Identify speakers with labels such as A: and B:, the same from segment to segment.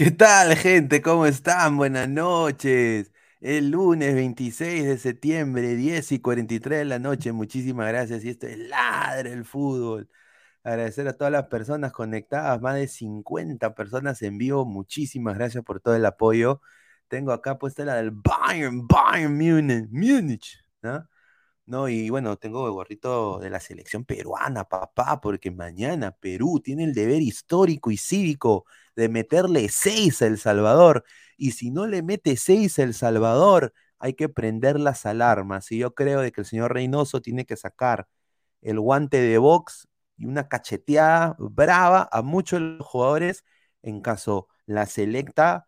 A: ¿Qué tal, gente? ¿Cómo están? Buenas noches. El lunes 26 de septiembre, 10 y 43 de la noche. Muchísimas gracias. Y esto es Ladre el Fútbol. Agradecer a todas las personas conectadas, más de 50 personas en vivo. Muchísimas gracias por todo el apoyo. Tengo acá puesta la del Bayern, Bayern Munich, Múnich, ¿no? No, y bueno, tengo el gorrito de la selección peruana, papá, porque mañana Perú tiene el deber histórico y cívico de meterle seis a El Salvador. Y si no le mete seis a El Salvador, hay que prender las alarmas. Y yo creo de que el señor Reynoso tiene que sacar el guante de box y una cacheteada brava a muchos de los jugadores en caso la selecta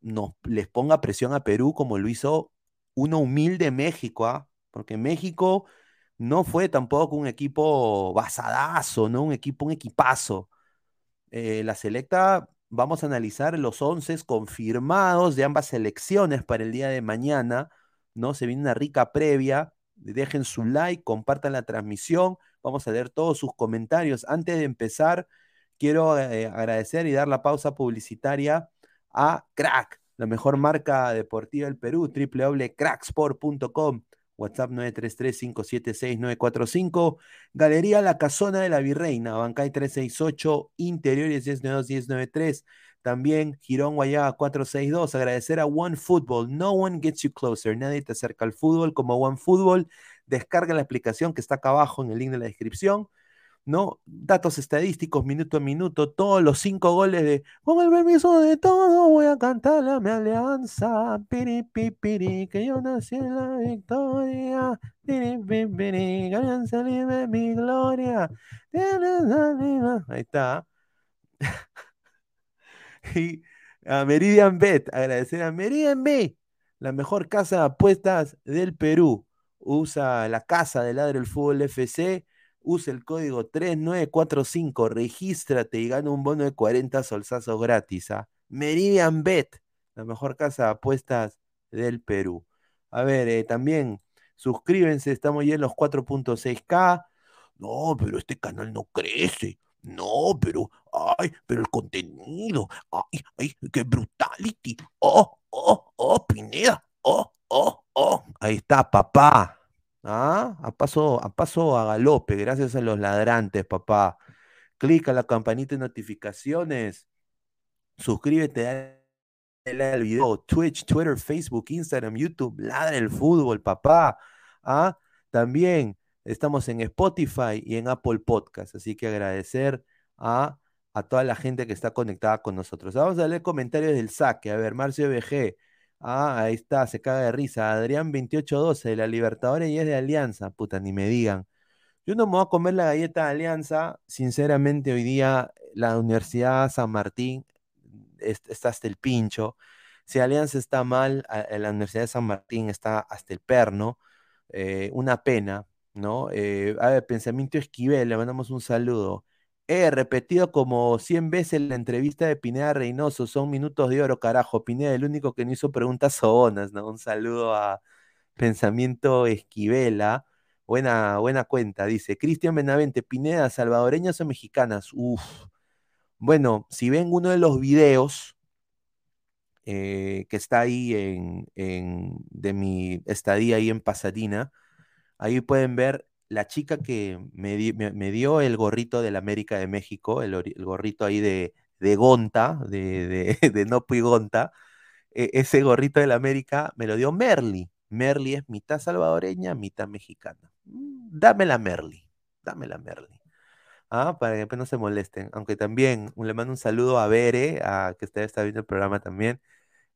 A: nos les ponga presión a Perú como lo hizo uno humilde México, ¿ah? porque México no fue tampoco un equipo basadazo, ¿no? Un equipo, un equipazo. Eh, la selecta vamos a analizar los once confirmados de ambas selecciones para el día de mañana, ¿no? Se viene una rica previa. Dejen su like, compartan la transmisión. Vamos a leer todos sus comentarios. Antes de empezar, quiero eh, agradecer y dar la pausa publicitaria a Crack, la mejor marca deportiva del Perú, www.cracksport.com. WhatsApp 933-576-945. Galería La Casona de la Virreina, Bancay 368, Interiores 1092-1093. También Girón Guayaga 462. Agradecer a One Football. No one gets you closer. Nadie te acerca al fútbol como One Football. Descarga la aplicación que está acá abajo en el link de la descripción. ¿No? Datos estadísticos, minuto a minuto, todos los cinco goles de con el permiso de todo voy a cantar la mi alianza, piri, piri, que yo nací en la victoria, piri, piri, alianza libre mi gloria, ahí está. y a Meridian Bet, agradecer a Meridian Bet, la mejor casa de apuestas del Perú. Usa la casa del Ladre del Fútbol FC usa el código 3945, regístrate y gana un bono de 40 solsazos gratis. ¿ah? Meridian Bet, la mejor casa de apuestas del Perú. A ver, eh, también suscríbense, estamos ya en los 4.6K. No, pero este canal no crece. No, pero, ay, pero el contenido, ay, ay, qué brutality. Oh, oh, oh, Pineda, oh, oh, oh. Ahí está, papá. ¿Ah? A paso, a paso a galope, gracias a los ladrantes, papá. Clica la campanita de notificaciones. Suscríbete, dale al video. Twitch, Twitter, Facebook, Instagram, YouTube. Ladra el fútbol, papá. ¿Ah? También estamos en Spotify y en Apple Podcast. Así que agradecer a, a toda la gente que está conectada con nosotros. Vamos a leer comentarios del saque. A ver, Marcio BG. Ah, ahí está, se caga de risa. Adrián 2812 de la Libertadores y es de Alianza. Puta, ni me digan. Yo no me voy a comer la galleta de Alianza. Sinceramente, hoy día la Universidad San Martín está hasta el pincho. Si Alianza está mal, la Universidad de San Martín está hasta el perno. Eh, una pena, ¿no? Eh, a ver, Pensamiento Esquivel, le mandamos un saludo. He repetido como 100 veces la entrevista de Pineda Reynoso, son minutos de oro, carajo. Pineda, el único que no hizo preguntas sobonas, ¿no? Un saludo a Pensamiento Esquivela. Buena, buena cuenta, dice. Cristian Benavente, Pineda, ¿salvadoreñas o mexicanas? Uf. Bueno, si ven uno de los videos eh, que está ahí en, de mi estadía ahí en Pasadena, ahí pueden ver la chica que me, dio el gorrito del América de México, el, gorrito ahí de, de Gonta, de, de, de Nopo Gonta, e, ese gorrito del América me lo dio Merly. Merly es mitad salvadoreña, mitad mexicana. Mm, dame la Merly, dame la Merly. Ah, para que no se molesten. Aunque también le mando un saludo a Bere, a, que está, está viendo el programa también,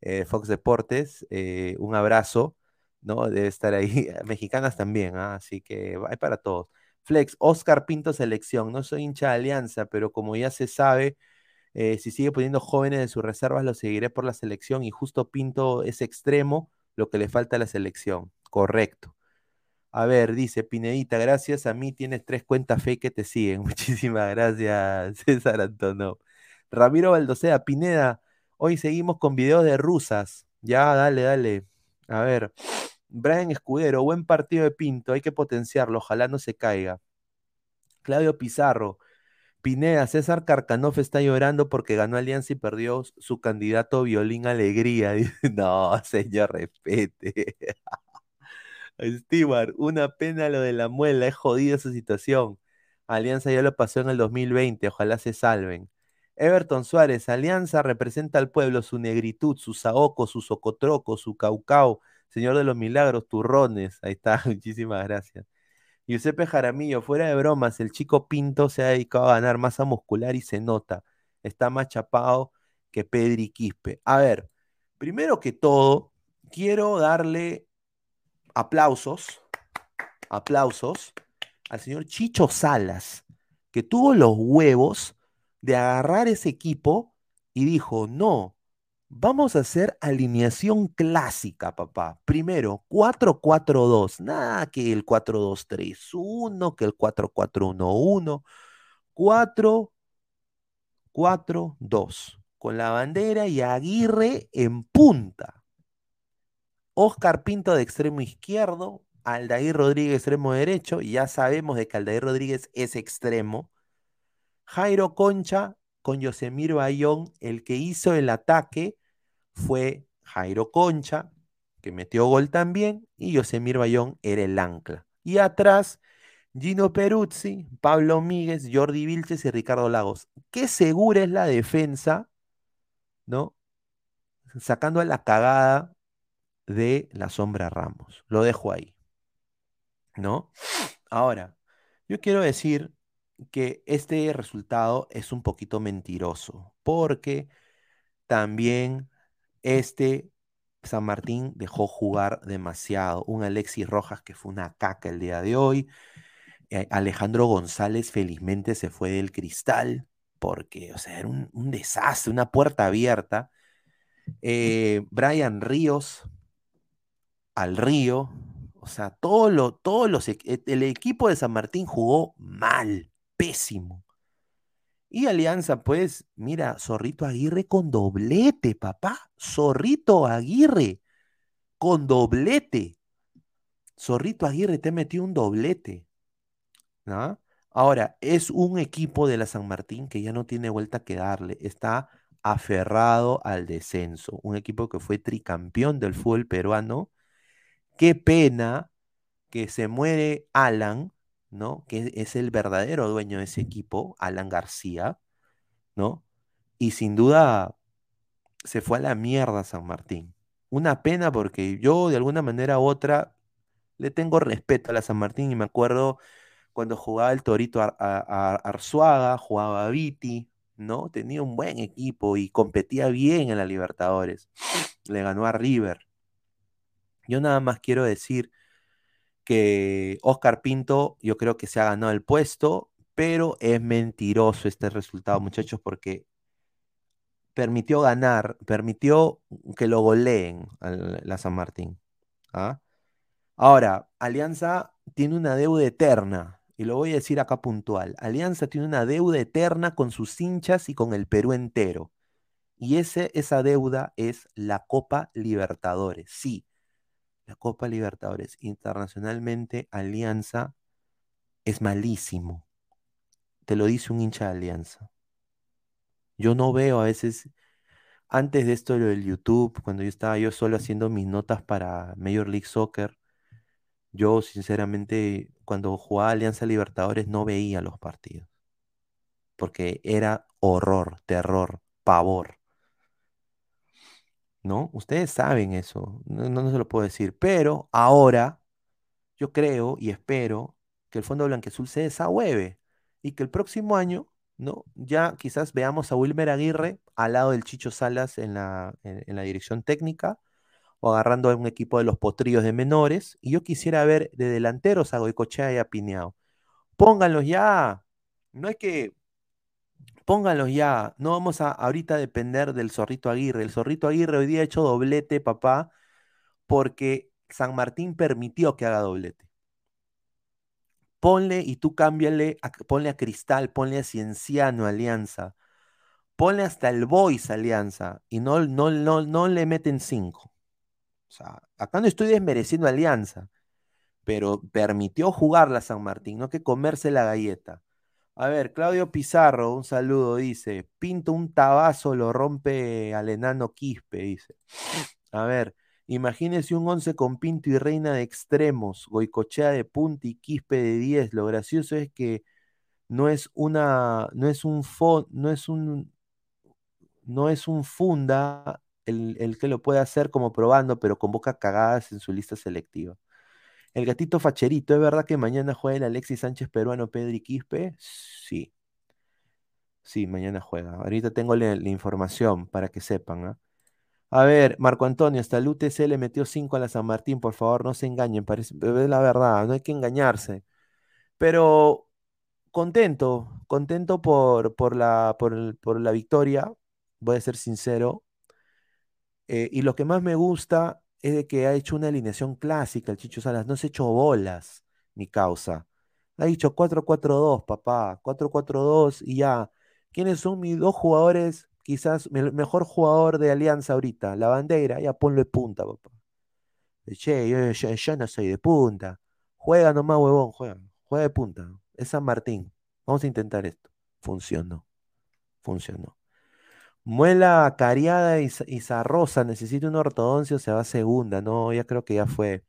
A: eh, Fox Deportes, eh, un abrazo. ¿No? Debe estar ahí. Mexicanas también, ¿ah? así que hay para todos. Flex, Oscar Pinto Selección. No soy hincha de Alianza, pero como ya se sabe, eh, si sigue poniendo jóvenes de sus reservas, lo seguiré por la selección. Y justo Pinto es extremo, lo que le falta a la selección. Correcto. A ver, dice Pinedita, gracias a mí tienes tres cuentas fake que te siguen. Muchísimas gracias, César Antonov. Ramiro Baldosea, Pineda, hoy seguimos con videos de rusas. Ya, dale, dale. A ver. Brian Escudero, buen partido de Pinto, hay que potenciarlo, ojalá no se caiga. Claudio Pizarro, Pineda, César Carcanoff está llorando porque ganó Alianza y perdió su candidato Violín Alegría. no, señor, respete. Stewart, una pena lo de la muela, es jodida esa situación. Alianza ya lo pasó en el 2020, ojalá se salven. Everton Suárez, Alianza representa al pueblo, su negritud, su saoco, su socotroco, su caucao, Señor de los Milagros, turrones. Ahí está, muchísimas gracias. Giuseppe Jaramillo, fuera de bromas, el chico Pinto se ha dedicado a ganar masa muscular y se nota. Está más chapado que Pedri Quispe. A ver, primero que todo, quiero darle aplausos, aplausos al señor Chicho Salas, que tuvo los huevos de agarrar ese equipo y dijo, no, Vamos a hacer alineación clásica, papá. Primero, 4-4-2. Nada que el 4-2-3-1, que el 4-4-1-1. 4-4-2. Con la bandera y Aguirre en punta. Oscar Pinto de extremo izquierdo. Aldair Rodríguez extremo derecho. Ya sabemos de que Aldair Rodríguez es extremo. Jairo Concha con Yosemir Bayón, el que hizo el ataque fue Jairo Concha, que metió gol también, y Yosemir Bayón era el ancla. Y atrás, Gino Peruzzi, Pablo Míguez, Jordi Vilches y Ricardo Lagos. Qué segura es la defensa, ¿no? Sacando a la cagada de la sombra Ramos. Lo dejo ahí. ¿no? Ahora, yo quiero decir que este resultado es un poquito mentiroso, porque también este San Martín dejó jugar demasiado. Un Alexis Rojas que fue una caca el día de hoy. Eh, Alejandro González felizmente se fue del cristal porque, o sea, era un, desastre, una puerta abierta. Eh, Brian Ríos al Río, o sea, todo lo, todos los, e, el equipo de San Martín jugó mal, pésimo. Y Alianza, pues, mira, Zorrito Aguirre con doblete, papá. Zorrito Aguirre con doblete. Zorrito Aguirre te metió un doblete. ¿no? Ahora, es un equipo de la San Martín que ya no tiene vuelta que darle. Está aferrado al descenso. Un equipo que fue tricampeón del fútbol peruano. Qué pena que se muere Alan, ¿no? Que es el verdadero dueño de ese equipo, Alan García, ¿no? Y sin duda se fue a la mierda San Martín. Una pena porque yo de alguna manera u otra le tengo respeto a la San Martín y me acuerdo cuando jugaba el Torito Arzuaga, jugaba Viti, ¿no? Tenía un buen equipo y competía bien en la Libertadores. Le ganó a River. Yo nada más quiero decir que Oscar Pinto, yo creo que se ha ganado el puesto, pero es mentiroso este resultado, muchachos, porque permitió ganar, permitió que lo goleen a la San Martín. ¿ah? Ahora, Alianza tiene una deuda eterna, y lo voy a decir acá puntual. Alianza tiene una deuda eterna con sus hinchas y con el Perú entero. Y ese, esa deuda es la Copa Libertadores. Sí, la Copa Libertadores. Internacionalmente, Alianza es malísimo. Te lo dice un hincha de Alianza. Yo no veo a veces, antes de esto lo del YouTube, cuando yo estaba yo solo haciendo mis notas para Major League Soccer, yo sinceramente cuando jugaba Alianza Libertadores no veía los partidos. Porque era horror, terror, pavor. ¿No? Ustedes saben eso, no, se lo puedo decir, pero ahora yo creo y espero que el Fondo Blanquezul se desahueve y que el próximo año, ¿no? Ya quizás veamos a Wilmer Aguirre al lado del Chicho Salas en la, en, la dirección técnica o agarrando a un equipo de los potrillos de menores y yo quisiera ver de delanteros a Goicochea y a Pineao. Pónganlos ya, no es que pónganlos ya. No vamos a ahorita depender del Zorrito Aguirre. El Zorrito Aguirre hoy día ha hecho doblete, papá, porque San Martín permitió que haga doblete. Ponle y tú cámbiale, ponle a Cristal, ponle a Cienciano Alianza, ponle hasta el Boys Alianza y no, no, no, no le meten cinco. O sea, acá no estoy desmereciendo Alianza, pero permitió jugarla San Martín, no que comerse la galleta. A ver, Claudio Pizarro, un saludo, dice, pinto un tabazo, lo rompe al enano Quispe, dice. A ver, imagínese un once con Pinto y Reina de extremos, Goicochea de punta y Quispe de 10. Lo gracioso es que no es una, no es un no es un, no es un funda el, el que lo puede hacer como probando, pero convoca cagadas en su lista selectiva. El gatito facherito, ¿es verdad que mañana juega el Alexis Sánchez peruano Pedri Quispe? Sí. Sí, mañana juega. Ahorita tengo la, información para que sepan. ¿ah? A ver, Marco Antonio, hasta el UTC le metió 5 a la San Martín, por favor, no se engañen, parece, es la verdad, no hay que engañarse. Pero contento, contento por, por, la, por, la victoria, voy a ser sincero. Eh, y lo que más me gusta es de que ha hecho una alineación clásica el Chicho Salas, no se ha hecho bolas, mi causa. Ha dicho 4-4-2, papá, 4-4-2 y ya. ¿Quiénes son mis dos jugadores, quizás el mejor jugador de Alianza ahorita? La bandera, ya ponlo de punta, papá. Che, yo, no soy de punta. Juega nomás, huevón, juega. Juega de punta. Es San Martín. Vamos a intentar esto. Funcionó. Funcionó. Muela cariada y, y zarrosa, necesito un ortodoncio, se va a segunda. No, ya creo que ya fue.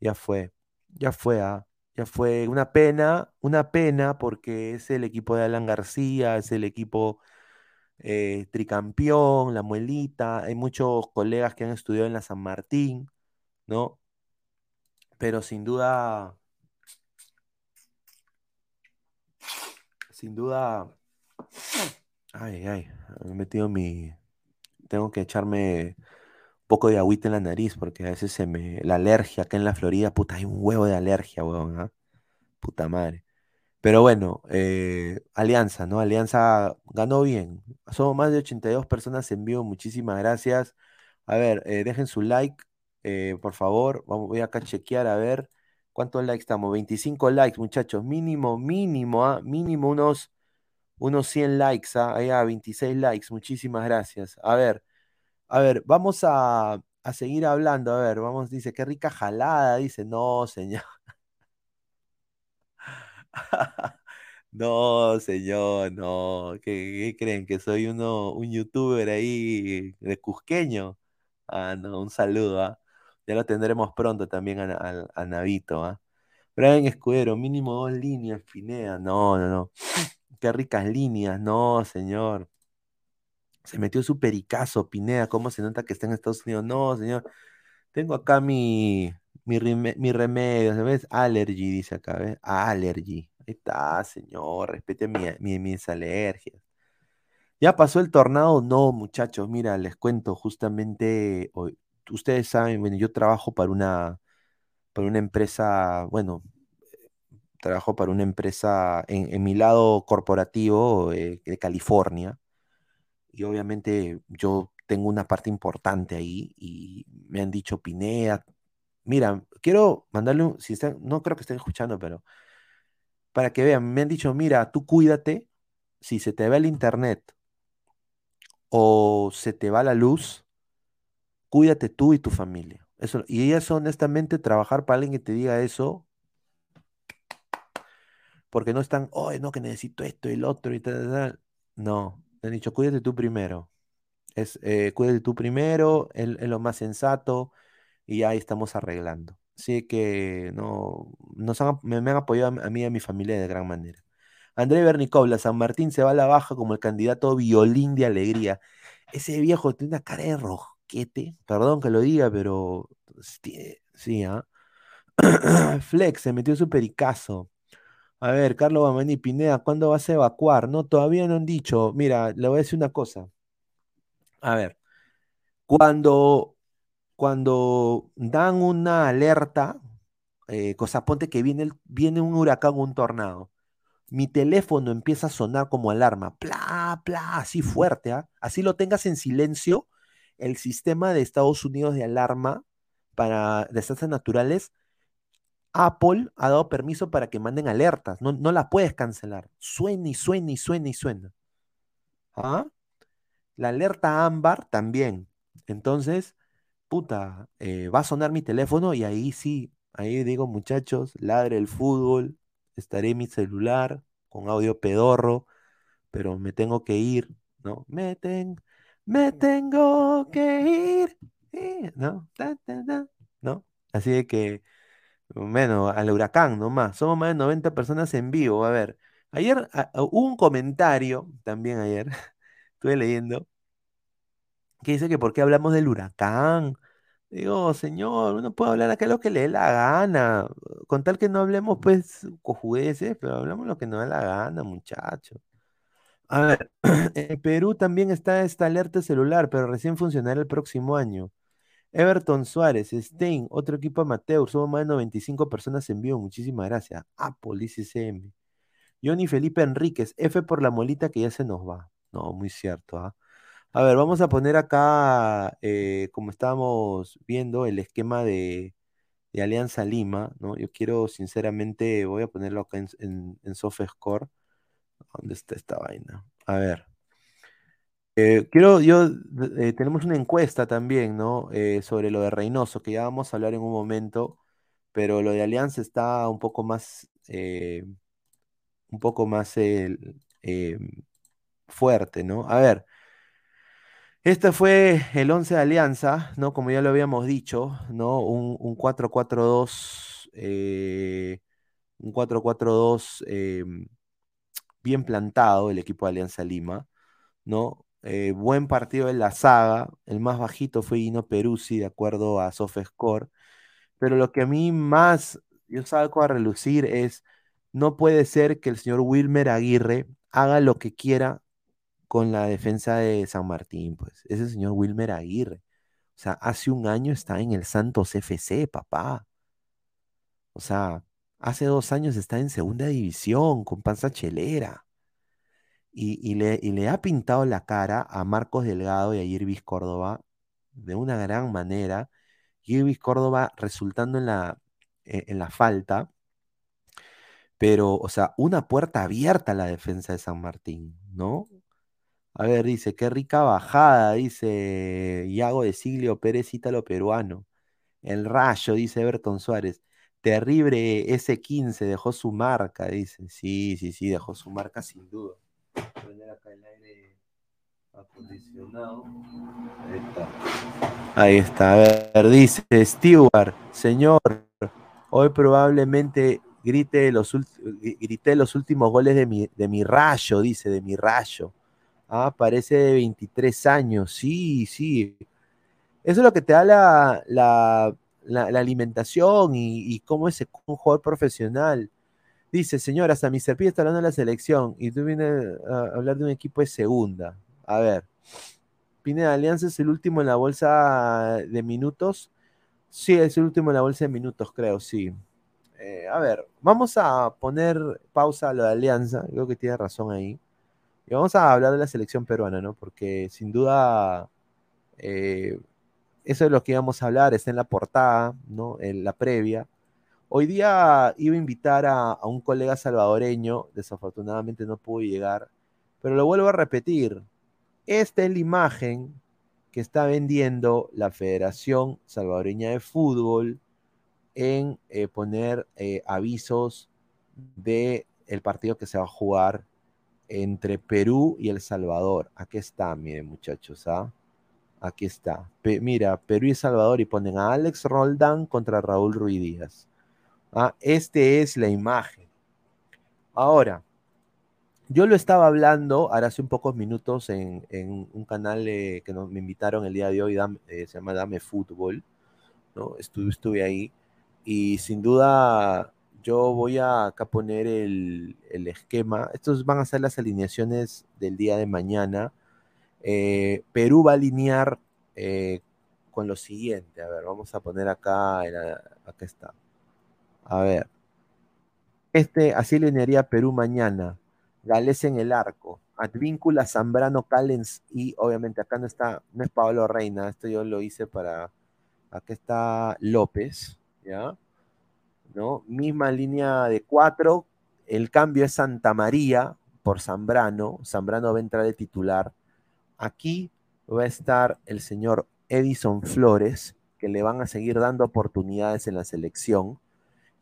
A: Ya fue. Ya fue, ah, Ya fue. Una pena, una pena, porque es el equipo de Alan García, es el equipo eh, tricampeón, la muelita. Hay muchos colegas que han estudiado en la San Martín, ¿no? Pero sin duda, sin duda. Ay, ay, me he metido mi. Tengo que echarme un poco de agüita en la nariz porque a veces se me. La alergia acá en la Florida, puta, hay un huevo de alergia, huevón, ¿ah? Puta madre. Pero bueno, eh, Alianza, ¿no? Alianza ganó bien. Somos más de 82 personas en vivo, muchísimas gracias. A ver, eh, dejen su like, eh, por favor. Vamos, voy acá a chequear a ver cuántos likes estamos. 25 likes, muchachos. Mínimo, mínimo, ¿ah? Mínimo unos, unos 100 likes, ¿ah? Ahí a 26 likes. Muchísimas gracias. A ver, a ver, vamos a, a seguir hablando. A ver, vamos, dice, qué rica jalada. Dice, no, señor. No, señor, no. ¿Qué, creen? ¿Que soy uno, un youtuber ahí de cusqueño? Ah, no, un saludo, ¿ah? Ya lo tendremos pronto también a Navito, ¿ah? Brian Escudero, mínimo dos líneas, Pineda. No, no, no. Qué ricas líneas, no, señor. Se metió su pericazo, Pineda. ¿Cómo se nota que está en Estados Unidos? No, señor. Tengo acá mi, mi, mi remedio, ¿sabes? Allergy, dice acá, ¿ves? Allergy. Ahí está, señor. Respete mi, mi- mis alergias. ¿Ya pasó el tornado? No, muchachos. Mira, les cuento justamente hoy. Ustedes saben, bueno, yo trabajo para una, para una empresa, bueno, trabajo para una empresa en, en mi lado corporativo eh, de California. Y obviamente yo tengo una parte importante ahí y me han dicho, Pineda, mira, quiero mandarle un, si están, no creo que estén escuchando, pero para que vean, me han dicho, mira, tú cuídate, si se te va el internet o se te va la luz, cuídate tú y tu familia. Eso, y eso, honestamente, trabajar para alguien que te diga eso, porque no están, oh, no, que necesito esto y el otro y tal, tal, tal". No, me han dicho, cuídate tú primero. Es, eh, cuídate tú primero, es, lo más sensato y ahí estamos arreglando. Así que no, me, han apoyado a, mí y a mi familia de gran manera. André Bernicobla, San Martín se va a la baja como el candidato violín de alegría. Ese viejo tiene una cara de rosquete, perdón que lo diga, pero sí, sí, ¿ah? Flex se metió su pericazo. A ver, Carlos Bamani Pineda, ¿cuándo vas a evacuar? No, todavía no han dicho. Mira, le voy a decir una cosa. A ver, cuando, cuando dan una alerta, eh, cosa, ponte que viene, viene un huracán o un tornado, mi teléfono empieza a sonar como alarma, pla, pla, así fuerte, ¿ah? Así lo tengas en silencio, el sistema de Estados Unidos de alarma para desastres naturales, Apple ha dado permiso para que manden alertas, no, no la puedes cancelar, suena y suena y suena y suena. ¿Ah? La alerta ámbar también. Entonces, puta, eh, va a sonar mi teléfono y ahí sí, ahí digo, muchachos, ladre el fútbol, estaré en mi celular con audio pedorro, pero me tengo que ir, ¿no? Me, ten- me tengo que ir, eh, ¿no? ¿no? Así de que, bueno, al huracán nomás, somos más de 90 personas en vivo, a ver. Ayer hubo un comentario, también ayer, estuve leyendo que dice que por qué hablamos del huracán. Digo, señor, uno puede hablar acá lo que le dé la gana, con tal que no hablemos pues cojudeces, pero hablamos lo que nos da la gana, muchacho. A ver, en Perú también está esta alerta celular, pero recién funcionará el próximo año. Everton Suárez, Stein, otro equipo amateur, somos más de 95 personas en vivo, muchísimas gracias. Apple, dice CM. Johnny Felipe Enríquez, F por la molita que ya se nos va. No, muy cierto, ¿ah? A ver, vamos a poner acá, eh, como estábamos viendo, el esquema de, Alianza Lima, ¿no? Yo quiero, sinceramente, voy a ponerlo acá en, en, en. ¿Dónde está esta vaina? A ver. Eh, quiero, yo, eh, tenemos una encuesta también, ¿no? Eh, sobre lo de Reynoso, que ya vamos a hablar en un momento, pero lo de Alianza está un poco más, eh, un poco más eh, fuerte, ¿no? A ver. Este fue el 11 de Alianza, ¿no? Como ya lo habíamos dicho, ¿no? Un, un 4-4-2, eh, un 4-4-2 eh, bien plantado el equipo de Alianza Lima, ¿no? Eh, buen partido en la saga, el más bajito fue Gino Peruzzi, de acuerdo a SofaScore, pero lo que a mí más, yo salgo a relucir es no puede ser que el señor Wilmer Aguirre haga lo que quiera con la defensa de San Martín, pues. Ese señor Wilmer Aguirre. O sea, hace un año está en el Santos FC, papá. O sea, hace dos años está en segunda división con panza chelera. Y, le, ha pintado la cara a Marcos Delgado y a Irvis Córdoba de una gran manera. Irvis Córdoba resultando en la, e, en la falta. Pero, o sea, una puerta abierta a la defensa de San Martín, ¿no? A ver, dice, qué rica bajada, dice Iago de Siglio Pérez Ítalo Peruano. El rayo, dice Everton Suárez. Terrible S15, dejó su marca, dice. Sí, sí, sí, dejó su marca sin duda. Poner acá el aire acondicionado. Ahí está. Ahí está. A ver, dice Stewart, señor, hoy probablemente grite los, grité los últimos goles de mi, de mi rayo, dice, de mi rayo. Ah, parece de 23 años, sí, sí. Eso es lo que te da la, la, alimentación y, cómo es un jugador profesional. Dice, señor, hasta Mr. P está hablando de la selección y tú vienes a hablar de un equipo de segunda. A ver, Pineda, Alianza es el último en la bolsa de minutos. Sí, es el último en la bolsa de minutos, creo, sí. Eh, a ver, vamos a poner pausa a lo de Alianza. Creo que tiene razón ahí. Y vamos a hablar de la selección peruana, ¿no? Porque sin duda eh, eso es lo que íbamos a hablar, está en la portada, ¿no? En la previa. Hoy día iba a invitar a, un colega salvadoreño, desafortunadamente no pudo llegar, pero lo vuelvo a repetir. Esta es la imagen que está vendiendo la Federación Salvadoreña de Fútbol en eh, poner eh, avisos de partido que se va a jugar entre Perú y El Salvador. Aquí está, miren muchachos, ¿ah? Aquí está. mira, Perú y Salvador y ponen a Alex Roldán contra Raúl Ruiz Díaz. ¿Ah? Este es la imagen. Ahora, yo lo estaba hablando ahora hace un pocos minutos en, un canal que nos, me invitaron el día de hoy, eh, se llama Dame Fútbol, ¿no? Estuve, estuve ahí y sin duda yo voy a acá poner el, esquema. Estos van a ser las alineaciones del día de mañana. Eh, Perú va a alinear eh, con lo siguiente. A ver, vamos a poner acá, acá está. A ver. Este, así alinearía Perú mañana. Gales en el arco. Advíncula, Zambrano, Callens y obviamente acá no está, no es Pablo Reina, esto yo lo hice para, acá está López, ¿ya? ¿no? Misma línea de cuatro, el cambio es Santa María por Zambrano, Zambrano va a entrar de titular. Aquí va a estar el señor Edison Flores, que le van a seguir dando oportunidades en la selección.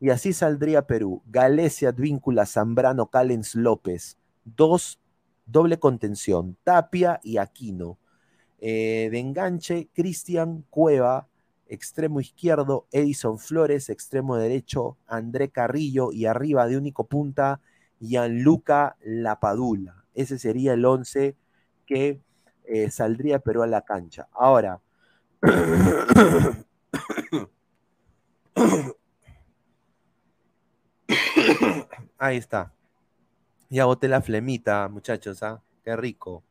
A: Y así saldría Perú. Galecia, Advíncula, Zambrano, Callens, López. Dos, doble contención. Tapia y Aquino. Eh, de enganche, Cristian Cueva, extremo izquierdo, Edison Flores, extremo derecho, André Carrillo y arriba de único punta, Gianluca Lapadula. Ese sería el 11 que eh, saldría Perú a la cancha. Ahora, ahí está. Ya boté la flemita, muchachos, ¿ah? Qué rico.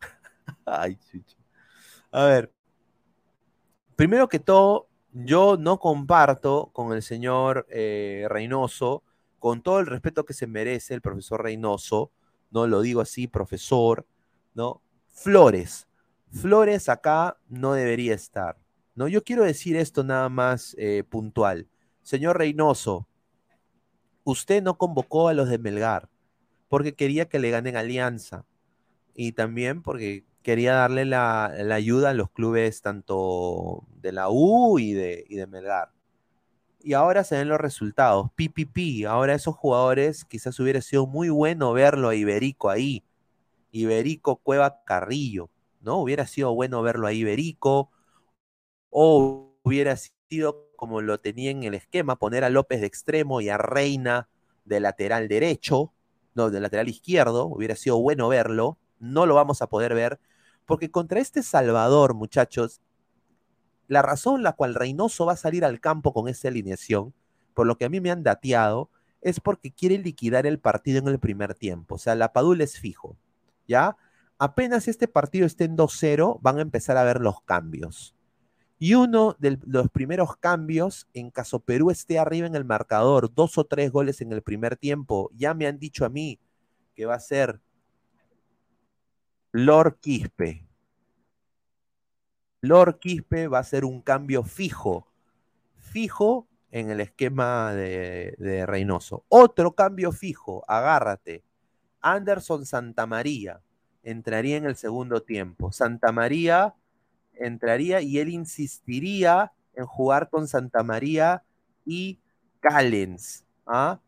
A: Ay, A ver, primero que todo, yo no comparto con el señor eh, Reynoso, con todo el respeto que se merece el profesor Reynoso, no lo digo así, profesor, ¿no? Flores. Flores acá no debería estar. ¿no? Yo quiero decir esto nada más eh, puntual. Señor Reynoso, usted no convocó a los de Melgar porque quería que le ganen alianza y también porque quería darle la, ayuda a los clubes tanto de la U y de, y de Melgar. Y ahora se ven los resultados. PPP, ahora esos jugadores quizás hubiera sido muy bueno verlo a Iberico ahí. Iberico Cueva Carrillo, ¿no? Hubiera sido bueno verlo a Iberico. O hubiera sido como lo tenía en el esquema, poner a López de extremo y a Reina de lateral derecho, no, de lateral izquierdo. Hubiera sido bueno verlo. No lo vamos a poder ver porque contra este Salvador, muchachos, la razón la cual Reynoso va a salir al campo con esa alineación, por lo que a mí me han dateado, es porque quiere liquidar el partido en el primer tiempo. O sea, la Padula es fijo, ¿ya? Apenas este partido esté en 2-0, van a empezar a ver los cambios. Y uno de los primeros cambios, en caso Perú esté arriba en el marcador, dos o tres goles en el primer tiempo, ya me han dicho a mí que va a ser Lord Quispe. Lord Quispe va a ser un cambio fijo, fijo en el esquema de, Reynoso. Otro cambio fijo, agárrate. Anderson Santamaría entraría en el segundo tiempo. Santamaría entraría y él insistiría en jugar con Santa María y Callens. ¿ah?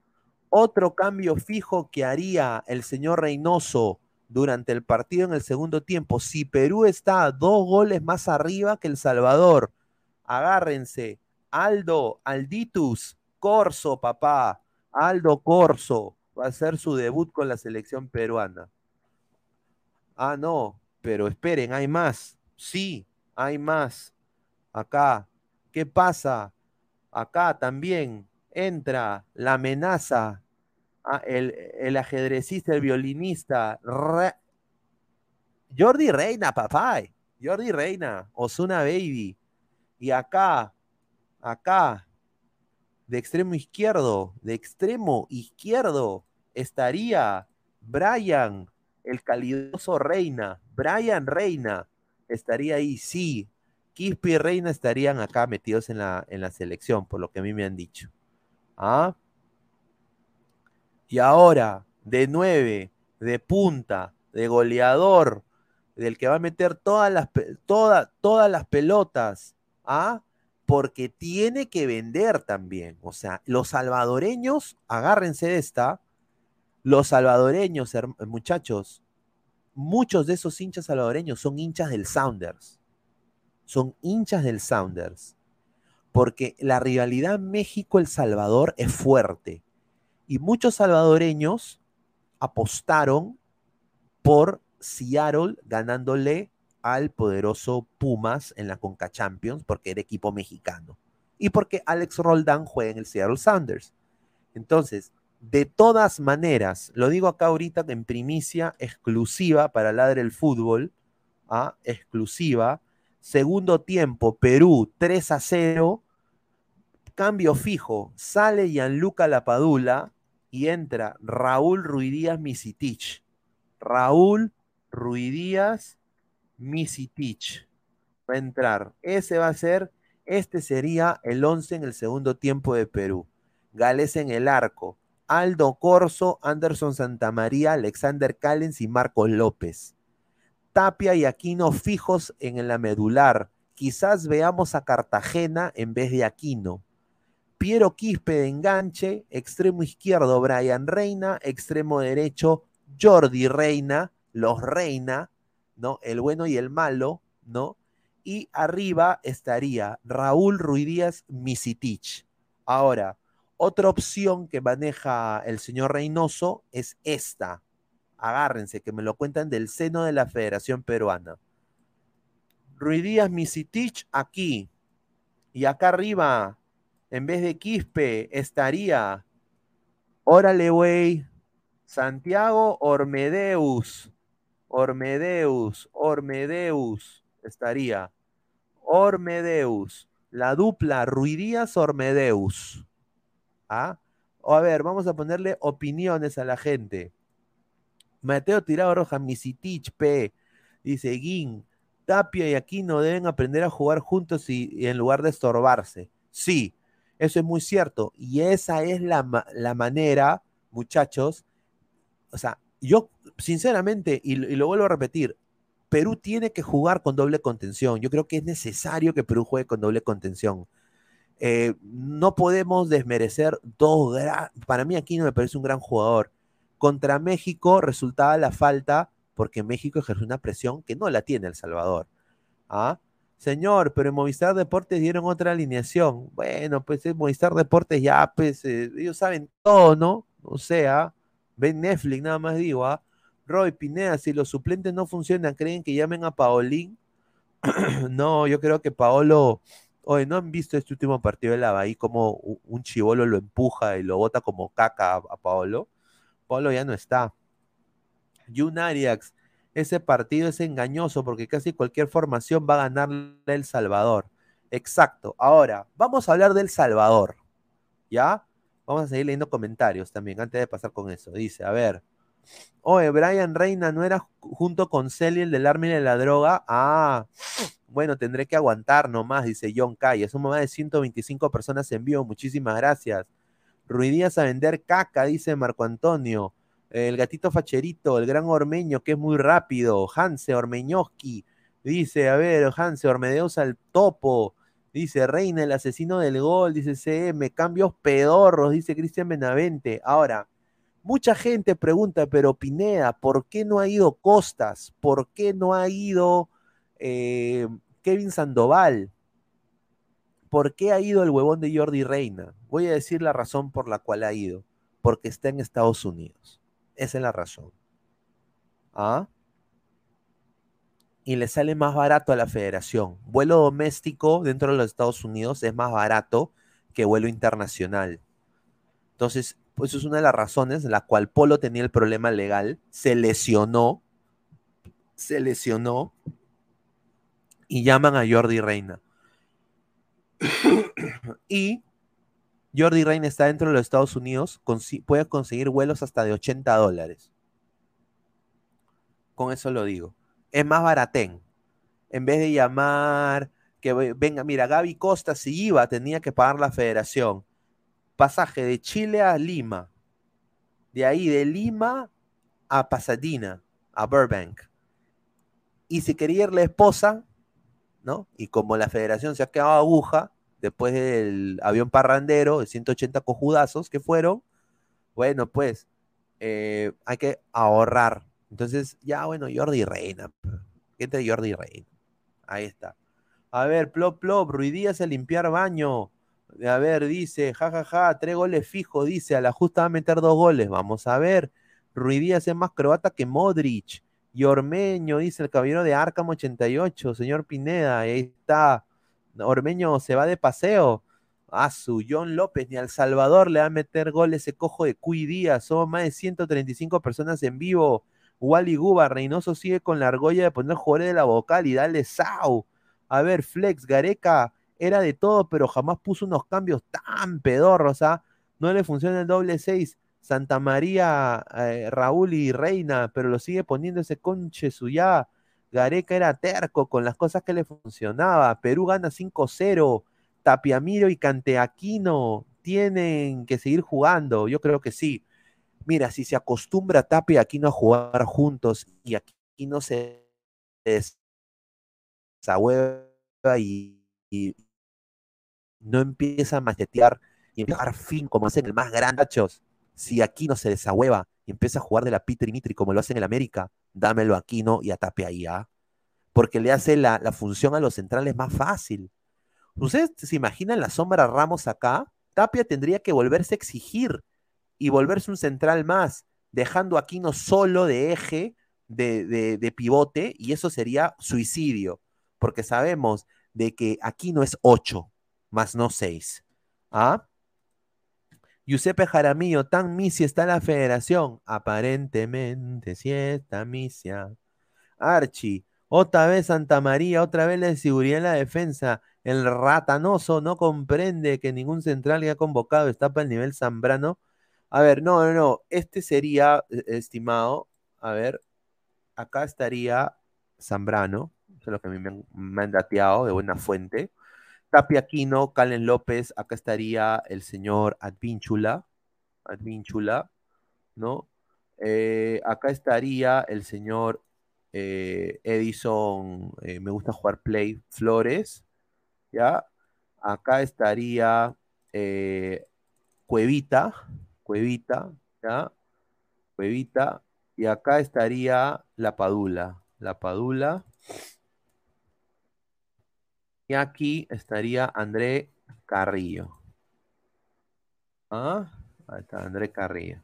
A: Otro cambio fijo que haría el señor Reynoso durante el partido en el segundo tiempo, si Perú está dos goles más arriba que El Salvador, agárrense, Aldo, Alditus, Corso, papá, Aldo Corso, va a hacer su debut con la selección peruana. Ah, no, pero esperen, hay más. Sí, hay más. Acá, ¿qué pasa? Acá también entra la amenaza, el, el, ajedrecista, el violinista, Jordi Reina, papá. Jordi Reina, Osuna Baby. Y acá, acá, de extremo izquierdo, de extremo izquierdo, estaría Brian, el calidoso Reina, Brian Reina estaría ahí, sí. Quispe y Reina estarían acá metidos en la, en la selección, por lo que a mí me han dicho. ¿Ah? Y ahora, de nueve, de punta, de goleador, del que va a meter todas las, toda, todas las pelotas, ¿ah? Porque tiene que vender también. O sea, los salvadoreños, agárrense de esta, los salvadoreños, muchachos, muchos de esos hinchas salvadoreños son hinchas del Sounders. Son hinchas del Sounders. Porque la rivalidad México-El Salvador es fuerte. Y muchos salvadoreños apostaron por Seattle ganándole al poderoso Pumas en la Conca Champions porque era equipo mexicano. Y porque Alex Roldán juega en el Seattle Sounders. Entonces, de todas maneras, lo digo acá ahorita en primicia exclusiva para Ladre el Fútbol, ¿ah? exclusiva. Segundo tiempo, Perú 3 a 0. Cambio fijo, sale Gianluca Lapadula y entra Raúl Ruidíaz Misitich. Raúl Ruidíaz Misitich. Va a entrar. Ese va a ser, este sería el 11 en el segundo tiempo de Perú. Gales en el arco. Aldo Corso, Anderson Santamaría, Alexander Callens y Marcos López. Tapia y Aquino fijos en la medular. Quizás veamos a Cartagena en vez de Aquino. Piero Quispe de enganche, extremo izquierdo Brian Reina, extremo derecho Jordi Reina, los Reina, ¿no? El bueno y el malo, ¿no? Y arriba estaría Raúl Ruidíaz Misitich. Ahora, otra opción que maneja el señor Reynoso es esta. Agárrense, que me lo cuentan del seno de la Federación Peruana. Ruidías Misitich aquí. Y acá arriba, en vez de Quispe, estaría. Órale, güey. Santiago Ormedeus. Ormedeus. Ormedeus. Estaría. Ormedeus. La dupla Ruidías Ormedeus. ¿Ah? O a ver, vamos a ponerle opiniones a la gente. Mateo Tirado Roja, Misitich P. Dice Guin, Tapia y Aquino deben aprender a jugar juntos y, en lugar de estorbarse. Sí, eso es muy cierto. Y esa es la, la manera, muchachos. O sea, yo, sinceramente, y, y lo vuelvo a repetir, Perú tiene que jugar con doble contención. Yo creo que es necesario que Perú juegue con doble contención. Eh, no podemos desmerecer dos Para mí aquí no me parece un gran jugador. Contra México resultaba la falta porque México ejerce una presión que no la tiene El Salvador. ¿Ah? Señor, pero en Movistar Deportes dieron otra alineación. Bueno, pues en Movistar Deportes ya, pues eh, ellos saben todo, ¿no? O sea, ven Netflix, nada más digo, ¿ah? Roy Pineda, si los suplentes no funcionan, ¿creen que llamen a Paolín? no, yo creo que Paolo Oye, ¿no han visto este último partido de la Bahía como un chivolo lo empuja y lo bota como caca a, Paolo? Paolo ya no está. Jun Arias, ese partido es engañoso porque casi cualquier formación va a ganarle El Salvador. Exacto. Ahora, vamos a hablar del Salvador. ¿Ya? Vamos a seguir leyendo comentarios también antes de pasar con eso. Dice, a ver. Oye, Brian Reina no era junto con Celi el del arma de la droga. Ah, bueno, tendré que aguantar nomás, dice John Calle. Somos más de 125 personas en vivo. Muchísimas gracias. Ruidías a vender caca, dice Marco Antonio. El gatito facherito, el gran ormeño, que es muy rápido. Hanse Ormeñoski. Dice, a ver, Hanse Ormedeus al topo. Dice, Reina, el asesino del gol. Dice, CM, cambios pedorros, dice Cristian Benavente. Ahora, mucha gente pregunta, pero Pineda, ¿por qué no ha ido Costas? ¿Por qué no ha ido eh, Kevin Sandoval? ¿Por qué ha ido el huevón de Jordi Reina? Voy a decir la razón por la cual ha ido. Porque está en Estados Unidos. Esa es la razón. ¿Ah? Y le sale más barato a la federación. Vuelo doméstico dentro de los Estados Unidos es más barato que vuelo internacional. Entonces, pues eso es una de las razones en la cual Polo tenía el problema legal, se lesionó, se lesionó y llaman a Jordi Reina. y Jordi Reina está dentro de los Estados Unidos, puede conseguir vuelos hasta de 80 dólares. Con eso lo digo. Es más baratén. En vez de llamar, que venga, mira, Gaby Costa si iba, tenía que pagar la federación. Pasaje de Chile a Lima. De ahí, de Lima a Pasadena, a Burbank. Y si quería ir la esposa, ¿no? Y como la federación se ha quedado aguja, después del avión parrandero de 180 cojudazos que fueron, bueno, pues eh, hay que ahorrar. Entonces, ya bueno, Jordi Reina. Gente Jordi Reina. Ahí está. A ver, plop, plop, Ruidías a limpiar baño. A ver, dice, jajaja, ja, ja, tres goles fijos, dice, a la justa va a meter dos goles. Vamos a ver. Ruidías es más croata que Modric. Y Ormeño, dice el caballero de Arkham 88, señor Pineda. Ahí está. Ormeño se va de paseo. A su John López, ni al Salvador le va a meter gol ese cojo de Cuy Díaz. Somos más de 135 personas en vivo. Wally Guba, Reynoso sigue con la argolla de poner jugadores de la vocal y dale Sau. A ver, Flex, Gareca era de todo, pero jamás puso unos cambios tan pedorros. ¿ah? No le funciona el doble 6. Santa María, eh, Raúl y Reina, pero lo sigue poniendo ese conche suya. Gareca era terco con las cosas que le funcionaba. Perú gana 5-0. Tapiamiro y Canteaquino tienen que seguir jugando. Yo creo que sí. Mira, si se acostumbra Tapia Aquino a jugar juntos y Aquino se desahueva y, y no empieza a machetear y empieza a dar fin como hacen el más grande, si Aquino se desahueva y empieza a jugar de la Peter Mitri como lo hace en el América, dámelo a Aquino y a Tapia ahí, ¿ah? porque le hace la, función a los centrales más fácil. ¿Ustedes se imaginan la sombra Ramos acá? Tapia tendría que volverse a exigir y volverse un central más, dejando a Aquino solo de eje, de, de, pivote, y eso sería suicidio, porque sabemos de que Aquino es 8, más no 6. ¿Ah? Giuseppe Jaramillo, tan misia está la federación. Aparentemente, sí está misia. Archie, otra vez Santa María, otra vez la seguridad en la defensa. El ratanoso no comprende que ningún central que ha convocado está para el nivel Zambrano. A ver, no, no, no. Este sería, e, estimado, a ver, acá estaría Zambrano, eso es lo que a mí me han, me dateado de buena fuente. Tapia Aquino, Calen López, acá estaría el señor Advínchula, Advínchula, ¿no? Eh, acá estaría el señor eh, Edison, eh, me gusta jugar Play Flores, ¿ya? Acá estaría Cuevita, Cuevita, ¿ya? Cuevita, y acá estaría La Padula, La Padula. Y aquí estaría André Carrillo. ¿Ah? Ahí está, André Carrillo.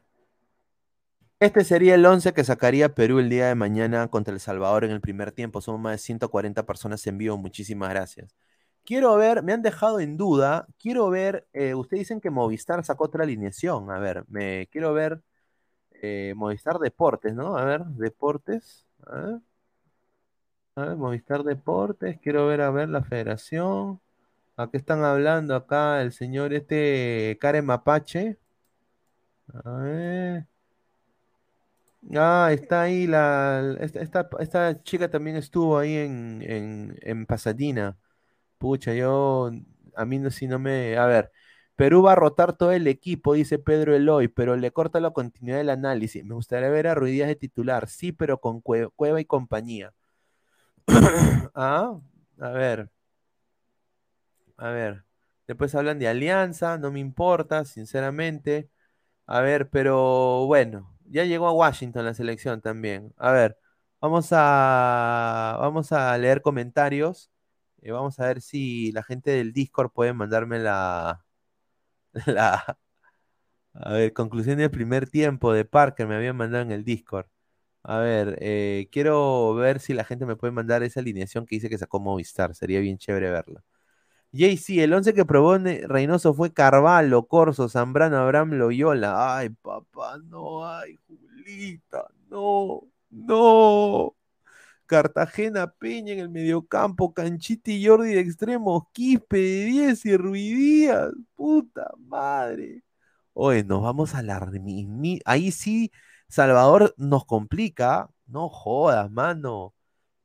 A: Este sería el 11 que sacaría Perú el día de mañana contra El Salvador en el primer tiempo. Somos más de 140 personas en vivo. Muchísimas gracias. quiero ver, me han dejado en duda, quiero ver, eh, ustedes dicen que Movistar sacó otra alineación, a ver, me quiero ver eh, Movistar Deportes, ¿no? A ver, Deportes, a ver, a ver, Movistar Deportes, quiero ver, a ver, la federación, ¿a qué están hablando acá el señor este Karen Mapache? A ver. Ah, está ahí la. Esta, esta, esta chica también estuvo ahí en, en, en Pasadena. Pucha, yo. A mí no, si no me. A ver. Perú va a rotar todo el equipo, dice Pedro Eloy, pero le corta la continuidad del análisis. Me gustaría ver a Ruidías de titular, sí, pero con Cue- Cueva y compañía. ah, a ver. A ver. Después hablan de alianza, no me importa, sinceramente. A ver, pero bueno, ya llegó a Washington la selección también. A ver, vamos a, vamos a leer comentarios. y vamos a ver si la gente del Discord puede mandarme la, la, conclusión del primer tiempo de Parker me habían mandado en el Discord. A ver, eh, quiero ver si la gente me puede mandar esa alineación que dice que sacó Movistar. Sería bien chévere verla. JC, el 11 que probó Ne- Reynoso fue Carvalho, Corso, Zambrano, Abraham, Loyola. Ay, papá, no, ay, Julita, no, no. Cartagena, Peña en el mediocampo, Canchita y Jordi de extremos, Quispe de 10 y Ruidías. Puta madre. Oye, nos vamos a la Ahí sí, Salvador nos complica. No jodas, mano.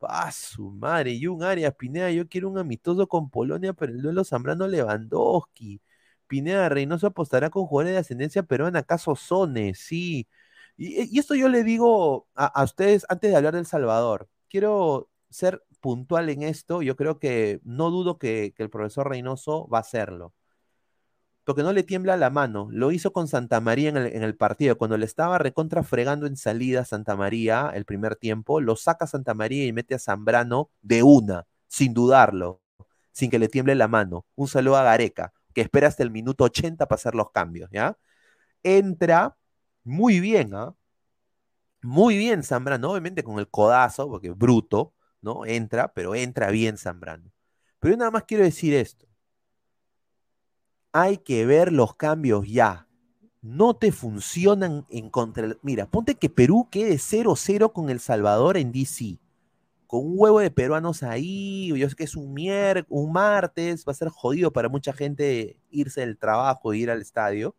A: Ah, su madre. Y un Arias, Pineda, yo quiero un amistoso con Polonia, pero el duelo Zambrano-Lewandowski. Pineda Reynoso apostará con jugadores de ascendencia peruana, ¿acaso Sone? Sí. Y, y esto yo le digo a, a ustedes antes de hablar del Salvador. Quiero ser puntual en esto. Yo creo que no dudo que, que el profesor Reynoso va a hacerlo porque no le tiembla la mano. Lo hizo con Santa María en el, partido. Cuando le estaba recontra fregando en salida Santa María el primer tiempo, lo saca Santa María y mete a Zambrano de una, sin dudarlo, sin que le tiemble la mano. Un saludo a Gareca, que espera hasta el minuto 80 para hacer los cambios, ¿ya? Entra muy bien, ¿ah? Muy bien Zambrano, obviamente con el codazo, porque es bruto, ¿no? Entra, pero entra bien Zambrano. Pero yo nada más quiero decir esto hay que ver los cambios ya. No te funcionan en contra. Mira, ponte que Perú quede 0-0 con El Salvador en DC. Con un huevo de peruanos ahí. Yo sé que es un, mier un martes. Va a ser jodido para mucha gente irse del trabajo e ir al estadio.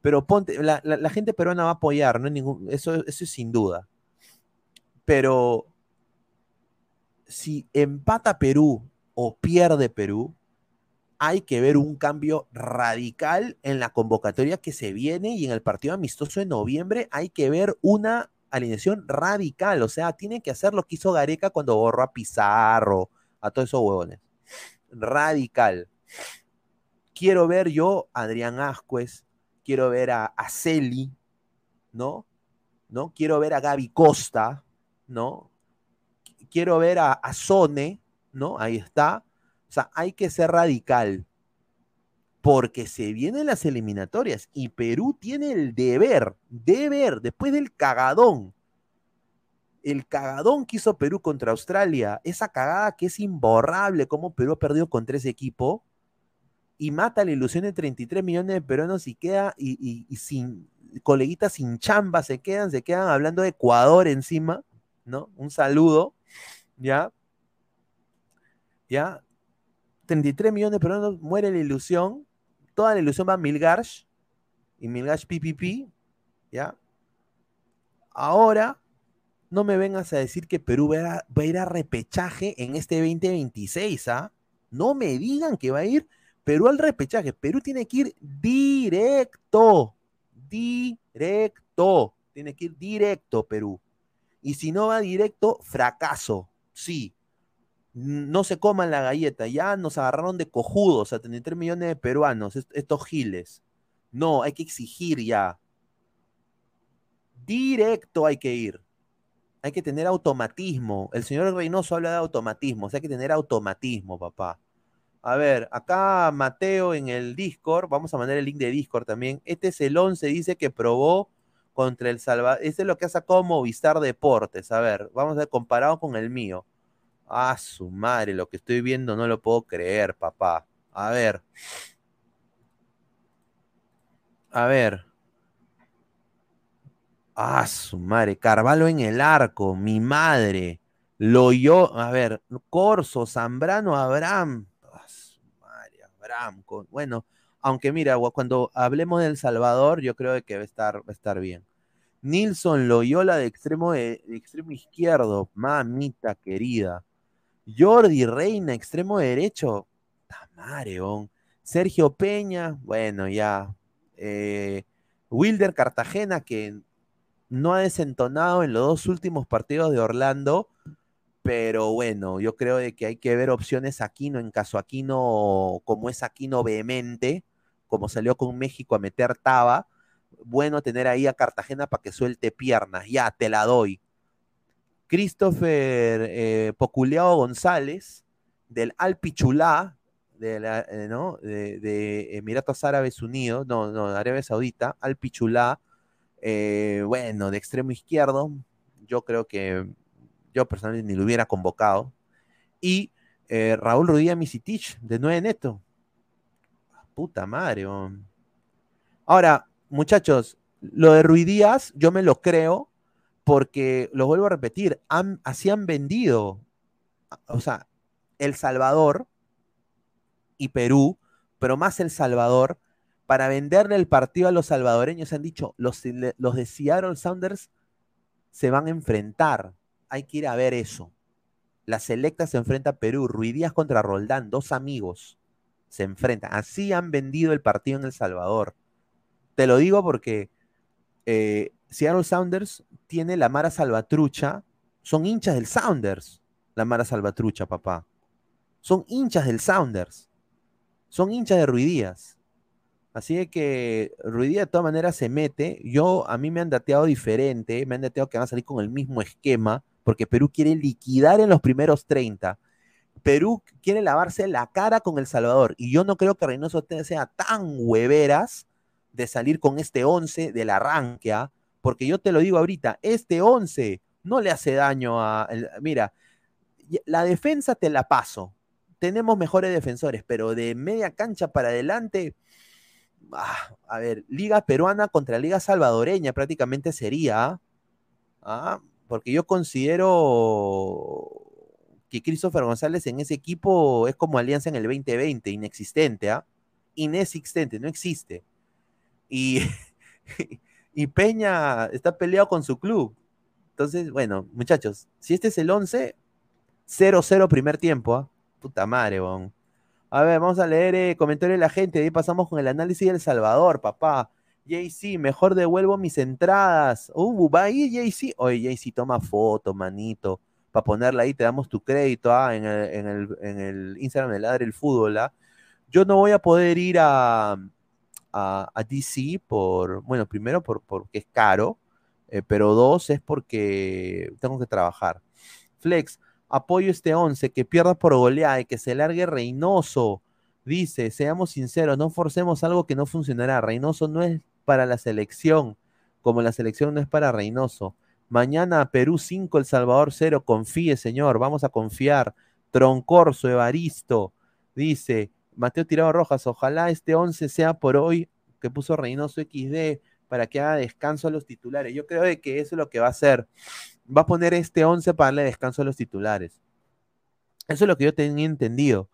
A: Pero ponte, la, gente peruana va a apoyar, no ningún, eso, eso es sin duda. Pero si empata Perú o pierde Perú, hay que ver un cambio radical en la convocatoria que se viene y en el partido amistoso de noviembre hay que ver una alineación radical. O sea, tiene que hacer lo que hizo Gareca cuando borró a Pizarro, a todos esos huevones. Radical. Quiero ver yo a Adrián Ascuez, quiero ver a, a Celi, ¿no? ¿no? Quiero ver a Gaby Costa, ¿no? Quiero ver a, a Sone, ¿no? Ahí está. Hay que ser radical. Porque se vienen las eliminatorias y Perú tiene el deber, deber, después del cagadón. El cagadón que hizo Perú contra Australia, esa cagada que es imborrable, como Perú ha perdido contra ese equipo y mata la ilusión de 33 millones de peruanos y queda, y, y, y sin, coleguitas sin chamba se quedan, se quedan hablando de Ecuador encima, ¿no? Un saludo, ¿ya? ¿Ya? 33 millones de peruanos, muere la ilusión, toda la ilusión va a Milgash, y Milgash PPP, ¿ya? Ahora, no me vengas a decir que Perú va a, va a ir a repechaje en este 2026, ¿ah? No me digan que va a ir Perú al repechaje. Perú tiene que ir directo, directo, tiene que ir directo Perú. Y si no va directo, fracaso, sí. No se coman la galleta, ya nos agarraron de cojudos a 33 millones de peruanos, est estos giles. No, hay que exigir ya. Directo hay que ir. Hay que tener automatismo. El señor Reynoso habla de automatismo, o sea, hay que tener automatismo, papá. A ver, acá Mateo en el Discord, vamos a mandar el link de Discord también. Este es el 11, dice que probó contra el Salvador. Este es lo que ha sacado Movistar Deportes. A ver, vamos a ver, comparado con el mío. Ah, su madre, lo que estoy viendo no lo puedo creer, papá. A ver. A ver. Ah, su madre. Carvalho en el arco, mi madre. Loyo, a ver, Corso, Zambrano, Abraham. Ah, su madre, Abraham. bueno, aunque mira, cuando hablemos del Salvador, yo creo que va a estar, bien. Nilson Loyola de extremo, de, extremo izquierdo, mamita querida. Jordi Reina, extremo derecho. Tamareón. Sergio Peña, bueno, ya. Eh, Wilder Cartagena, que no ha desentonado en los dos últimos partidos de Orlando, pero bueno, yo creo de que hay que ver opciones Aquino, en caso Aquino, como es Aquino vehemente, como salió con México a meter taba, bueno tener ahí a Cartagena para que suelte piernas, ya, te la doy. Christopher eh, Poculeado González, del Alpichulá, de, eh, ¿no? de, Emiratos Árabes Unidos, no, no, Arabia Saudita, Alpichulá, eh, bueno, de extremo izquierdo, yo creo que yo personalmente ni lo hubiera convocado. Y Raúl Rudía Misitich, de 9 neto. Puta madre. Ahora, muchachos, lo de Ruidías, yo me lo creo porque, lo vuelvo a repetir, así han vendido, o sea, El Salvador y Perú, pero más El Salvador, para venderle el partido a los salvadoreños, han dicho, los, los de Seattle Sounders se van a enfrentar, hay que ir a ver eso. La selecta se enfrenta a Perú, Ruidías contra Roldán, dos amigos se enfrentan. Así han vendido el partido en El Salvador. Te lo digo porque eh, Seattle Sounders tiene la Mara Salvatrucha, son hinchas del Sounders, la Mara Salvatrucha, papá. Son hinchas del Sounders. Son hinchas de Ruidías. Así que Ruidías de todas maneras se mete. Yo, a mí me han dateado diferente, me han dateado que van a salir con el mismo esquema, porque Perú quiere liquidar en los primeros 30. Perú quiere lavarse la cara con El Salvador. Y yo no creo que Reynoso sea tan hueveras de salir con este 11 del arranque, ¿ah? Porque yo te lo digo ahorita, este 11 no le hace daño a... Mira, la defensa te la paso. Tenemos mejores defensores, pero de media cancha para adelante, ah, a ver, Liga Peruana contra Liga Salvadoreña prácticamente sería, ¿ah? porque yo considero que Christopher González en ese equipo es como alianza en el 2020, inexistente, ¿ah? Inexistente, no existe. Y, Peña está peleado con su club. Entonces, bueno, muchachos, si este es el 11, 0-0 primer tiempo, ¿ah? Puta madre, bon. A ver, vamos a leer eh, comentarios de la gente. Ahí pasamos con el análisis del Salvador, papá. JC, mejor devuelvo mis entradas. Uh, va ahí JC. Oye, JC, toma foto, manito. Para ponerla ahí, te damos tu crédito ah, en, el, Instagram de Ladre el Fútbol. ¿ah? Yo no voy a poder ir a, a, DC por, bueno, primero por, porque es caro, eh, pero dos es porque tengo que trabajar. Flex, apoyo este 11, que pierda por goleada y que se largue Reynoso. Dice, seamos sinceros, no forcemos algo que no funcionará. Reynoso no es para la selección, como la selección no es para Reynoso. Mañana Perú 5, El Salvador 0. Confíe, señor, vamos a confiar. Troncorso, Evaristo, dice, Mateo Tirado Rojas, ojalá este 11 sea por hoy que puso Reynoso XD para que haga descanso a los titulares. Yo creo que eso es lo que va a hacer. Va a poner este 11 para darle descanso a los titulares. Eso es lo que yo tenía entendido.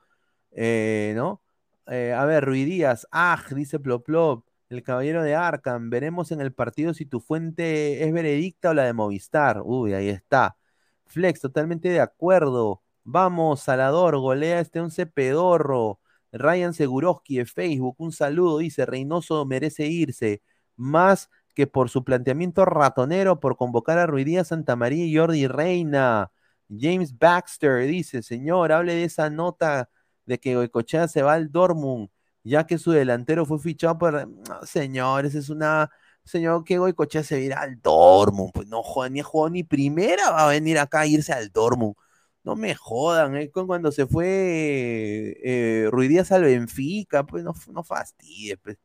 A: Eh, ¿No? Eh, a ver, Ruidías, ah, dice Ploplop, el caballero de Arkham. Veremos en el partido si tu fuente es veredicta o la de Movistar. Uy, ahí está. Flex, totalmente de acuerdo. Vamos, Salador, golea este 11 pedorro. Ryan Seguroski de Facebook, un saludo, dice, Reynoso merece irse, más que por su planteamiento ratonero por convocar a Ruidía Santa María y Jordi Reina. James Baxter dice, señor, hable de esa nota de que Goicochea se va al Dortmund, ya que su delantero fue fichado por... No, señor, esa es una... Señor, que Goicochea se irá al Dortmund, pues no ni jugó ni primera, va a venir acá a irse al Dortmund. No me jodan, ¿eh? cuando se fue eh, Ruidías al Benfica, pues no, no fastidies. Pues.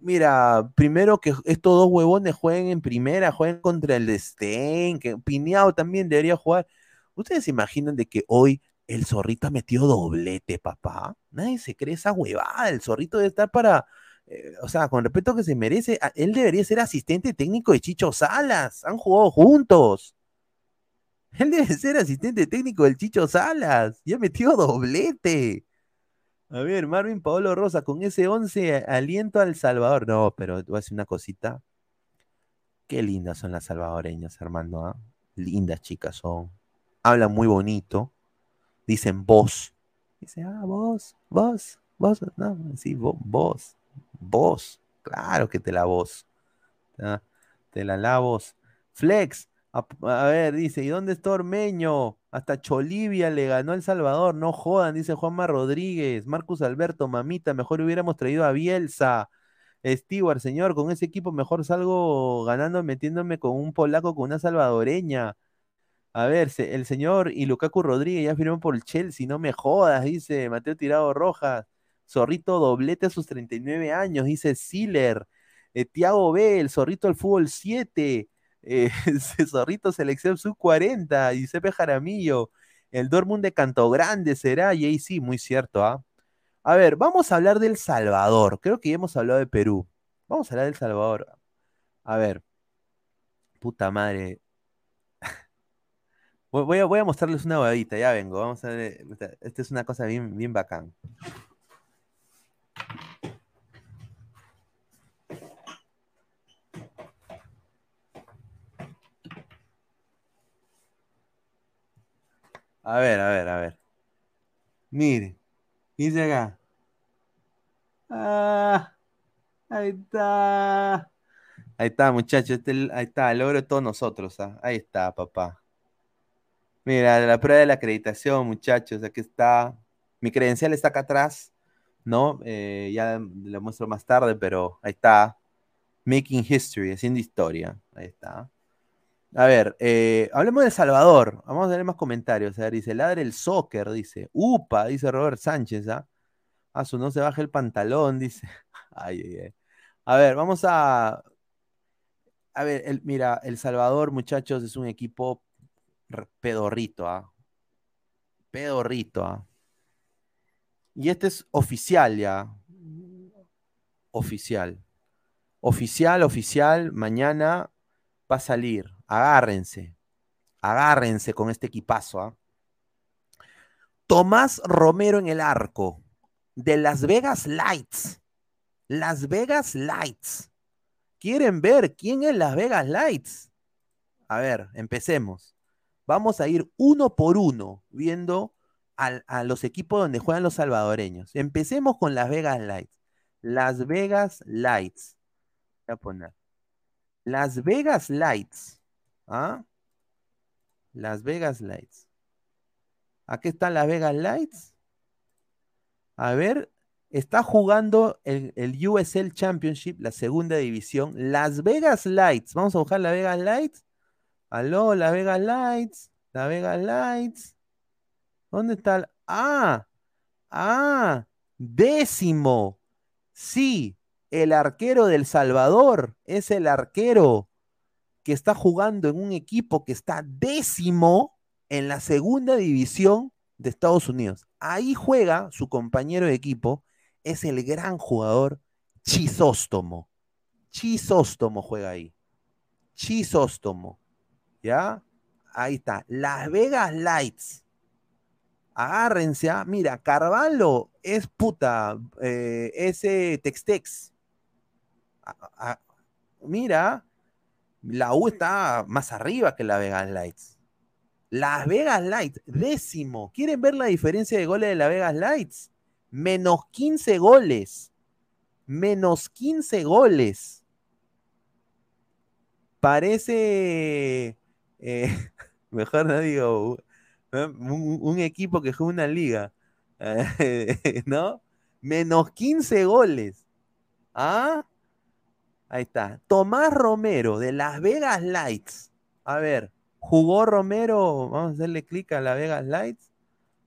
A: mira, primero que estos dos huevones jueguen en primera, jueguen contra el Stein, que Pineado también debería jugar. ¿Ustedes se imaginan de que hoy el zorrito ha metido doblete, papá? Nadie se cree esa huevada. El zorrito debe estar para, eh, o sea, con respeto que se merece, él debería ser asistente técnico de Chicho Salas. Han jugado juntos. Él debe ser asistente técnico del Chicho Salas. Y ha metido doblete. A ver, Marvin Paolo Rosa, con ese 11 aliento al Salvador. No, pero a decir una cosita. Qué lindas son las salvadoreñas, Armando. ¿ah? Lindas chicas son. Hablan muy bonito. Dicen vos. Dice, ah, vos, vos, vos. No, sí, vos, vos. Claro que te la vos. ¿ah? Te la la vos. Flex. A, ver, dice, ¿y dónde está Ormeño? Hasta Cholivia le ganó El Salvador, no jodan, dice Juanma Rodríguez, Marcus Alberto, mamita, mejor hubiéramos traído a Bielsa. Stewart, señor, con ese equipo mejor salgo ganando metiéndome con un polaco, con una salvadoreña. A ver, el señor y Lukaku Rodríguez ya firmó por el Chelsea, no me jodas, dice Mateo Tirado Rojas. Zorrito doblete a sus 39 años, dice Siller. Eh, Tiago B, el zorrito del fútbol 7. Eh, zorrito selección sub 40, Giuseppe Jaramillo. El Dortmund de Canto Grande será, y ahí sí, muy cierto, ¿ah? A ver, vamos a hablar del Salvador. Creo que ya hemos hablado de Perú. Vamos a hablar del Salvador. A ver. Puta madre. Voy a, voy a mostrarles una huevita, ya vengo. Vamos a ver. Esta es una cosa bien, bien bacán. A ver, a ver, a ver. Mire. Dice acá. Ah, ahí está. Ahí está, muchachos. Este, ahí está, el logro de todos nosotros. ¿ah? Ahí está, papá. Mira, la prueba de la acreditación, muchachos. Aquí está. Mi credencial está acá atrás. ¿No? Eh, ya lo muestro más tarde, pero ahí está. Making history, haciendo historia. Ahí está. A ver, eh, hablemos de Salvador. Vamos a tener más comentarios. A ver, dice, ladre el soccer, dice. Upa, dice Robert Sánchez, ¿ah? A su no se baje el pantalón, dice. Ay, ay, ay. A ver, vamos a. A ver, el, mira, El Salvador, muchachos, es un equipo pedorrito, ¿ah? Pedorrito, ¿ah? Y este es oficial ya. Oficial. Oficial, oficial. Mañana va a salir agárrense, agárrense con este equipazo. ¿ah? Tomás Romero en el arco de Las Vegas Lights. Las Vegas Lights. ¿Quieren ver quién es Las Vegas Lights? A ver, empecemos. Vamos a ir uno por uno viendo a, a los equipos donde juegan los salvadoreños. Empecemos con Las Vegas Lights. Las Vegas Lights. Voy a poner. Las Vegas Lights ¿Ah? Las Vegas Lights. Aquí están Las Vegas Lights. A ver, está jugando el, USL Championship, la segunda división. Las Vegas Lights. Vamos a buscar Las Vegas Lights. Aló, Las Vegas Lights. Las Vegas Lights. ¿Dónde está? Ah, ah, décimo. Sí, el arquero del Salvador es el arquero que está jugando en un equipo que está décimo en la segunda división de Estados Unidos. Ahí juega su compañero de equipo, es el gran jugador Chisóstomo. Chisóstomo juega ahí. Chisóstomo. ¿Ya? Ahí está. Las Vegas Lights. Agárrense. ¿ah? Mira, Carvalho es puta. Eh, ese Textex. Mira, la U está más arriba que la Vegas Lights. Las Vegas Lights, décimo. ¿Quieren ver la diferencia de goles de la Vegas Lights? Menos 15 goles. Menos 15 goles. Parece, eh, mejor no digo, un, equipo que juega una liga. ¿No? Menos 15 goles. ¿Ah? Ahí está. Tomás Romero de Las Vegas Lights. A ver, jugó Romero. Vamos a hacerle clic a Las Vegas Lights.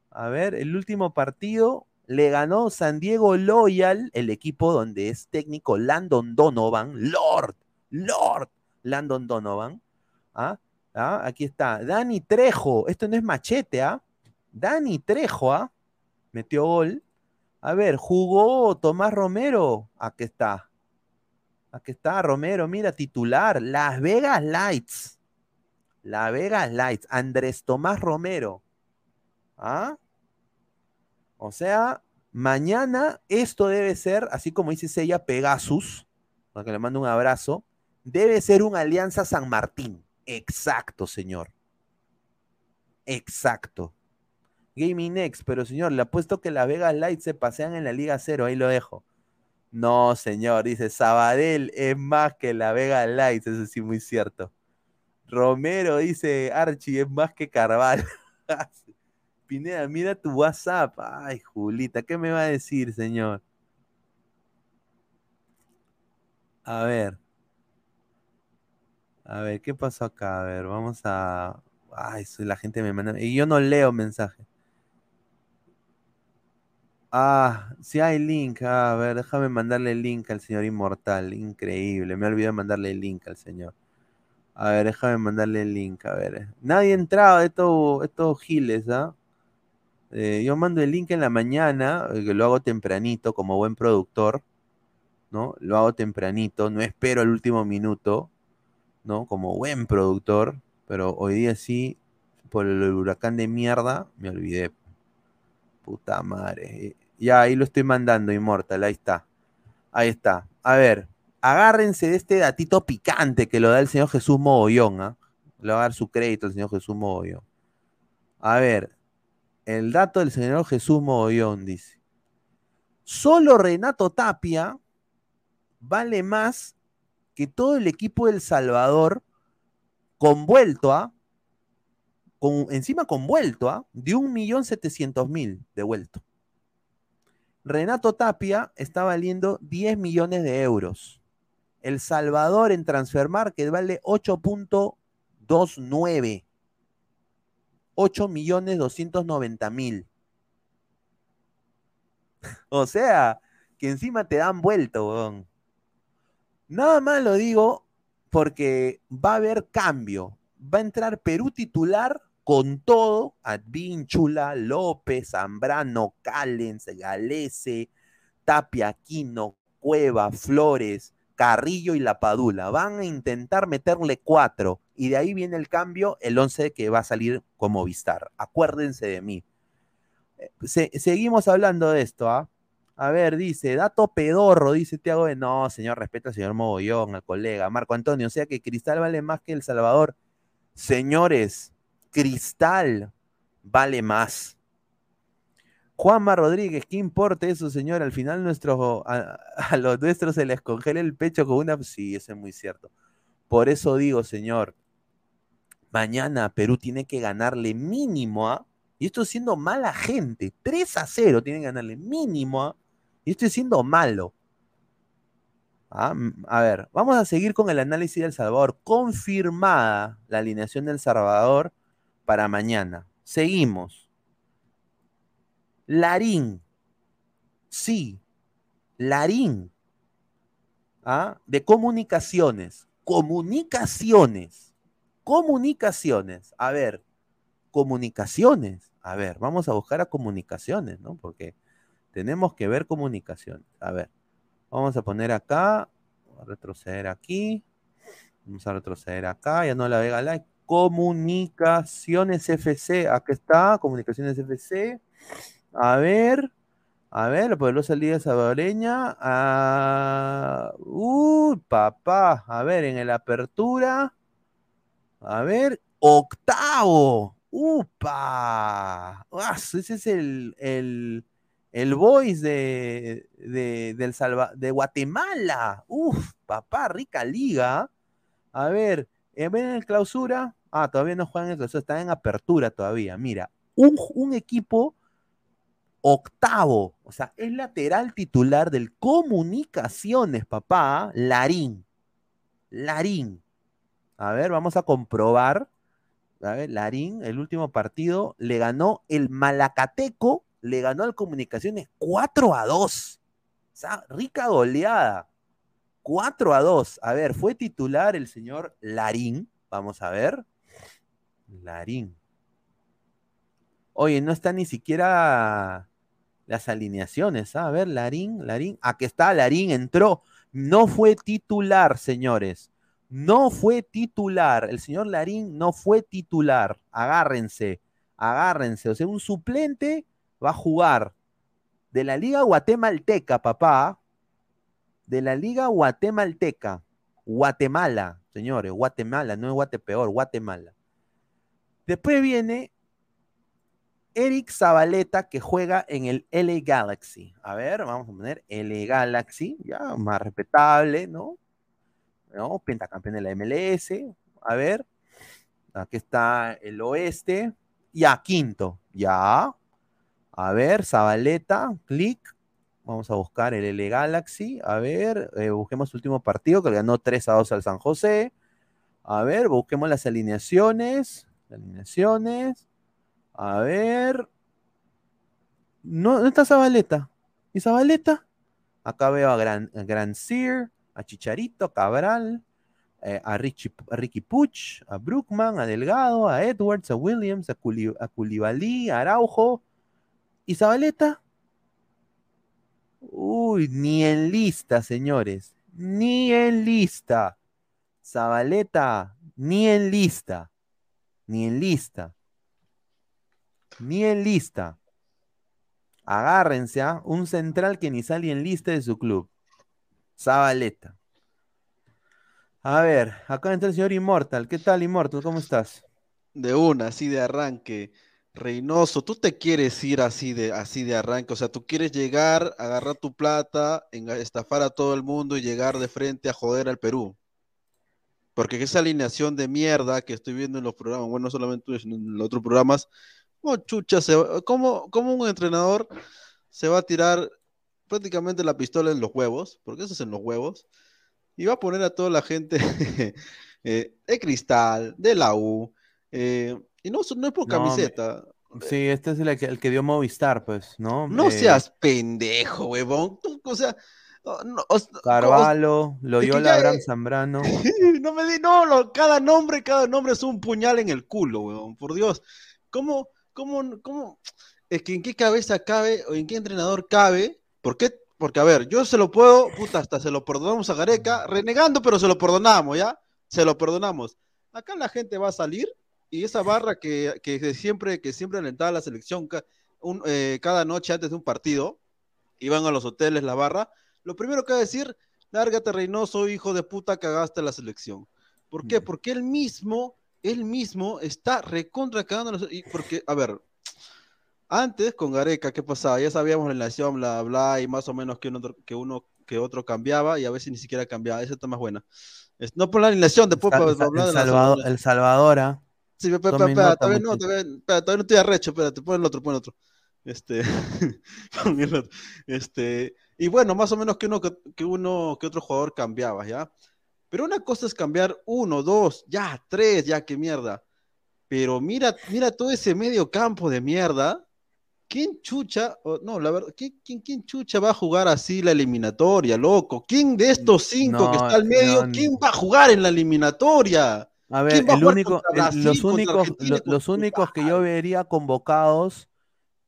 A: A ver, el último partido le ganó San Diego Loyal, el equipo donde es técnico Landon Donovan. Lord, Lord, Landon Donovan. ¿ah? ¿Ah? Aquí está. Dani Trejo. Esto no es machete, ¿ah? Dani Trejo, ¿ah? Metió gol. A ver, jugó Tomás Romero. Aquí está. Aquí está Romero, mira, titular. Las Vegas Lights. Las Vegas Lights. Andrés Tomás Romero. ¿Ah? O sea, mañana esto debe ser, así como dice ella, Pegasus, para que le mando un abrazo, debe ser una alianza San Martín. Exacto, señor. Exacto. Gaming Next, pero señor, le apuesto que las Vegas Lights se pasean en la Liga Cero, ahí lo dejo. No, señor, dice Sabadell es más que la Vega Lights, eso sí, muy cierto. Romero dice Archie es más que Carval. Pineda, mira tu WhatsApp. Ay, Julita, ¿qué me va a decir, señor? A ver. A ver, ¿qué pasó acá? A ver, vamos a. Ay, la gente me manda. Y yo no leo mensajes. Ah, sí hay link. Ah, a ver, déjame mandarle el link al señor Inmortal. Increíble. Me olvidé mandarle el link al señor. A ver, déjame mandarle el link. A ver. Nadie ha entrado de estos, estos giles, ¿ah? Eh, yo mando el link en la mañana, eh, que lo hago tempranito como buen productor, ¿no? Lo hago tempranito, no espero al último minuto, ¿no? Como buen productor, pero hoy día sí, por el huracán de mierda, me olvidé. Puta madre. Ya, ahí lo estoy mandando, Immortal, ahí está. Ahí está. A ver, agárrense de este datito picante que lo da el señor Jesús Mogollón, ¿ah? Le va a dar su crédito al señor Jesús Mogollón. A ver, el dato del señor Jesús Mogollón dice: Solo Renato Tapia vale más que todo el equipo del Salvador convuelto a, con, encima convuelto a, de 1.700.000 devuelto. Renato Tapia está valiendo 10 millones de euros. El Salvador en Transfer Market vale 8.29. 8 millones 290 mil. o sea, que encima te dan vuelto, weón. Nada más lo digo porque va a haber cambio. Va a entrar Perú titular con todo, Advínchula, López, Zambrano, Callens, Galese, Tapia, Aquino, Cueva, Flores, Carrillo y La Padula. Van a intentar meterle cuatro y de ahí viene el cambio, el 11 que va a salir como Vistar. Acuérdense de mí. Eh, seguimos hablando de esto, ¿ah? A ver, dice, dato pedorro, dice Tiago. No, señor, respeta al señor Mogollón, al colega, Marco Antonio. O sea que Cristal vale más que El Salvador. Señores, Cristal vale más. Juanma Rodríguez, ¿qué importa eso, señor? Al final nuestro, a, los nuestros se les congela el pecho con una... Sí, eso es muy cierto. Por eso digo, señor, mañana Perú tiene que ganarle mínimo a... Y estoy siendo mala gente. 3 a 0 tiene que ganarle mínimo a... Y estoy siendo malo. Ah, a ver, vamos a seguir con el análisis del Salvador. Confirmada la alineación del Salvador para mañana. Seguimos. Larín. Sí. Larín. ¿Ah? De comunicaciones. Comunicaciones. Comunicaciones. A ver. Comunicaciones. A ver, vamos a buscar a comunicaciones, ¿no? Porque tenemos que ver comunicaciones. A ver. Vamos a poner acá. a retroceder aquí. Vamos a retroceder acá. Ya no la vega like. Comunicaciones FC. Acá está, Comunicaciones FC. A ver, a ver, la poderosa Liga Salvadoreña. Ah, uh, papá. A ver, en el apertura. A ver, octavo. ¡Upa! ese es el, el, el voice de, de, del Salva, de Guatemala. Uf, papá, rica liga. A ver, ven en clausura. Ah, todavía no juegan en clausura, están en apertura todavía. Mira, un, equipo octavo, o sea, es lateral titular del Comunicaciones, papá, Larín. Larín. A ver, vamos a comprobar. A ver, Larín, el último partido, le ganó el Malacateco, le ganó al Comunicaciones 4 a 2. O sea, rica goleada. 4 a 2. A ver, fue titular el señor Larín. Vamos a ver. Larín. Oye, no está ni siquiera las alineaciones. ¿ah? A ver, Larín, Larín. Aquí está, Larín entró. No fue titular, señores. No fue titular. El señor Larín no fue titular. Agárrense, agárrense. O sea, un suplente va a jugar de la Liga Guatemalteca, papá. De la Liga Guatemalteca. Guatemala, señores, Guatemala, no es Guatepeor, Guatemala. Después viene Eric Zabaleta que juega en el LA Galaxy. A ver, vamos a poner LA Galaxy, ya más respetable, ¿no? ¿No? Pentacampeón de la MLS. A ver, aquí está el oeste. Ya, quinto, ya. A ver, Zabaleta, clic. Vamos a buscar el LA Galaxy. A ver, eh, busquemos su último partido que ganó 3 a 2 al San José. A ver, busquemos las alineaciones. Alineaciones. A ver. No, no está Zabaleta. ¿Y Zabaleta? Acá veo a Gran, a Gran Sear, a Chicharito, Cabral, eh, a, Richie, a Ricky Puch, a Brookman, a Delgado, a Edwards, a Williams, a, Culi, a a Araujo. ¿Y Zabaleta? Uy, ni en lista, señores. Ni en lista. Zabaleta, ni en lista. Ni en lista. Ni en lista. Agárrense a un central que ni sale en lista de su club. Zabaleta. A ver, acá entra el señor Immortal. ¿Qué tal, Immortal? ¿Cómo estás?
B: De una, así de arranque. Reynoso, tú te quieres ir así de, así de arranque, o sea, tú quieres llegar, agarrar tu plata, estafar a todo el mundo y llegar de frente a joder al Perú. Porque esa alineación de mierda que estoy viendo en los programas, bueno, no solamente en los otros programas, como chucha, se, como, como un entrenador se va a tirar prácticamente la pistola en los huevos, porque eso es en los huevos, y va a poner a toda la gente eh, de cristal, de la U, eh, y no, no es por camiseta.
A: sí, este es el que, el que, dio Movistar, pues, ¿no?
B: No eh, seas pendejo, huevón. o sea, no,
A: Carvalho, Loyola, Abraham Zambrano.
B: no me di, no, cada nombre, cada nombre es un puñal en el culo, huevón, por Dios. ¿Cómo, cómo, cómo? Es que en qué cabeza cabe o en qué entrenador cabe. ¿Por qué? Porque, a ver, yo se lo puedo, puta, hasta se lo perdonamos a Gareca, renegando, pero se lo perdonamos, ¿ya? Se lo perdonamos. Acá la gente va a salir y esa barra que, que siempre, que siempre alentaba la selección un, eh, cada noche antes de un partido, iban a los hoteles la barra, lo primero que va a decir, lárgate Reynoso, hijo de puta, cagaste la selección. ¿Por qué? Mm. Porque él mismo, él mismo está recontra cagando, y porque, a ver, antes con Gareca, ¿qué pasaba? Ya sabíamos la nación, bla, bla, y más o menos que uno, que uno que otro cambiaba, y a veces ni siquiera cambiaba, esa está más buena. no por la alineación, después
A: el,
B: hablar
A: el, Salvador, el Salvadora.
B: Sí, espera, espera, todavía no, todavía, todavía no estoy arrecho, espérate, pon el otro, pon el otro. Este, este, y bueno, más o menos que uno que, uno que otro jugador cambiaba, ¿ya? Pero una cosa es cambiar uno, dos, ya, tres, ya, qué mierda. Pero mira, mira todo ese medio campo de mierda. ¿Quién chucha? no, la verdad, ¿quién, quién, chucha va a jugar así la eliminatoria, loco? ¿Quién de estos cinco que está al medio, quién va a jugar en la eliminatoria?
A: A ver, el único, los únicos, los, únicos que yo vería convocados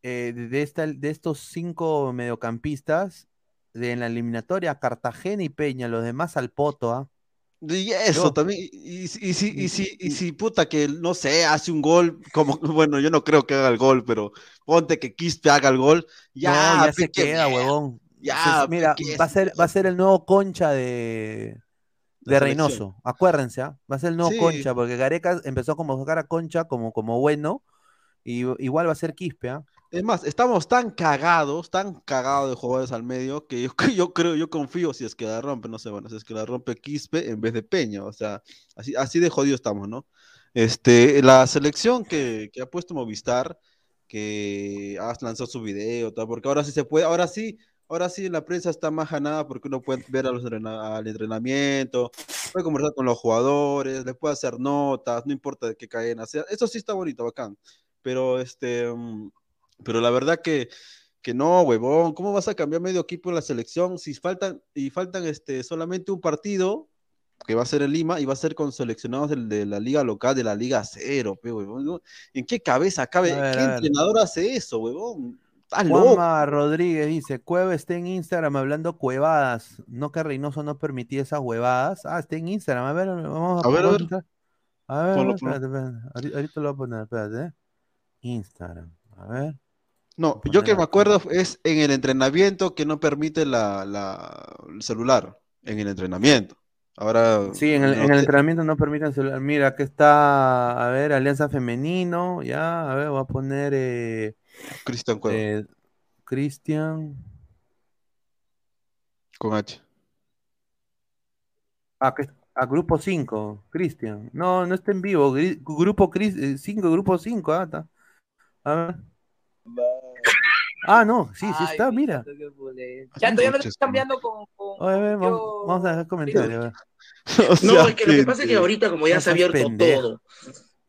A: eh, de, esta, de estos cinco mediocampistas de, en la eliminatoria, Cartagena y Peña, los demás al poto, ¿ah?
B: Y eso también, y, y, si, y, si, y si puta que, no sé, hace un gol, como, bueno, yo no creo que haga el gol, pero ponte que Quispe haga el gol, ya,
A: ya se queda, huevón. Ya, mira, va a, ser, va a ser el nuevo concha de, de Reynoso. Acuérdense, ¿ah? va a ser el nuevo Concha, porque Gareca empezó como jugar a Concha como, como bueno, y igual va a ser Quispe. ¿ah?
B: Es más, estamos tan cagados, tan cagados de jugadores al medio, que yo, yo, creo, yo confío si es que la rompe, no sé, bueno, si es que la rompe Quispe en vez de Peña, o sea, así, así de jodido estamos, ¿no? Este, la selección que, que ha puesto Movistar, que ha lanzado su video, porque ahora sí se puede, ahora sí, Ahora sí, la prensa está más ganada porque uno puede ver a los al entrenamiento, puede conversar con los jugadores, le puede hacer notas, no importa de qué cadena sea. Eso sí está bonito, bacán. Pero, este, mm, pero la verdad que, que no, huevón. ¿Cómo vas a cambiar medio equipo en la selección si faltan y faltan este, solamente un partido? que va a ser en Lima y va a ser con seleccionados del- de, la liga local, de la liga cero, pe, huevón. ¿En qué cabeza cabe?
A: Ver,
B: ¿Qué entrenador hace eso, huevón? Loco.
A: Juanma Rodríguez dice, Cueva está en Instagram hablando cuevadas. No que Reynoso no permitía esas huevadas. Ah, está en Instagram. A ver, vamos a,
B: A ver, a
A: vamos
B: ver.
A: A ver,
B: Ponlo,
A: espérate, espérate. Ahorita, ahorita lo voy a poner, espérate. ¿eh? Instagram. A ver.
B: No,
A: a
B: yo que
A: poner
B: me acuerdo es en el entrenamiento que no permite la, la- el celular. En el entrenamiento. Ahora.
A: Sí, en el,
B: no
A: en el entrenamiento no permiten celular. Mira, aquí está, a ver, Alianza Femenino, ya, a ver, voy a poner eh,
B: Cristian Cueva,
A: eh, Cristian.
B: con H.
A: Ah, que- ah, grupo 5, Cristian. No, no está en vivo. gri- Grupo 5, grupo 5, ah, está. A ver. Ah, no, sí, sí
C: Ay,
A: está,
C: mi
A: mira.
C: chato, ya me
B: Conches,
C: estás cambiando con. con,
A: Oye, a ver, vamos,
C: yo-
A: vamos a dejar comentarios. a
D: No, es que lo que pasa es que ahorita, como ya
A: No
D: se ha abierto
A: pendejo.
D: todo,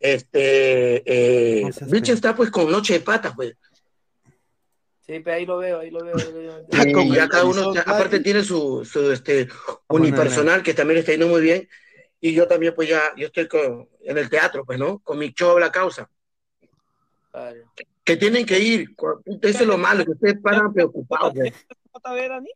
D: este, eh, está pues con Noche de Patas, pues.
C: Sí, pero ahí lo veo, ahí lo veo. Ahí lo veo.
D: Y ya cada uno, aparte tiene su, su este,
A: ponerle.
D: unipersonal que también está yendo muy bien. Y yo también, pues ya, yo estoy con, en el teatro, pues, ¿no? Con mi show Habla Causa.
C: Claro.
D: Que tienen que ir. Eso es lo malo, que ustedes paran preocupados. pues.
E: JB, Dani?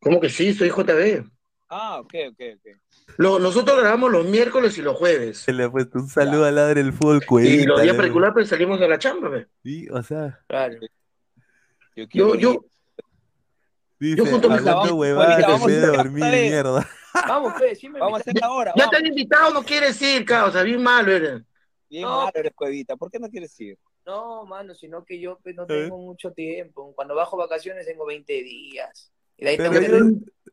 D: ¿Cómo que sí? Soy JB.
E: Ah, ok, ok, ok.
D: Lo, nosotros grabamos los miércoles y los jueves.
A: Se le ha puesto un saludo al ladre del fútbol
D: Y
A: cuevita.
D: los días particulares pues, salimos a la chamba, pues.
A: Sí, o sea,
C: Claro.
E: Yo
D: Yo,
E: quiero
D: yo,
A: dice,
D: junto a mis
E: amigos,
A: huevadas
E: vamos
A: de dormir mierda.
C: Vamos, Fe, sí me
E: Vamos a hacerla ahora.
D: ya
E: vamos.
D: te han invitado, no quieres ir, causa, bien malo eres.
E: Bien
C: No.
E: malo eres, Cuevita. ¿Por qué no quieres ir?
C: No, mano, sino que yo pues, no tengo mucho tiempo. Cuando bajo vacaciones tengo 20 días. Y de ahí
A: Pero
C: que...
A: yo-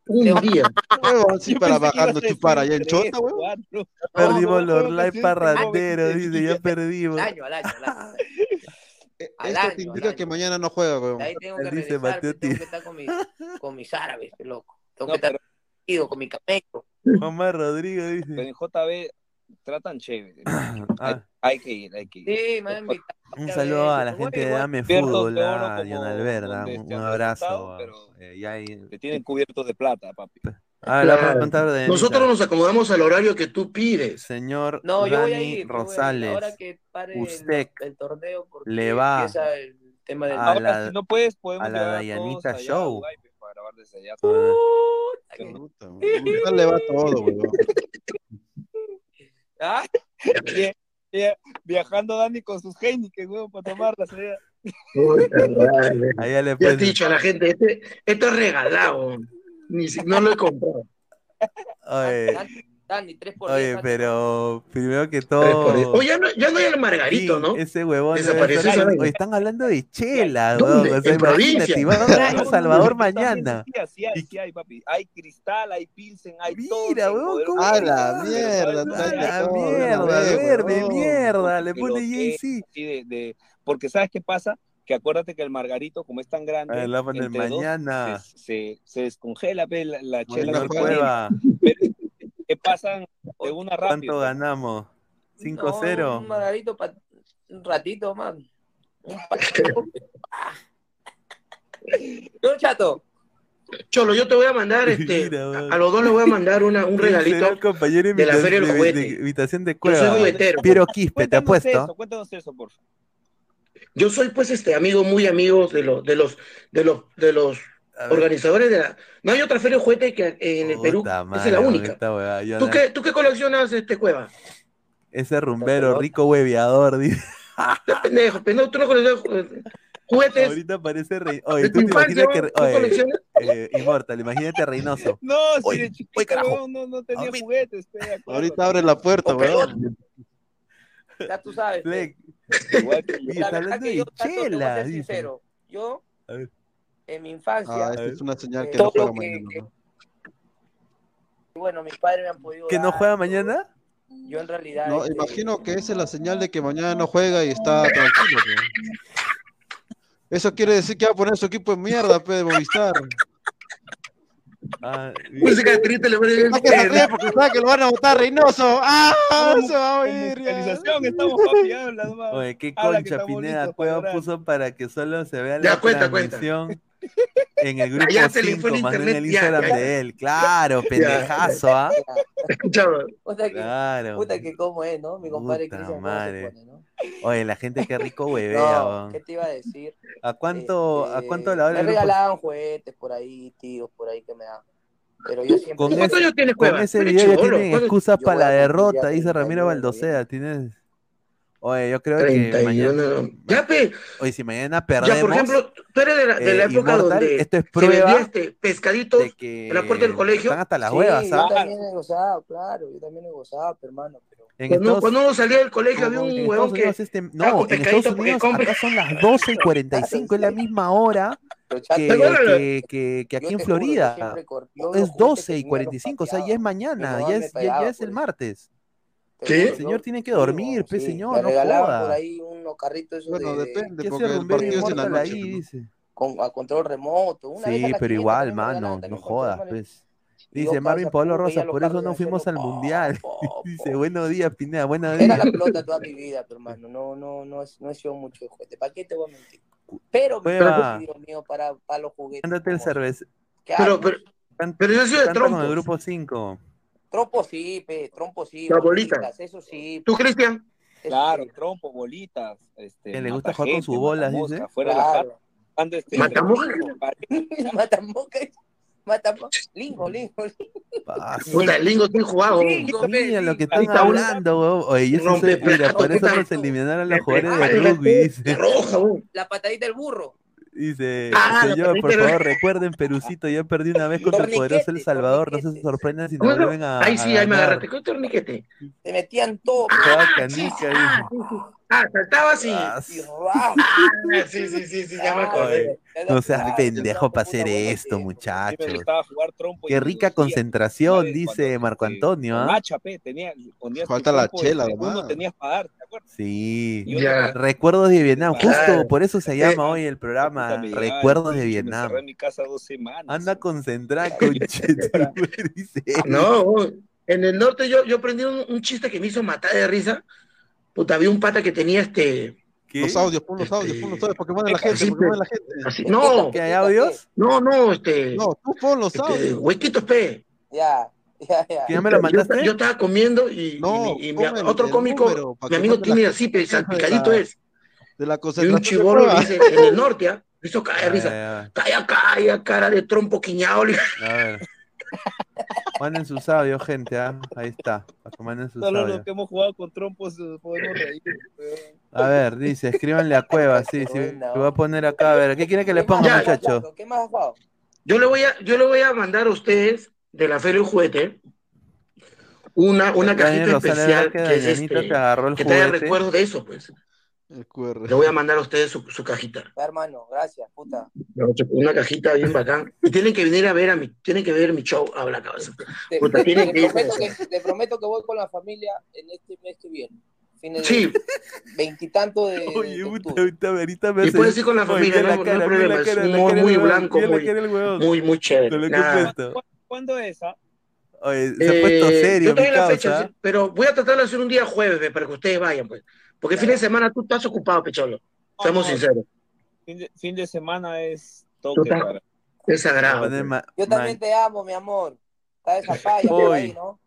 D: Un día.
B: Huevón, sí, para bajar no chupar allá en Chota, huevón.
A: Perdimos los
E: no,
A: parranderos, dice, ya perdimos.
C: Al año, al año, al año.
B: Eh, Esto te indica que mañana no juega.
C: De ahí tengo que
A: dice
C: regresar,
A: Mateo
C: pues, tengo que estar con mis, con mis árabes, loco. Tengo que estar con mi camello.
A: Omar Rodríguez
E: pero
A: dice.
E: en JB tratan chévere.
A: Ah,
E: Hay que ir, hay que ir.
C: Sí, me han invitado.
A: un saludo a la gente de Dame Fútbol, a Alberda,
E: donde
A: un, abrazo.
E: pero-
A: eh, ya hay-
E: Te tienen cubiertos de plata, papi.
A: Ah, la
D: Claro.
A: pregunta de
D: Nosotros nos acomodamos al horario que tú pides.
A: Señor
C: No, yo voy a
A: Dani
C: ir. yo voy a ir.
A: Rosales,
C: Ahora que pare
A: usted
C: el, torneo, porque
A: le va
C: el tema del.
A: a
E: Ahora,
A: la-
E: si no puedes, podemos
A: a la
E: llevar a
A: Dayanita
E: todos
A: Show.
E: Dubái, para grabar desde allá.
B: Le va todo.
C: Ah,
E: Via- via- Viajando Dani con sus Heineken, para tomarlas allá.
A: ahí ya le
D: Ya
A: pues,
D: te he dicho a la gente, este, esto es regalado. Ni si- no lo he comprado.
A: oye,
C: Dani, Dani, 3 por
A: oye,
C: 10.
A: pero primero que todo,
D: Oye, ya no, ya no hay el Margarito,
A: sí,
D: ¿no?
A: ese huevón
D: Desapareció
A: estar-
D: esa vaina.
A: oye, están hablando de chela,
D: ¿Dónde?
A: o sea,
D: En provincia.
A: imagínate, van a El Salvador mañana.
E: Sí, sí hay, sí hay, papi. Hay cristal, hay pilsen, hay todo.
A: Mira, huevón, ¿cómo
B: A
E: de-
B: la
E: pero
B: mierda.
A: A la mierda,
B: huevón.
A: mierda, le pone
E: de- porque ¿sabes qué pasa? Que acuérdate que el margarito, como es tan grande,
A: A ponen
E: entre dos,
A: mañana.
E: se, se, se descongela la, la chela.
A: Señor
E: que
A: Cueva,
E: pasan de una
A: ¿cuánto
E: rápido.
A: ganamos?
C: No,
A: 5-0.
C: un Margarito para un ratito, man. Un pa- Yo, chato.
D: Cholo, yo te voy a mandar, este,
A: Mira,
D: a, los dos les voy a mandar una, un regalito.
A: compañero
D: de la Feria del
A: de-
D: Juguete.
A: de- invitación de
D: Yo soy
A: Cueva.
D: juguetero.
A: Piero Quispe, te apuesto.
E: eso, cuéntanos eso, por favor.
D: Yo soy, pues, este amigo, muy amigo de los, de los, de los, de los. Organizadores de la. No hay otra feria de juguete que en el Perú. Esa es la única. ¿Tú qué, ¿Tú qué coleccionas, este Cueva?
A: Ese rumbero, rico hueveador, dice.
D: Qué pendejo, pendejo, tú no coleccionas eh, juguetes
A: Ahorita parece rey. Oye, tú te imaginas que.
D: ¿Tú
A: Oye, eh, Inmortal, imagínate Reynoso.
E: No, si
A: Oye,
E: de
A: oye,
E: chiquito
A: carajo.
E: huevón, no, no tenía
A: Ahorita-
E: juguetes.
B: Ahorita abre la puerta, weón.
C: Ya tú sabes.
E: Igual que yo.
C: La
A: está
C: verdad
A: hablando
C: que
A: de
C: yo, Chato, te voy a
A: chela.
C: Yo,
A: A ver.
C: En mi infancia,
B: Ah, esta es una señal que
C: Todo
B: no juega
C: lo que-
B: mañana.
C: que-
B: ¿no?
C: bueno, mis padres me han podido.
A: ¿Que no juega mañana?
C: Yo en realidad.
B: No,
C: este,
B: imagino que esa es la señal de que mañana no juega y está tranquilo. Eso quiere decir que va a poner su equipo en mierda, pe, de Movistar.
A: Ah,
D: Música de triste le.
B: No que se porque sabe que lo van a votar Reynoso. ¡Ah! Se va a oír.
E: estamos.
A: Oye, qué concha Pineda Cueva puso para que solo se vea la
D: cuenta, cuenta.
A: transmisión. En el grupo
D: Ya se le fue
A: 5,
D: el
A: más no en
D: internet, ya.
A: Instagram de él. Claro, pendejazo, ¿ah?
D: Escuchame,
C: Puta que,
A: Claro.
C: puta que cómo es, ¿no? Mi compadre Cristian ¿no?
A: Oye, la gente qué rico huevea,
C: No. ¿qué te iba a decir?
A: ¿A cuánto, ¿A
C: Este,
A: cuánto la hora
C: Me
A: grupo?
C: regalaban juguetes por ahí, tíos por ahí que me dan. Pero yo siempre.
A: Con
D: ¿Cuántos
A: ese,
D: años tienes,
A: con
D: Cueva?
A: ese
D: Eres
A: video ya tienen
D: ¿cuántos-
A: excusas
C: Yo
A: para la
C: a
A: derrota,
C: ya
A: dice Ramiro
C: 31,
A: Baldosea. Tienes. Oye, yo creo que
D: 31.
A: mañana.
D: Ya, pe.
A: Oye, si mañana
D: Ya,
A: perdemos.
D: por ejemplo, tú eres de la, de la
A: eh,
D: época
A: Immortal,
D: donde
A: esto es
D: se vendía
A: prueba
D: este
A: que
D: en la puerta del colegio.
A: están hasta las
C: Sí,
A: huevas,
C: yo
A: ¿ah?
C: también he gozado, claro, yo también he gozado, hermano. Pero...
A: En
D: Cuando,
A: Estados,
D: cuando uno salía del colegio había
A: en
D: un
A: Estados
D: huevón que
A: este-
D: estaba
A: no, en Estados Unidos acá son las 12 y 45, es la misma hora que, que, que, que aquí en Florida. Es
C: juguetes
A: 12
C: que
A: y
C: tenía los
A: 45, o sea, ya es mañana, ya es, ya, ya es el
C: eso.
A: martes.
C: Juro,
A: El señor tiene que dormir, pe
C: sí.
A: señor, no
C: regalaban por
A: joda.
C: ahí unos carritos esos
B: Bueno,
C: de, de-
B: depende,
A: ¿Qué
B: porque el partido es en la noche.
A: ahí? Dice.
C: con, a control remoto. Una vez a
A: Sí, pero
C: 500
A: igual, mano, no jodas, pues. Dice Marvin Pablo
C: los
A: por eso no fuimos al mundial. Dice, buenos días, Pineda, buenos
C: Era
A: días.
C: la pelota toda mi vida, pero, hermano. No, no, no, es, no he sido mucho de juguete. ¿Para qué te voy a mentir? Pero. Dios mío, para, para los juguetes.
A: Ándate el cerveza.
C: ¿Qué
D: Pero, pero, pero yo soy de
A: con el grupo 5.
C: Trompo sí, pe, trompo sí.
D: La bolita.
C: bolitas, Eso sí.
D: ¿Tú, Cristian?
E: Claro, trompo, bolitas. Este,
A: Que le gusta jugar con sus bolas, dice.
E: Fuera de la jaula.
C: Claro.
E: Ando,
D: ¿Mata mosca?
C: Matamosca. Matamosca. Lingo, lingo.
D: Puta, el lingo tiene jugado.
C: Lingo,
A: Mira lo que
C: lingo.
A: están hablando, weón. Oye, yo
D: Rompe
A: soy, mira, por eso nos eliminaron a los jugadores de rugby.
D: La
C: patadita del burro.
A: Dice,
D: Ah,
A: señor, por favor, recuerden, Perucito, ya perdí una vez contra el poderoso El Salvador, no se sorprendan si no
D: ¿Cómo se-
A: vuelven a,
D: Ahí
A: a
D: sí, ahí me agarraste. ¿Qué torniquete?
C: Te metían todo.
A: Toda canica,
D: Ah, sí, sí. Ah, saltabas y.
A: Ah.
D: Ah, sí, sí, sí, sí, ya me acordé.
A: No seas pendejo para hacer esto, muchachos.
E: gustaba jugar trompo.
A: Qué rica concentración, dice Marco
E: este,
A: Antonio,
E: con
A: ¿ah?
E: hacha, pe, tenía,
B: Falta la chela.
E: Uno tenías para dar, ¿te acuerdas?
A: Sí.
E: Y otro
D: Ya.
E: para-
A: Recuerdos de Vietnam,
E: Claro.
A: justo por eso se
D: Eh,
A: llama hoy el programa
E: me
A: Recuerdos
E: el
A: de
E: Me
A: Vietnam.
E: encerré en mi casa dos semanas.
A: Anda concentrado, conchetumare, dice.
D: No, en el norte yo, yo aprendí un, un chiste que me hizo matar de risa. Puta, había un pata que tenía este.
A: ¿Qué?
B: Los audios, pon los audios, pon los audios, porque manda la gente,
D: Sí,
B: porque manda la gente.
D: Así, no,
A: ¿Que hay audios?
D: no, no, este.
B: No, tú pon los
D: este,
B: audios.
D: huequitos, pe.
C: Ya, ya, ya.
A: ¿Que ya me lo
D: Yo,
A: mandaste?
D: yo estaba comiendo y,
B: No,
D: y mi- y mi-
B: ponme el-
D: otro cómico,
B: número,
D: mi amigo
B: la
D: tiene
B: gente
D: así,
B: de
D: salpicadito
B: la-
D: es.
B: De la
D: Y un chivolo dice, en el norte, ¿ah? Hizo caer de
A: Ah,
D: risa.
A: ya,
D: Calla, calla, cara de trompo quiñado.
A: A ver. Manden sus audios, gente, ¿ah? Ahí está. Manden sus
E: Solo los que hemos jugado con trompos eh, podemos reír.
A: A ver, dice, escríbanle a Cueva, sí, sí. Te voy a poner acá, a ver, ¿qué quiere que le
C: ¿Qué más
A: ponga, muchacho?
C: ¿Qué más has jugado?
D: Yo le voy a, yo le voy a mandar a ustedes de la Feria del Juguete una, una cajita especial
A: que
D: que es este,
A: te agarró el
D: que
A: juguete.
D: recuerdos de eso, pues.
B: El QR.
D: Le voy a mandar a ustedes su, su cajita.
C: Ya, hermano, gracias, puta.
D: Una cajita bien bacán. Y tienen que venir a ver a mi, tienen que ver mi show a la cabeza.
C: Te,
D: Puta,
C: te- te
D: que
C: prometo que, te prometo que voy con la familia en este mes que viene. Fines
D: Sí,
C: de veintitanto de,
A: Oye,
C: de
A: puta, ahorita, ahorita me
D: y puedes ir con la familia, no, no hay
A: mira
D: problema. Es humor muy blanco, muy, muy, muy chévere.
A: Lo que
D: Nada.
A: he puesto.
E: ¿Cu- ¿Cuándo es? ah?
A: Oye, se ha puesto
D: Eh,
A: serio,
D: yo
A: mi
D: doy la fecha,
A: causa.
D: sí, pero voy a tratar de hacer un día jueves ve, para que ustedes vayan, pues. Porque el fin de semana tú estás ocupado, Pecholo. Seamos
E: No,
D: sinceros.
E: Fin de, fin de semana es toque
D: estás-
E: para.
D: Es sagrado. Pues.
C: Yo también te amo, mi amor. Está esa paya por
A: Hoy.
C: ahí, ¿no?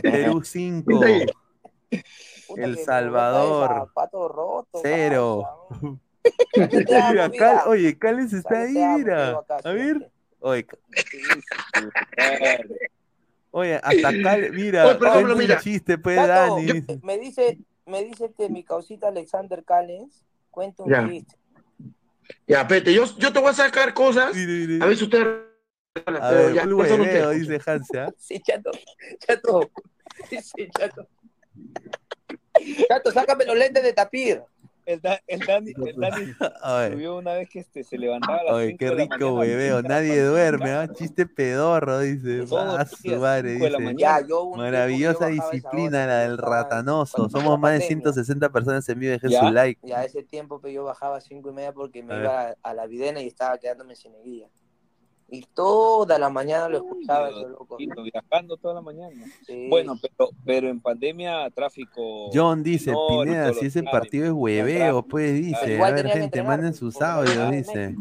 A: Perú 5.
D: Sí.
C: Puta
A: El Salvador.
C: roto.
A: Cero.
C: amo,
A: oye, Cales está ahí, mira. A ver. Oye, oye, hasta Cal, mira,
D: Oye, por ejemplo, mira.
A: chiste, pues,
C: Tato,
A: Dani.
C: yo- me dice, me dice este mi causita Alexander Callens, cuenta un
D: Ya.
C: chiste.
D: Ya, pete, yo, yo te voy a sacar cosas.
A: Mire, mire.
D: A ver si ustedes.
A: A ver,
D: ya,
A: hueveo, dice Hanse, ¿ah?
C: Sí, chato, chato, sí, chato. Chato, sácame los lentes de tapir.
E: El, Da- el Dani, el Dani subió una vez que este, se levantaba a las 5
A: qué
E: de la
A: rico hueveo.
E: a
A: Nadie duerme, ¿ah? Chiste pedorro, dice. Ah, su madre, dice.
C: Ya, yo
A: Maravillosa disciplina la del ratanoso. Somos más de
C: pandemia.
A: 160 personas en vivo. Dejen su like.
C: Ya ese tiempo que yo bajaba a cinco y media porque me
A: A
C: iba a, a la videna y estaba quedándome sin guía. Y toda la mañana lo escuchaba
E: Uy,
C: loco.
E: Viajando toda la mañana.
C: Sí.
E: Bueno, pero, pero en pandemia tráfico.
A: John dice,
E: no,
A: Pineda, si ese partido es hueveo, pues dice.
C: igual
A: A ver, gente, manden sus audios, dice.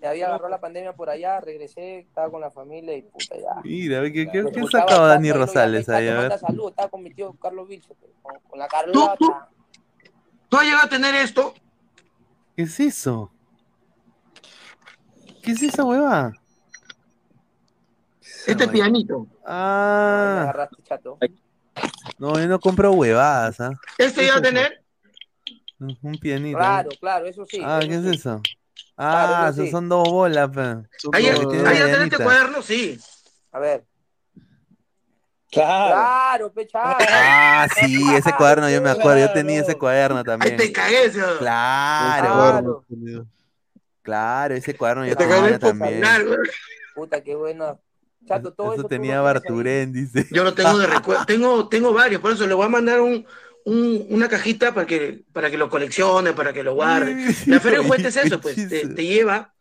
C: Me había agarrado la pandemia por allá, regresé, estaba con la familia y puta ya.
A: Mira, a ver, ¿qué, qué, qué sacaba Dani Rosales ahí? A ver.
C: salud, estaba con mi tío Carlos Vilcho, pe, con, con la Carlota.
D: ¿Tú has llegado a tener esto?
A: ¿Qué es eso? ¿Qué es esa hueva?
D: Este pianito.
A: Ah.
C: Me agarraste, chato.
A: No, yo no compro huevadas, ¿ah?
D: ¿Este va a tener?
A: Un pianito.
C: Claro, claro, eso sí.
A: Ah,
C: eso
A: ¿qué es eso? Ah,
C: Claro, eso
A: son dos bolas, pe.
D: Ahí, ahí tenés
A: medianita.
D: este cuaderno, sí.
C: A ver.
E: Claro.
C: Claro, pe, chato.
A: Ah, sí, ese cuaderno yo me acuerdo, yo tenía ese cuaderno
D: Ahí
A: también.
D: te cagué.
A: Claro, claro, ese cuaderno yo tenía también.
D: güey.
C: Puta, qué bueno. Chato, todo eso.
A: Eso tenía. Barturén, dice.
D: Yo lo tengo de recuerdo. tengo, tengo varios, por eso le voy a mandar un, un- una cajita para que, para que lo coleccione, para que lo guarde. La Feria del Juguete es eso, pues, te, te lleva,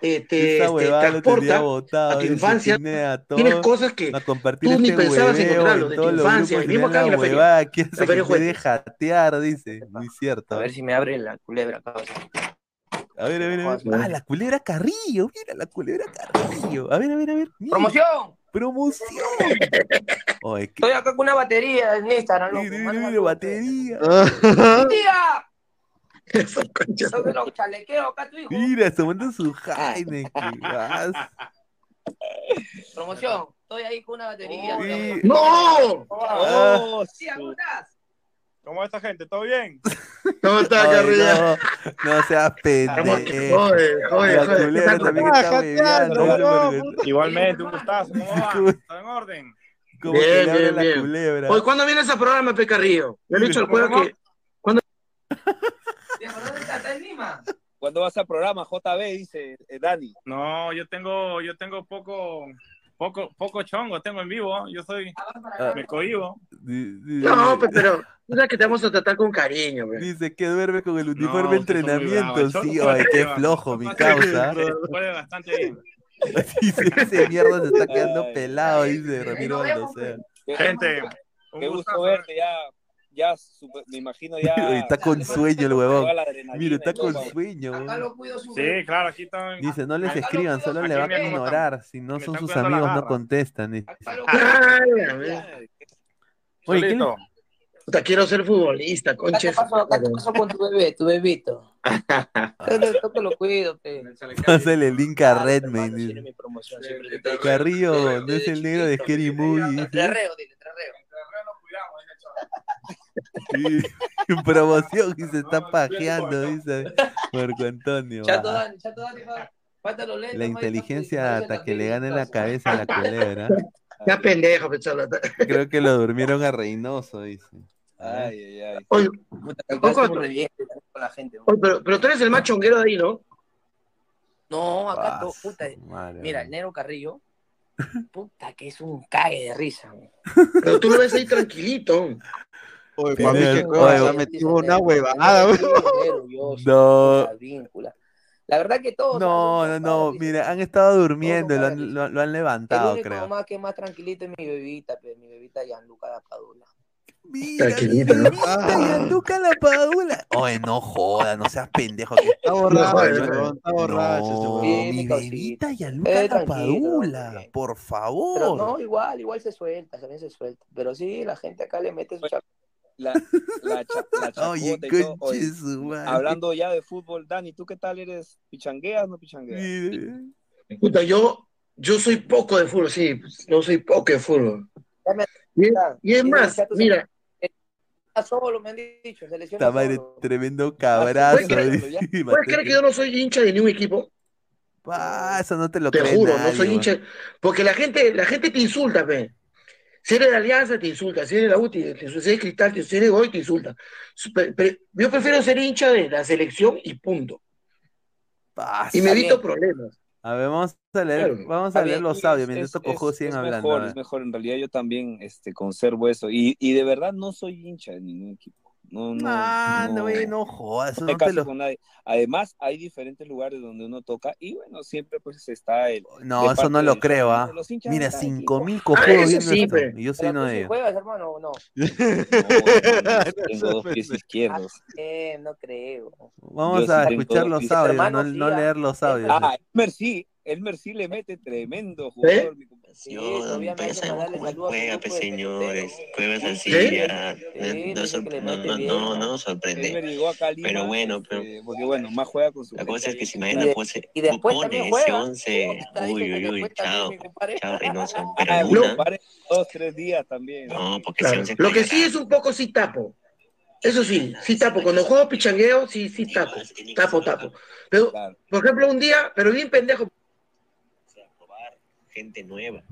D: te, te, te
A: tenía
D: transporta
A: botado.
D: a tu infancia.
A: Pineda, todo,
D: Tienes cosas que
A: a
D: tú ni
A: este
D: pensabas encontrarlo
A: en
D: de tu infancia, mismo acá en
A: la
D: feria.
A: huevada que hace
D: La feria
A: que te deje jatear, dice. Muy cierto.
C: A ver si me abre la culebra, cabrón.
A: A ver, a ver, a ver. Ah, la culebra Carrillo, mira la culebra Carrillo. A ver, a ver, a ver. mira.
C: ¡Promoción!
A: ¡Promoción! Oye, qué
C: Estoy acá con una batería en Instagram, loco.
A: mira, mira,
C: tu-
A: batería.
C: ¡Tía! Yo que lo chalequeo acá, tu hijo.
A: Mira, tomando su Jaime.
C: Promoción. Estoy ahí con una batería.
A: Sí.
D: ¡No!
E: Oh,
C: Tía, ¿cómo estás?
E: ¿Cómo está gente? ¿Todo bien?
D: ¿Cómo está, Carrilla?
A: no, no seas pendejo. Culebra también está bebiendo.
E: Igualmente, un gustazo. ¿Cómo va? ¿Todo en orden?
A: Como
D: Bien, bien,
A: la
D: bien.
A: culebra.
D: Oye, ¿cuándo vienes al programa, Pecarrillo? Yo le he dicho al juego que.
C: Viejo, ¿dónde estás? ¿Estás en Lima?
E: ¿Cuándo vas al programa? JB, dice eh, Dani. No, yo tengo, yo tengo poco, poco, poco chongo, tengo en vivo. Yo soy,
A: Ah.
E: me cohibo.
D: No, pues, pero. Tú sabes que te vamos a tratar con cariño, güey.
A: Dice que duerme con el uniforme de entrenamiento. Sí, oye, qué flojo, mi causa.
E: Bastante bien.
A: Dice, ese mierda se está quedando
E: Ay.
A: pelado, dice Ramiro.
E: Gente, un
F: Qué gusto verte, ya, ya, super- me imagino ya.
A: Está con sueño el huevón. Mira, está con sueño.
C: Acá
A: huevón.
C: lo cuido su
E: Sí, claro, aquí están.
A: Dice, no les
E: Acá
A: escriban, solo le van a ignorar. Si no son sus amigos, no contestan. dice.
D: Ay, a ver.
A: Oye, ¿qué.
D: Puta, quiero ser futbolista,
C: ¿Qué
D: conches.
C: pasó, te con tu bebé, tu bebito? Yo que lo cuido, pe.
A: Pásale el link a
C: te traigo.
A: Carrillo, no es el negro de Scary Movie.
C: Trarreo, dile, trarreo.
A: Promoción y se está pajeando, dice Marco Antonio.
C: Chato Dani, chato Dani, fa- falta los lentes.
A: La inteligencia hasta que le gane la cabeza a la culebra.
D: Ya pendejo.
A: Creo que lo durmieron a Reynoso, dice.
F: Ay, ay, ay.
D: Oye,
C: la gente.
D: pero, pero tú eres el más chonguero de ahí, ¿no?
C: No, acá
A: Ah,
C: todo, puta.
A: madre
C: Mira, el negro Carrillo, puta, que es un cague de risa.
D: Pero tú lo ves ahí tranquilito.
B: Oye,
A: Pero,
B: mami, que ha
A: oye,
B: metido una huevada, güey.
A: No.
C: La víncula. La verdad que todos.
A: No, no, no, mira, han estado durmiendo,
C: son
A: lo han, lo, lo han
C: El
A: levantado,
C: único
A: creo.
C: más que más tranquilito es mi bebita, pe, mi bebita Gianluca da Padula.
A: Mira,
D: Tranquilito, ¿no?
A: mira, Gianluca la padula. Oye, no joda, no seas pendejo. Que...
B: Está borracho, huevón, está borracho
A: No, mi bebita Gianluca
C: Eh,
A: la padula, por
C: Pero
A: favor.
C: no, igual, igual se suelta, también se suelta. Pero sí, la gente acá le mete su chapa.
F: La, la, cha- la
A: Oye,
F: chacota y todo. Oye,
A: conche su madre.
F: hablando ya de fútbol, Dani, ¿tú qué tal eres? ¿Pichangueas o no pichangueas?
A: Mire.
D: Puta, yo, yo soy poco de fútbol, sí. Yo soy poco de fútbol. Y, es- y más, mira,
C: solo me han dicho, se
A: Esta madre, tremendo cabrazo.
D: ¿Puedes creer- que yo no soy hincha de ningún equipo?
A: Ah, eso no te lo
D: Te
A: cree
D: juro,
A: nadie,
D: no soy hincha. Porque la gente, la gente te insulta, pe. Si eres de Alianza, te insulta. Si eres de la UTI, te insulta. Si eres Cristal, te- si eres Goy, te insulta. Yo prefiero ser hincha de la selección y punto.
A: Pasa.
D: Y me evito
C: bien.
D: problemas.
A: A ver, vamos a leer,
D: Claro.
A: vamos
F: Está
A: a leer
F: bien,
A: los
F: y
A: audios
F: es-
A: mientras
F: es-
A: estos cojos
F: es-
A: siguen hablando. a
F: Mejor, es mejor, en realidad yo también este, conservo eso. Y, y de verdad no soy hincha de ningún equipo. No, no.
A: Ah, no,
F: no.
A: eh, no jodas, eso
F: No
A: no te
F: caso
A: lo...
F: con nadie. Además, hay diferentes lugares donde uno toca y bueno, siempre pues está el.
A: No,
F: de
A: eso no lo creo, ¿ah?
F: hinchas
A: Mira,
F: de cada
A: cinco
F: equipo.
A: mil
D: Ah,
A: cojudos viendo
D: sí,
A: esto. yo soy
C: ¿Pero
A: uno de ellos.
C: juegas, hermano, o no?
F: No, tengo dos pies izquierdos.
C: Eh, no creo.
A: Vamos
F: Yo
A: a escuchar los audios,
C: Hermano,
A: no,
C: sí,
A: no
C: ah.
A: leer los audios.
F: Ah, sí, Elmer sí le mete tremendo jugador. mi compadre.
C: Sí,
G: Juega, pues señores, cuevas así
D: ¿Sí?
G: ya. No, no,
C: mete
G: no,
C: bien,
G: no,
C: ¿no?
G: no sorprende. Pero bueno, pero
F: este, porque bueno, más juega con su
G: la cosa es que si mañana puse,
C: y después
G: pone ese
C: juega.
G: 11,
C: Puta, dice
G: uy, uy, uy, chao, chao Reynoso. Pero
F: Ah, compadre, dos, tres días también.
G: no, porque ese
D: Claro.
G: 11
D: Lo que sí es un poco sí tapo. Eso sí, sí tapo. Cuando juego pichangueo, sí, sí tapo. Tapo, tapo. Pero, por ejemplo, un día, pero bien pendejo
G: gente nueva.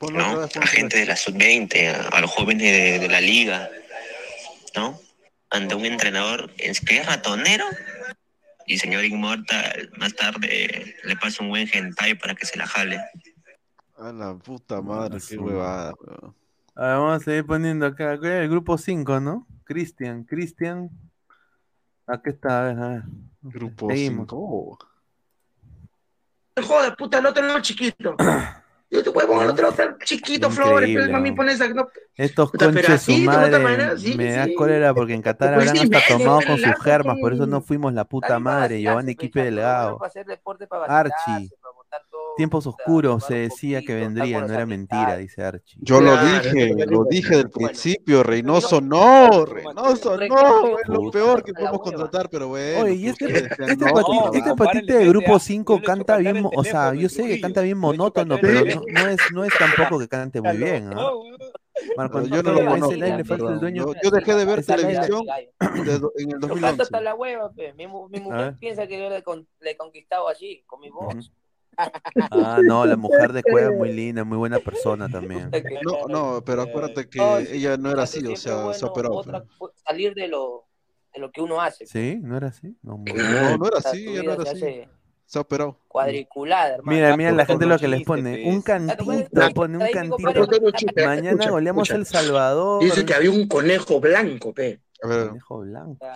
G: A gente de la sub-20, a, los jóvenes de, la liga, ¿no? Ante un entrenador que es ratonero y señor Inmortal, más tarde le pasa un buen hentai para que se la jale.
B: A la puta madre, qué huevada, bro.
A: A ver, vamos a seguir poniendo acá. El grupo 5, ¿no? Cristian, Cristian. Aquí está, a ver, a ver.
B: Grupo 5
D: hijo de puta, el otro no chiquito. Y este huevón, el otro chiquito, Flores,
A: Estos
D: puta,
A: conches su madre,
D: manera, sí,
A: me da cólera porque en Qatar
D: pues
A: habrán hasta tomado con sus germas, por eso no fuimos la puta madre, Giovanni
C: pues,
A: Quipe Delgado, Archie
C: todo,
A: Tiempos oscuros, se decía que vendría, no era mentira, dice Archie.
B: Yo lo dije, lo
D: es
B: dije del principio, Reynoso
C: no,
B: no, Reynoso
C: Re-
B: no, es lo peor que podemos contratar, pero bueno.
A: Oye, y este, este, este patita de grupo
F: ah,
A: 5
F: yo le he hecho
A: canta bien, o sea, yo sé que canta bien monótono, pero no, es, no es tampoco que cante muy bien. Marco
B: yo no lo conozco,
A: live le falta el
B: perdón.
A: dueño.
B: Yo, yo dejé de ver
A: Esa live-
B: televisión de en el
C: Yo canto
B: 2011.
C: hasta la hueva, pe. Mi, mi mujer piensa que yo le, con- le he conquistado allí, con mi voz.
A: Ujú. Ah, no, la mujer de Cueva muy linda, muy buena persona también.
B: No, no, pero acuérdate que
C: No,
B: ella no era así, o
C: es
B: sea, se operó.
C: otra- salir de lo, de lo que uno hace.
A: ¿Sí? ¿No era así? No, muy-
B: No, no era así, ella no era
C: se
B: así.
C: hace
B: Se operó.
C: cuadriculada, hermano.
A: Mira, mira la gente lo que les pone. Un cantito, pone un cantito. Mañana goleamos. El Salvador.
D: Dice que había un conejo blanco, pe.
B: A ver,
A: Conejo blanco.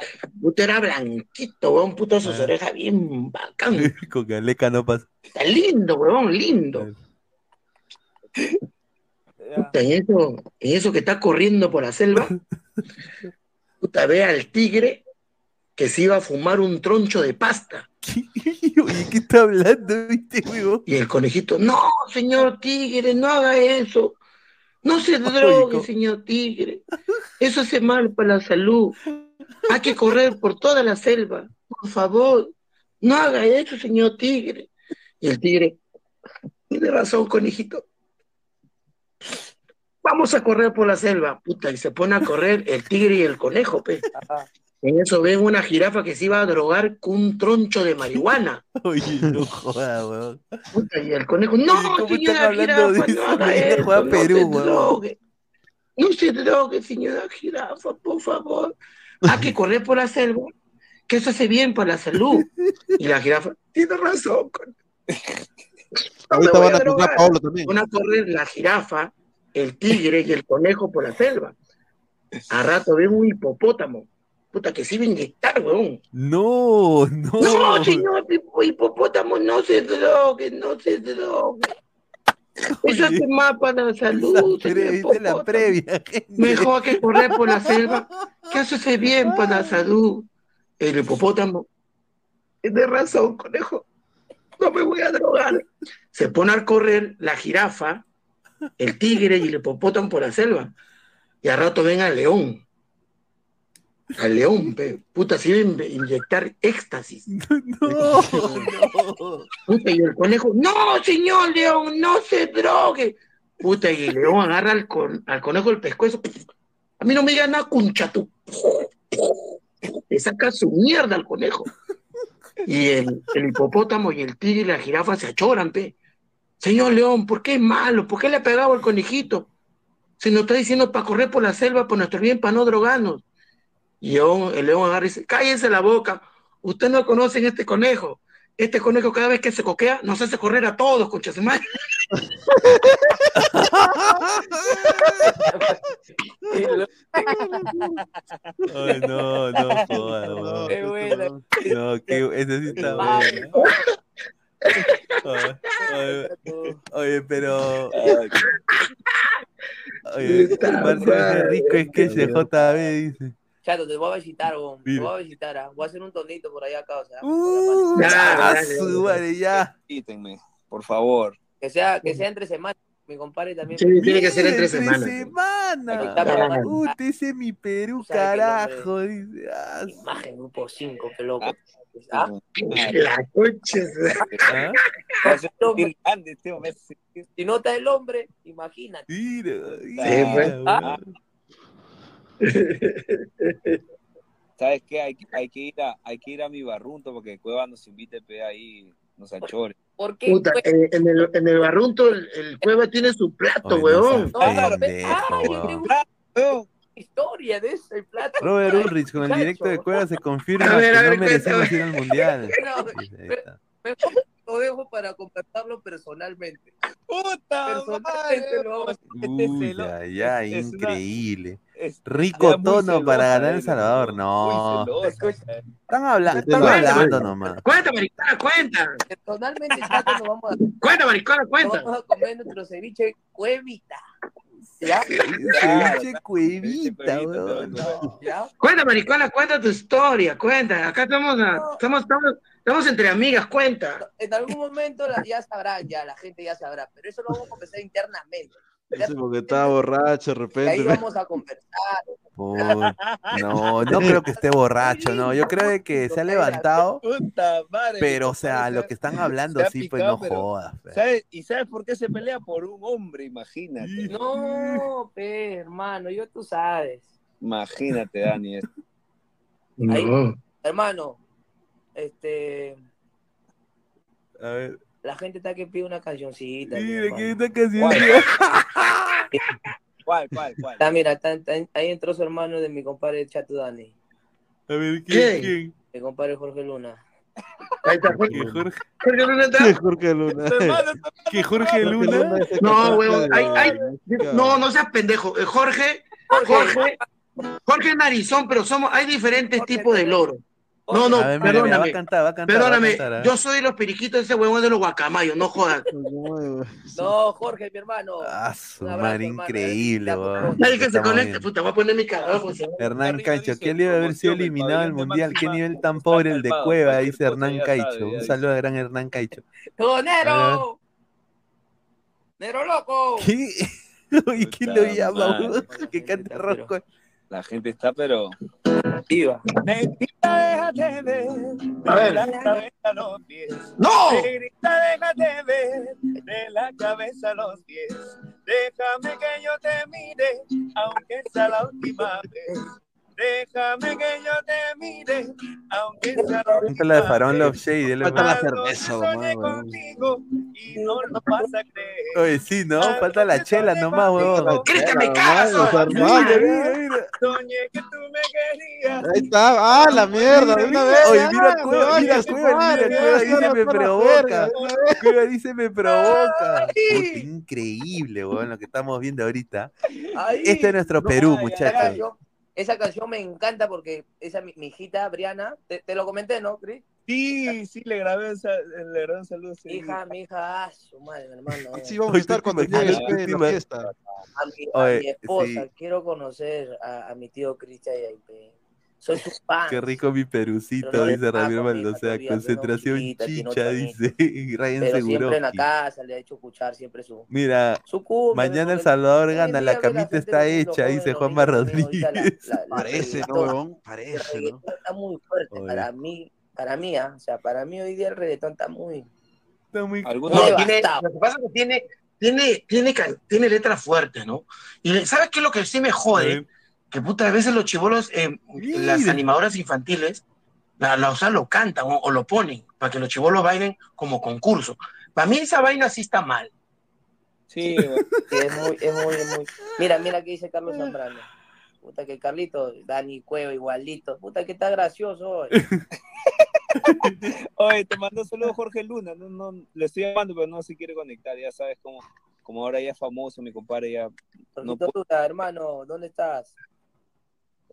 D: Puta era blanquito, weón, puto sus
A: Ah.
D: orejas bien bacán.
A: Con Galeca no pasa.
D: Está lindo, weón, lindo. Puta, y eso, y eso que está corriendo por la selva, puta, ve al tigre que se iba a fumar un troncho de pasta.
A: Oye, ¿qué está hablando, viste, huevo?
D: Y el conejito, no, señor tigre, no haga eso. No se drogue, señor tigre. Eso hace mal para la salud. Hay que correr por toda la selva. Por favor, no haga eso, señor tigre. Y el tigre, tiene razón, conejito. Vamos a correr por la selva. Puta, y se pone a correr el tigre y el conejo, pe. En eso ven una jirafa que se iba a drogar con un troncho de marihuana.
A: Oye, no jodas, weón.
D: Puta, y el conejo, no,
A: Oye, ¿cómo están
D: señora
A: de
D: jirafa, no haga eso, no
A: Perú,
D: se drogue. No se drogue, señora jirafa, por favor. Hay que correr por la selva, que eso hace bien para la salud. Y la jirafa, tiene razón. No
B: ahorita van
D: a
B: a poner a
D: drogar.
B: Pablo también.
D: Van a correr la jirafa, el tigre y el conejo por la selva. A rato ven un hipopótamo. Puta, que se iba a inyectar, weón.
A: No, no.
D: No, señor hipo- hipopótamo, no se drogue, no se drogue. Eso hace mal para la salud,
A: Pre-
D: señor
A: ¿Viste la previa?
D: Mejor que correr por la selva, que eso hace bien para la salud. El hipopótamo, tiene razón, conejo, no me voy a drogar. Se pone a correr la jirafa, el tigre y el hipopótamo por la selva. Y al rato ven al león. Al león, pe. puta, se iba a inyectar éxtasis.
A: No, no.
D: Puta, y el conejo, no, señor León, no se drogue. Puta, y el león agarra al, con- al conejo el pescuezo. A mí no me digas nada, cuncha tú. Le saca su mierda al conejo. Y el, el hipopótamo y el tigre y la jirafa se achoran, pe. Señor León, ¿por qué es malo? ¿Por qué le ha pegado al conejito? Se nos está diciendo para correr por la selva, por nuestro bien, para no drogarnos. Y el león agarra y dice, cállese la boca, usted no conocen este conejo. Este conejo cada vez que se coquea nos hace correr a todos, concha su madre.
A: Ay, no, no jodas, weón.
C: Qué buena.
A: No, que ese sí está bueno. Oye, pero. Oye, Marcelo, qué rico es que ese JB dice.
C: Chato, te voy a visitar. Te voy a visitar, ¿ah? Voy a hacer un tonito por allá acá, o sea.
A: Uh,
D: Ya,
A: a
D: ya,
A: su madre, ya.
F: Quítenme, por favor.
C: Que sea, que sea entre semanas. Mi compadre también.
D: Sí, tiene que ser entre
A: semana.
C: Ah.
A: Uh, ese es mi Perú, carajo. Dice. Ah,
C: Imagen grupo 5, qué loco. ¿Ah?
D: La concha.
A: ¿ah?
C: Si no está el hombre, imagínate.
A: Mira,
D: pues.
A: mira,
C: Ah.
F: ¿Sabes qué? Hay, que- hay que ir a, hay que ir a mi barrunto porque Cueva nos invite pe, ahí, nos achores.
C: ¿Por qué?
D: Puta, en, en el, en el barrunto el, el cueva tiene su plato,
A: no
C: No, ah, una historia de ese plato.
A: Robert Ulrich con el directo de Cueva se confirma
D: A ver,
A: que
D: a ver,
A: no merecemos ir al mundial.
C: No. Mejor lo dejo para conversarlo personalmente.
F: ¡Puta
C: Personalmente lo vamos a
A: Uy, ya, ya,
F: es una-
A: increíble.
F: Es-
A: Rico
F: ya
A: tono para
F: celosa
A: ganar El Salvador. No,
F: celosa.
A: están, habla están
D: Cuenta,
A: hablando nomás.
D: Cuenta, maricona, cuenta.
C: Personalmente, Chato, nos vamos a,
D: Cuenta, maricona,
C: nos
D: cuenta.
C: vamos a comer nuestro ceviche cuevita. ¿Ya?
A: Ceviche cuevita, weón.
D: Cuenta, maricona, cuenta tu historia, cuenta. Acá estamos, a- estamos, estamos, estamos entre amigas, cuenta.
C: En algún momento la- ya sabrán, ya la gente ya sabrá, pero eso lo vamos a conversar internamente.
B: Sí, porque estaba borracho de
C: Y ahí
B: repente.
C: vamos a conversar.
A: No, no creo que esté borracho, no. Yo creo de que se ha levantado,
F: Puta madre.
A: pero o sea, lo que están hablando sí, pues no jodas.
F: ¿Sabes? ¿Y sabes por qué se pelea? Por un hombre, imagínate.
C: No, pe, hermano, yo tú sabes.
F: Imagínate, Dani. eso.
D: No.
C: Hermano, este,
A: A ver,
C: la gente está que pide una cancioncita. mi
A: mira
C: hermano.
A: que esta canción.
F: ¿Cuál? ¿Cuál, cuál?
C: Está, mira, está- está- ahí entró su hermano de mi compadre Chato Dani,
A: A ver,
D: ¿Quién?
A: ¿quién? ¿Quién?
C: mi compadre Jorge Luna.
D: Ahí está, Jorge.
A: Jorge,
D: Jorge Luna está.
B: Jorge Luna.
A: Que Jorge Luna.
D: No, hay- No, no seas pendejo. Eh, Jorge, Jorge, Jorge narizón, pero somos, hay diferentes
C: Jorge,
D: tipos de loro. No, no,
A: ver, mira, mira, va a
D: perdóname.
A: cantar, va a cantar. va a
D: Perdóname,
A: cantar, ¿ah?
D: yo soy de los periquitos, ese huevón de los guacamayos, no jodas.
C: No, Jorge, mi hermano.
A: Ah, su madre,
C: hermano.
A: increíble, weón.
D: Nadie que se conecte, puta, voy a poner mi cara. pues,
A: Hernán
F: Arriba
A: Caicho,
F: dice,
A: ¿qué le debe haber sido
F: el
A: eliminado
F: de
A: mundial? ¿Qué nivel tan pobre el de Cueva? Dice Hernán Caicho. Un saludo a gran Hernán Caicho.
C: ¡Tonero! ¡Nero loco!
A: ¿Qué? ¿Y quién lo llama? Que canta Rosco.
F: La gente está, pero.
C: Viva.
F: Negrita, déjate ver.
D: A ver.
F: De la cabeza a los pies.
D: ¡No!
F: Negrita, déjate ver. De la cabeza a los pies. Déjame que yo te mire, aunque sea la última vez. Déjame que yo te mire, aunque sea la
A: de Faraón
F: vez.
A: Love Shade. dile,
B: Falta la cerveza,
F: contigo y no lo vas a creer.
A: Oye, sí, ¿no? Falta la chela nomás, weón.
D: ¿Crees que me
A: mira.
F: Soñé que tú me querías.
B: Ahí está. Ah, la mierda, de una vez.
A: Oye, mira Cueva, mira Cueva, mira Cueva, dice me provoca. Cueva dice me provoca. Increíble, weón, lo que estamos viendo ahorita. Este es nuestro Perú, muchachos.
C: Esa canción me encanta porque esa mi, mi hijita Briana, te, te lo comenté, ¿no, Cris?
F: Sí, sí, le grabé, le grabé un saludo. sí.
C: Hija, mi hija, ah, su madre, mi hermano.
B: Sí, vamos a estar
A: ¿tú te
B: cuando llegue
A: ¿Tú te
B: la fiesta.
C: A mi, a
A: Oye,
C: mi esposa,
A: sí.
C: quiero conocer a, a mi tío Cristian Yaipe. Soy su fan.
A: Qué rico mi perucito,
C: no
A: dice Ramiro
C: todavía,
A: Concentración chicha, dice Ryan
C: Pero siempre en la casa le ha hecho escuchar siempre su,
A: Mira,
C: su cumbia.
A: mañana El Salvador gana, la camita está hecha, dice Juanma Rodríguez.
C: la- la
B: Parece, ¿no,
C: el
B: Parece, ¿no?
C: está muy fuerte
A: Oye.
C: para mí, para mí, ah, o sea, para mí hoy día el reggaetón está muy,
A: Está muy
D: lo que pasa es que tiene, tiene, tiene, tiene letras fuertes, ¿no? Y ¿sabes qué es lo que sí me jode? Que puta, a veces los chivolos, eh, las animadoras infantiles, la, la, o sea, lo cantan o, o lo ponen para que los chivolos bailen como concurso. Para mí esa vaina sí está mal.
F: Sí,
C: es muy, es muy, es muy. Mira, mira que dice Carlos Zambrano. Puta que Carlito, Dani Cueva igualito. Puta que está gracioso hoy.
E: Oye, te mando saludos Jorge Luna. No, no, le estoy llamando, pero no se quiere conectar. Ya sabes cómo, como ahora ya es famoso, mi compadre ya. No
C: Luna, hermano, ¿dónde estás?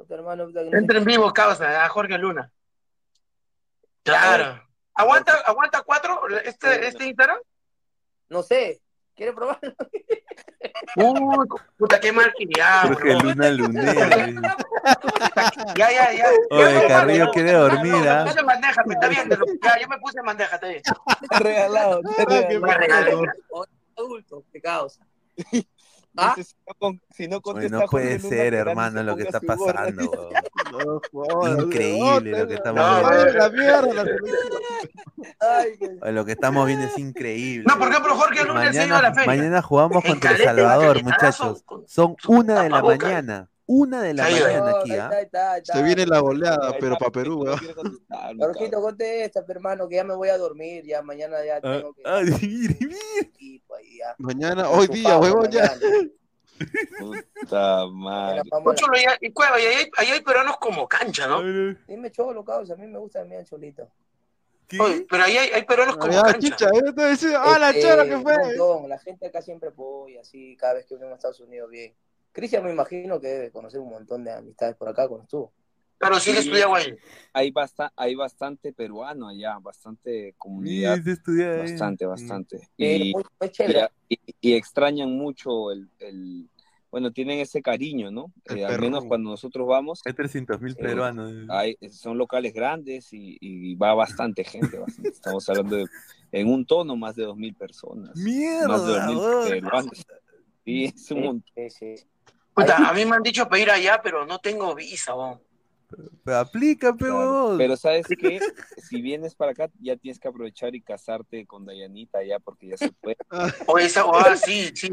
C: Hermano, no
D: Entra en vivo, causa, a Jorge Luna. Claro. ¿Aguanta, aguanta cuatro este, este Instagram?
C: No sé, ¿quiere probarlo?
D: Uy, puta, qué mal criado.
A: Jorge Luna Lunero.
D: Ya, ya, ya.
A: Oye, Carrillo quiere dormir,
D: Me
A: ¿ah?
D: puse bandeja, está bien. Ya, yo me puse bandeja, está bien.
E: Regalado, te regalado.
D: Me regalé.
C: Adulto, qué causa.
E: Dice, si no con- si no
A: Oye,
E: contesta
A: no puede ser, hermano, lo que está pasando. Increíble lo que estamos viendo. Lo que estamos viendo es increíble.
D: No, por ejemplo, Jorge Luna se ido a la
A: Mañana,
D: feria.
A: mañana jugamos contra El Salvador, muchachos. Son una de la mañana. Una de la mañana aquí, ¿ah?
B: Se viene la goleada, pero para Perú, weón.
C: Jorgito, contesta, hermano, que ya me voy a dormir, ya mañana ya
A: Ah,
C: tengo que...
A: ah.
B: Mañana, hoy día, huevón, ya.
E: Puta madre.
D: Mucho lo ya- y Cueva, y ahí, hay- ahí hay peruanos como cancha, ¿no?
C: Dime cholo, causa, a mí me gusta también cholito.
D: Oye, pero ahí hay, hay peruanos como
B: Ya,
D: cancha.
B: chicha, eh, te decía, ah, la
C: Este,
B: chara que fue.
C: montón, La gente acá siempre apoya, así, cada vez que venimos a Estados Unidos, bien. Cristian me imagino que debe conocer un montón de amistades por acá cuando estuvo.
D: Pero sí, él estudiaba ahí.
E: Hay, basta, hay bastante peruano allá, bastante comunidad.
A: Sí, estudia ahí.
E: Bastante, bastante.
C: Eh,
E: Y,
C: muy- muy chévere.
E: y, y extrañan mucho el, el- Bueno, tienen ese cariño, ¿no? Eh, al menos cuando nosotros vamos.
A: Hay 300 mil
E: eh,
A: peruanos.
E: hay- son locales grandes y, y va bastante gente. bastante. Estamos hablando de. En un tono, más de 2.000 personas.
A: Mierda,
E: Más de 2.000
A: weón.
E: peruanos. Sí, es un montón.
C: Sí, sí.
D: Puta, a mí me han dicho para ir allá, pero no tengo visa, weón.
A: Pero aplica,
E: Claro. Pero sabes que si vienes para acá, ya tienes que aprovechar y casarte con Dayanita ya, porque ya se puede.
D: Oye, esa huevada, sí, sí.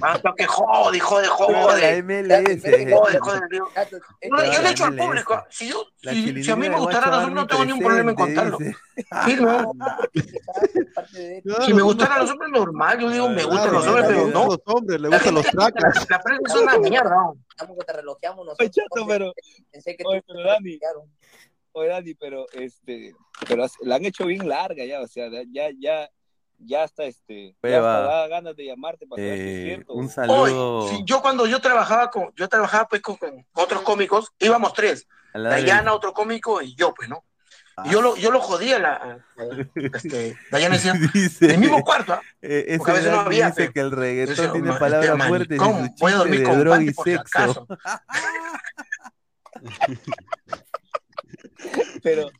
D: Hasta que jode, jode,
A: La
D: jode.
A: MLS.
D: Jode, jode, tío. No, yo le he hecho al
A: MLS.
D: público. Si, yo,
A: La
D: si, si a mí me gustara los hombres, no tengo ningún problema en contarlo. Sí, no. Si me gustaran los hombres, normal. Yo digo, me gustan los hombres, pero no.
B: los hombres, le gustan los tracas.
D: La prensa es una mierda.
C: Que te relojeamos nosotros.
E: Chato, pero,
C: Pensé que
E: oye,
C: tú-
E: pero Dani, oye, Dani, pero este, pero la han hecho bien larga ya, o sea, ya, ya, ya hasta este, ya hasta da ganas de llamarte para es
A: Eh,
E: cierto.
A: un
D: Oye,
A: saludo
D: sí, yo cuando yo trabajaba con, yo trabajaba pues con, con otros cómicos, íbamos tres, Dayana, otro cómico y yo, pues, ¿no? Y yo lo, yo lo jodía, la, este, Dayana decía,
A: Dice,
D: el mismo cuarto, ¿ah?
A: eh,
D: Porque a veces no había,
A: dice que el reggaetón
D: Decía,
A: tiene
D: "Ma-
A: palabras fuertes su
D: voy a dormir
A: chiste de
D: con
A: droga y
D: por
A: sexo.
E: Pero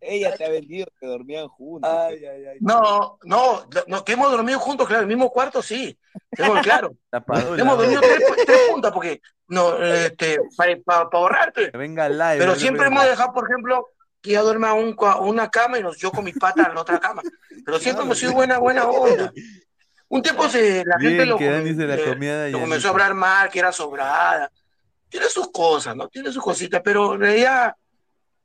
E: ella te ha vendido que dormían juntos.
C: Ay, ay, ay.
D: No, no, no, que hemos dormido juntos, claro, en el mismo cuarto, sí. Tengo claro.
A: Tapadura,
D: hemos dormido tres, tres puntas porque, no, este, para ahorrarte.
A: Que venga live.
D: Pero siempre hemos dejado, por ejemplo, que ella duerma un, una cama y nos, yo con mi pata en la otra cama. Pero siempre hemos sido buena, buena onda. Un tiempo se, la gente
A: Bien
D: lo, le-
A: comía de
D: lo comenzó a hablar mal, que era sobrada. Tiene sus cosas, ¿no? Tiene sus cositas, pero en realidad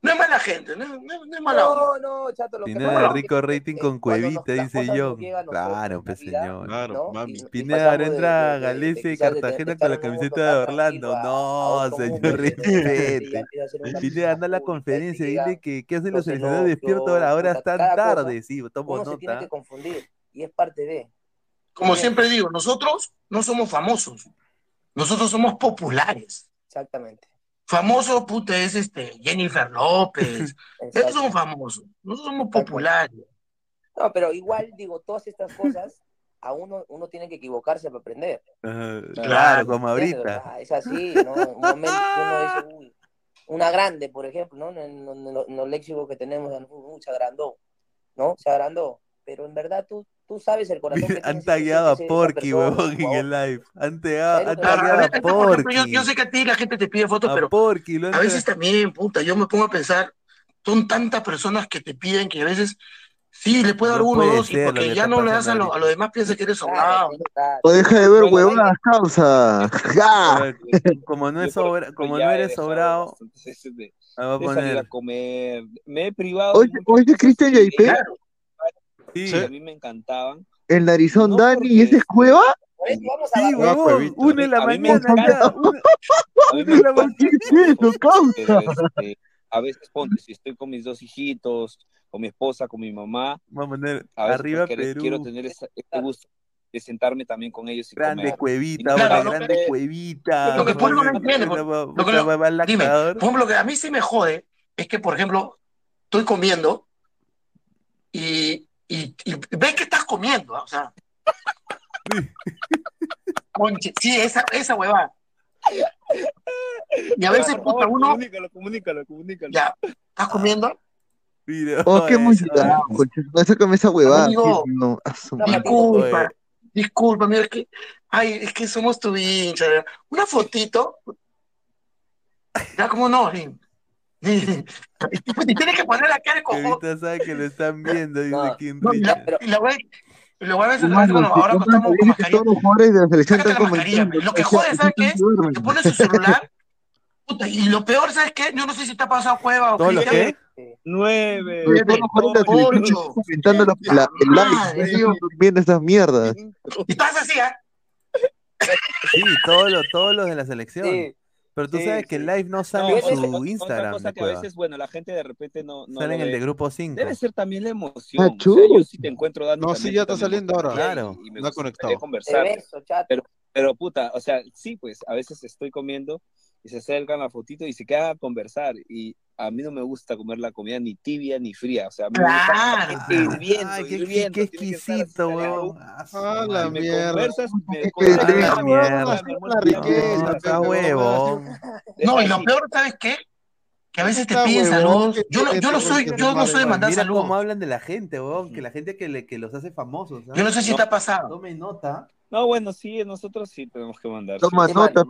D: no es mala gente, no, no- no es mala onda.
C: No, no, chato, lo
A: Pineda de rico
C: que,
A: rating
C: eh,
A: con cuevita, dice
C: nosotros
A: Claro, pues señor.
B: Claro,
C: ¿no?
B: mami.
C: Y- y
A: Pineda ahora entra
C: de-
A: a Galicia y Cartagena con la camiseta de Orlando. No, señor, respete. Pineda, anda a la conferencia,
C: política.
A: dile que, que hacen los seleccionados despiertos
C: yo-
A: a horas
C: puta,
A: tan
C: cada cosa,
A: tardes. Sí, tomo
C: se tiene
A: nota.
C: que confundir y es parte de.
D: Como siempre digo, nosotros no somos famosos, nosotros somos populares.
C: Exactamente.
D: Famoso, puta, es este Jennifer López. Esos son famosos. Nosotros somos populares.
C: No, pero igual digo, todas estas cosas, a uno, uno tiene que equivocarse para aprender.
D: Claro,
A: como ahorita.
C: Ah, Es así, ¿no? Un momento uno dice, uy, una grande, por ejemplo, ¿no? En, en- en lo- en los léxicos que tenemos, uh, se agrandó, ¿no? Se agrandó. Pero en verdad tú, tú sabes el corazón que
A: Han tagueado a Porky, huevón, en el live. Han tagueado,
D: a yo,
A: Porky.
D: yo sé que a ti la gente te pide fotos,
A: A
D: pero
A: Porky,
D: a veces también, puta, yo me pongo a pensar, son tantas personas que te piden que a veces sí le puedo dar
A: No
D: uno o
A: puede
D: dos y porque
A: que
D: ya no le das a
A: pasando
D: lo, a
A: ahorita.
D: lo demás piensa que eres sobrado.
H: O deja de ver
E: Bueno,
H: huevonas, causa. ¡Ja!
A: A ver, Como no, es sobra, como no eres sobrado,
E: de,
A: a
E: de salir a
A: poner.
E: comer. Me he privado
H: Oye, oye, Cristian JP,
D: Claro,
A: Sí,
E: que a mí me encantaban.
H: el narizón
E: No
H: Dani, ¿y ese es cueva?
C: Vamos a
A: sí, huevón. Una de la
E: A mí me
A: mañana. Una,
E: A mí me
A: la mañana.
H: ¿Qué es eso, causa?
E: pero este, a veces ponte, si estoy con mis dos hijitos, con mi esposa, con mi mamá.
A: Vamos a poner
E: A veces
A: arriba
E: quiero,
A: Perú.
E: quiero tener esa- este gusto de sentarme también con ellos y
A: Grande
E: comer.
A: cuevita,
E: no-
A: grande cuevita.
D: Lo que por no entiende, por-
A: puta,
D: lo que lo-
A: mamá
D: dime,
A: lactador.
D: por ejemplo, lo que a mí sí me jode es que, por ejemplo, estoy comiendo y, y, y ves que estás comiendo, ¿ah? o sea. Conche, sí, esa, esa huevada. Y a veces,
E: Por
D: puta,
E: favor,
D: uno,
E: Comunícalo, comunícalo, comunícalo.
D: ya, estás comiendo,
A: Mira,
H: Oh, qué concha. No sácame esa huevada.
D: Amigo,
H: no,
D: disculpa,
A: Oye.
D: disculpa, mira, es que, ay, es que somos tu hincha. Una fotito, ya como no, sí. Y tienes que poner la cara cojón.
A: Cuevita sabe que lo están viendo, dice
C: No,
A: Kim
D: No, y la,
A: Richard.
D: y la wea- y la wea a veces, bueno, ahora que estamos con mascarilla,
H: todos los jugadores de la selección están
D: mascarilla.
H: comentando.
D: Lo que jode, ¿sabes qué?
H: duermen.
D: Que pone su celular, puta, y lo peor, ¿sabes qué? Yo no sé si te ha pasado cueva o
A: ¿Todos los
D: Cristian,
A: qué?
E: Nueve.
H: Todo selección
D: ocho,
H: comentando la- la- el live, viendo esas mierdas.
D: Y estás así, ¿ah?
A: Sí, todos los, todos los de la selección.
C: Sí,
A: Pero tú
E: Sí,
A: sabes que
E: sí.
A: el live no
E: No,
A: sale en
E: otra-
A: su
E: otra
A: Instagram
E: cosa
A: de
E: que a veces, bueno, la gente de repente no, no
A: Sale en el de grupo 5.
E: Debe ser también la emoción.
H: Ah,
E: o sea, yo sí te encuentro dando.
B: No,
E: también,
B: sí, ya está saliendo ahora.
A: Claro.
E: Y, y me
B: No conectado.
E: conversar.
C: beso.
E: Pero, pero puta, o sea, sí, pues a veces estoy comiendo y se acercan la fotito y se quedan a conversar. Y a mí no me gusta comer la comida ni tibia ni fría. O sea, a mí me gusta
D: Claro.
E: que esté hirviendo,
A: Ay, qué,
E: hirviendo,
A: qué exquisito, weón. Ah,
B: la
E: me
B: mierda.
E: conversas, me conversas,
B: La riqueza,
A: No,
D: y lo peor, ¿sabes qué? Que a veces te
B: Está
D: piden saludos.
B: que
D: Yo no, yo no soy, yo no soy de mandar
A: Mira
D: saludos.
A: cómo hablan de la gente, weón. Que la gente que, le, que los hace famosos. ¿ah?
D: Yo no sé si te ha pasado.
A: Tome nota.
E: No, bueno, sí, nosotros sí tenemos que mandar.
H: Toma nota,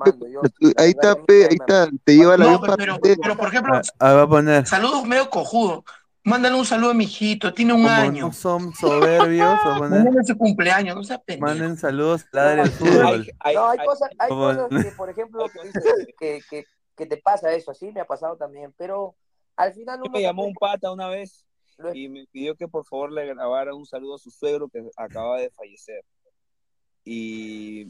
H: Ahí está, pe, ahí está. Te lleva la
D: No, pero,
H: para
D: pero, por ejemplo,
A: Ah, ah, va a poner.
D: saludos medio cojudos. Mándale un saludo a mi hijito, tiene un
A: Como
D: año.
A: no son soberbios.
D: Mándale su cumpleaños, no seas pendejo.
A: Manden saludos Ladre el
E: Hay-
A: fútbol.
E: hay-
C: No, hay
E: hay-
C: cosas, hay cosas que, por ejemplo, que, que, que te pasa eso, sí, me ha pasado también, pero al final uno
E: me llamó un pata una vez y me pidió que por favor le grabara un saludo a su suegro que acaba de fallecer. Y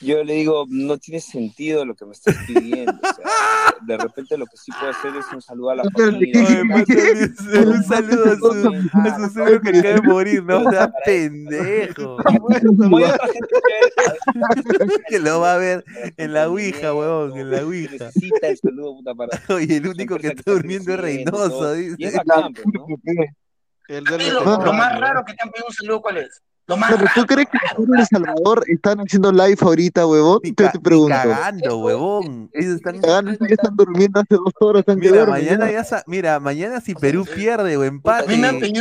E: yo le digo, no tiene sentido lo que me estás pidiendo. O sea, de repente lo que sí puedo hacer es un saludo a la familia.
A: Oye, un saludo a su, a su suegro que acaba de morir, ¿no? O sea, pendejo.
E: Que-
A: lo va a ver en la Ouija, huevón, en la Ouija.
E: necesita el saludo puta, para
A: Oye, el único que está durmiendo es Reynoso,
E: Y es
A: dice.
E: bacán, pues, ¿no?
B: El
D: lo, más raro que te han pedido un saludo, ¿cuál es? Lo más
H: Pero, ¿Tú crees que de El Salvador están haciendo live ahorita, huevón?
A: Ni,
H: Te,
A: ca-
H: te
A: ni
H: pregunto.
A: cagando, huevón. Ellos están...
H: Cagando, están durmiendo hace dos horas, están que
A: Mira, mañana
H: ya.
A: ya sa- mira, mañana si Perú pierde o empate,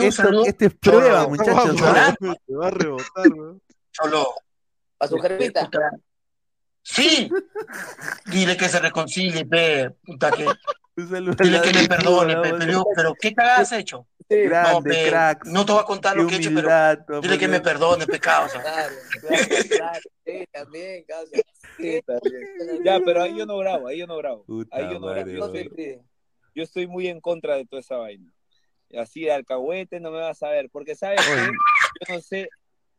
A: esto, esto es prueba,
D: Cholo,
A: muchachos.
D: Cholo.
B: Te va a rebotar, weón.
D: Cholo.
C: a su.
D: Puta. Sí. Dile que se reconcilie, pe. Puta que. Dile que
A: el
D: perdone, pe. Pero, pero ¿qué cagada has hecho? No,
A: Grande,
D: pe.
A: cracks.
D: No te voy a contar lo que he hecho, pero
A: tu
D: dile que me perdone, pecado.
C: Claro, claro, claro. Sí, también, causa.
E: Sí. Ya, pero ahí yo no grabo, ahí yo no grabo.
A: Puta
E: Ahí yo no
A: madre,
E: grabo. Yo
C: No pide.
E: yo estoy muy en contra de toda esa vaina. Así de alcahuete no me vas a ver, porque sabes
A: Oye.
E: qué? yo no sé,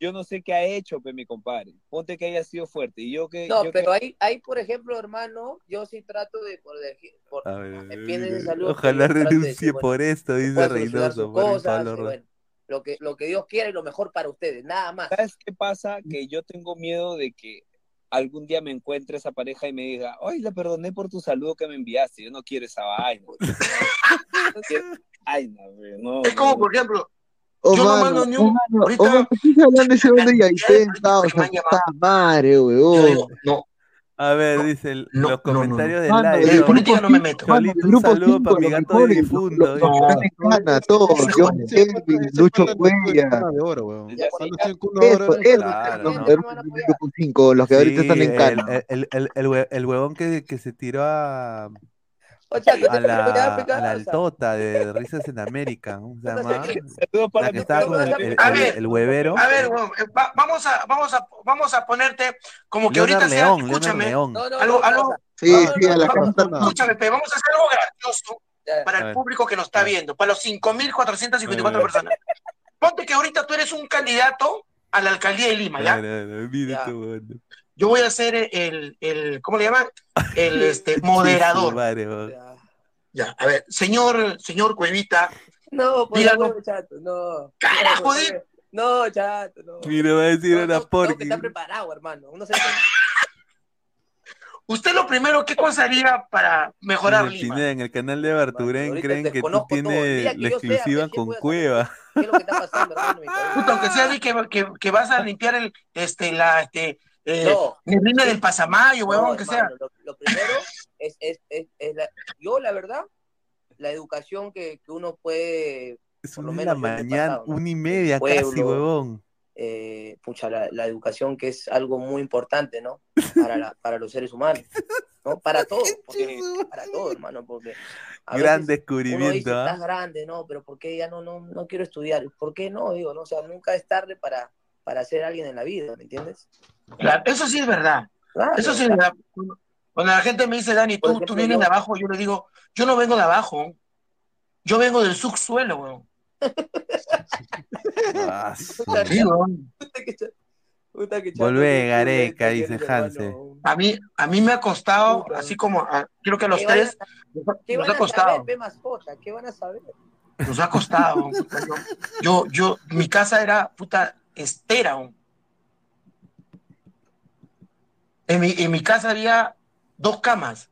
E: yo no sé qué ha hecho, pe, mi compadre. Ponte que haya sido fuerte y yo que
C: No,
E: yo
C: pero
E: que-
C: ahí, ahí, por ejemplo, hermano, yo sí trato de, por, de- por-
A: A ver,
C: me piden ese saludo,
A: Ojalá
C: yo trato de
A: renuncie
C: decir, bueno,
A: por esto, dice Reynoso. por el
C: cosas, bueno, lo que, lo que Dios quiera y lo mejor para ustedes, nada más.
E: ¿Sabes qué pasa? Que yo tengo miedo de que algún día me encuentre esa pareja y me diga, ay, la perdoné por tu saludo que me enviaste. Yo no quiero esa vaina. No vaina, pe, no,
D: Es como,
E: no.
D: por ejemplo,
H: Oh,
D: Yo no mando ni
H: oh,
D: un-
H: mano,
D: ahorita-
H: oh. Puta madre,
D: digo, no,
A: A ver, dice el-
D: No,
A: los
D: no, no,
A: comentarios
D: no.
A: del live. son,
D: política
H: grupo
D: no me
H: cinco,
D: meto.
A: Cholito, un
H: grupo
A: saludo
H: cinco,
A: para mi
H: los
A: gato de difunto.
H: en todos, John Lucho Cuella.
B: weón.
H: Los
A: no.
H: del grupo 5, los que ahorita están en Cana.
A: el, el, el, el, hue- el huevón que, que se tiró a,
C: O
A: a la, a
C: sea,
A: altota de Risas en América. ¿Cómo se llama?
E: Saludos para
A: La que estaba con el, huevero.
D: A ver, eh, va- vamos a, vamos a, vamos a ponerte como que
A: Leonard
D: ahorita sea,
A: León, Leonard
D: escúchame,
A: León.
C: No, no,
D: algo, algo,
C: sea,
H: Sí, a la
D: escúchame, pe, vamos a hacer algo gracioso para el público que nos está viendo, para los 5.454
A: A ver.
D: personas. Ponte que ahorita tú eres un candidato a la alcaldía de Lima, Ya. Yo voy a ser el, el ¿cómo le llaman? El este, moderador.
A: madre.
C: Ya.
D: Ya, a ver, señor, señor Cuevita,
C: No, por favor, chato, no.
D: Carajo,
C: no,
D: di-
C: No, chato, no.
A: Mira, va a decir
C: No,
A: una
C: no, tengo
A: porqui.
C: que estar preparado, hermano. Uno se
D: Usted lo primero, ¿qué cosa haría para mejorar
A: Dice
D: Lima?
A: Pineda, en el canal de Barturén
C: ahorita
A: creen que tú tienes la
C: sea,
A: exclusiva con Cueva.
C: ¿Qué es lo que está pasando, hermano? en
D: aunque sea di que, que, que vas a limpiar el, este, la, este, eh,
C: No.
D: neblina del pasamayo,
C: No,
D: huevón, que sea.
C: Lo, lo primero es, es, es, es la, yo, la verdad, la educación que, que uno puede,
A: Es
C: por lo
A: una de la mañana,
C: pasado, ¿no?
A: una y media
C: El
A: casi,
C: pueblo,
A: huevón.
C: eh, pucha, la, la educación que es algo muy importante, ¿no? Para, la, para los seres humanos, ¿no? Para todos, porque, para todo, hermano, porque a
A: Gran
C: veces uno dice,
A: descubrimiento, ¿ah?
C: estás grande, ¿no? Pero ¿por qué ya no, no, no quiero estudiar? ¿Por qué no? Digo, ¿no? O sea, nunca es tarde para, para ser alguien en la vida, ¿me entiendes?
D: Claro, eso sí es verdad.
C: Claro,
D: Eso sí es verdad. Cuando la gente me dice, Dani, tú,
C: ejemplo,
D: tú vienes
C: yo-
D: de abajo, yo le digo, yo no vengo de abajo. Yo vengo del subsuelo, weón.
A: Ah,
D: Sí, weón.
A: Volvé,
C: qué
A: Gareca, dice Hanse.
D: A mí, a mí me ha costado,
C: Puta.
D: así como a- creo que a los
C: ¿Qué
D: tres, nos ha-
C: ¿Qué
D: nos
C: van
D: ha
C: a
D: costado.
C: saber, pe mascota? ¿Qué van a saber?
D: Nos ha costado. Yo, yo, mi casa era puta estera. weón. En mi, en mi casa había dos camas.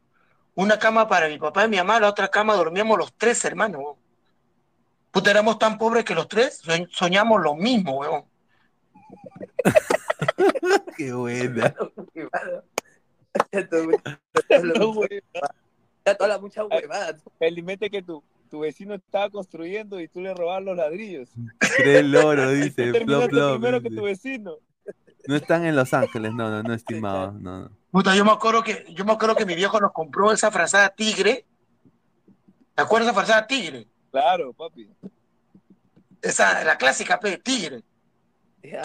D: Una cama para mi papá y mi mamá, la otra cama dormíamos los tres hermanos. weón. Puta, éramos tan pobres que los tres soñ- soñamos lo mismo, weón.
A: Qué buena.
C: Chato, habla mucha huevada.
E: Felizmente que tu, tu vecino estaba construyendo y tú le robabas los ladrillos.
A: Tres loros, dice. Plop, plop,
E: primero que tu vecino.
A: No están en Los Ángeles, no, no, no, estimado. No, no.
D: Puta, yo me acuerdo que, yo me acuerdo que mi viejo nos compró esa frazada tigre. ¿Te acuerdas de esa frazada tigre?
E: Claro, papi.
D: Esa, la clásica, pe, tigre.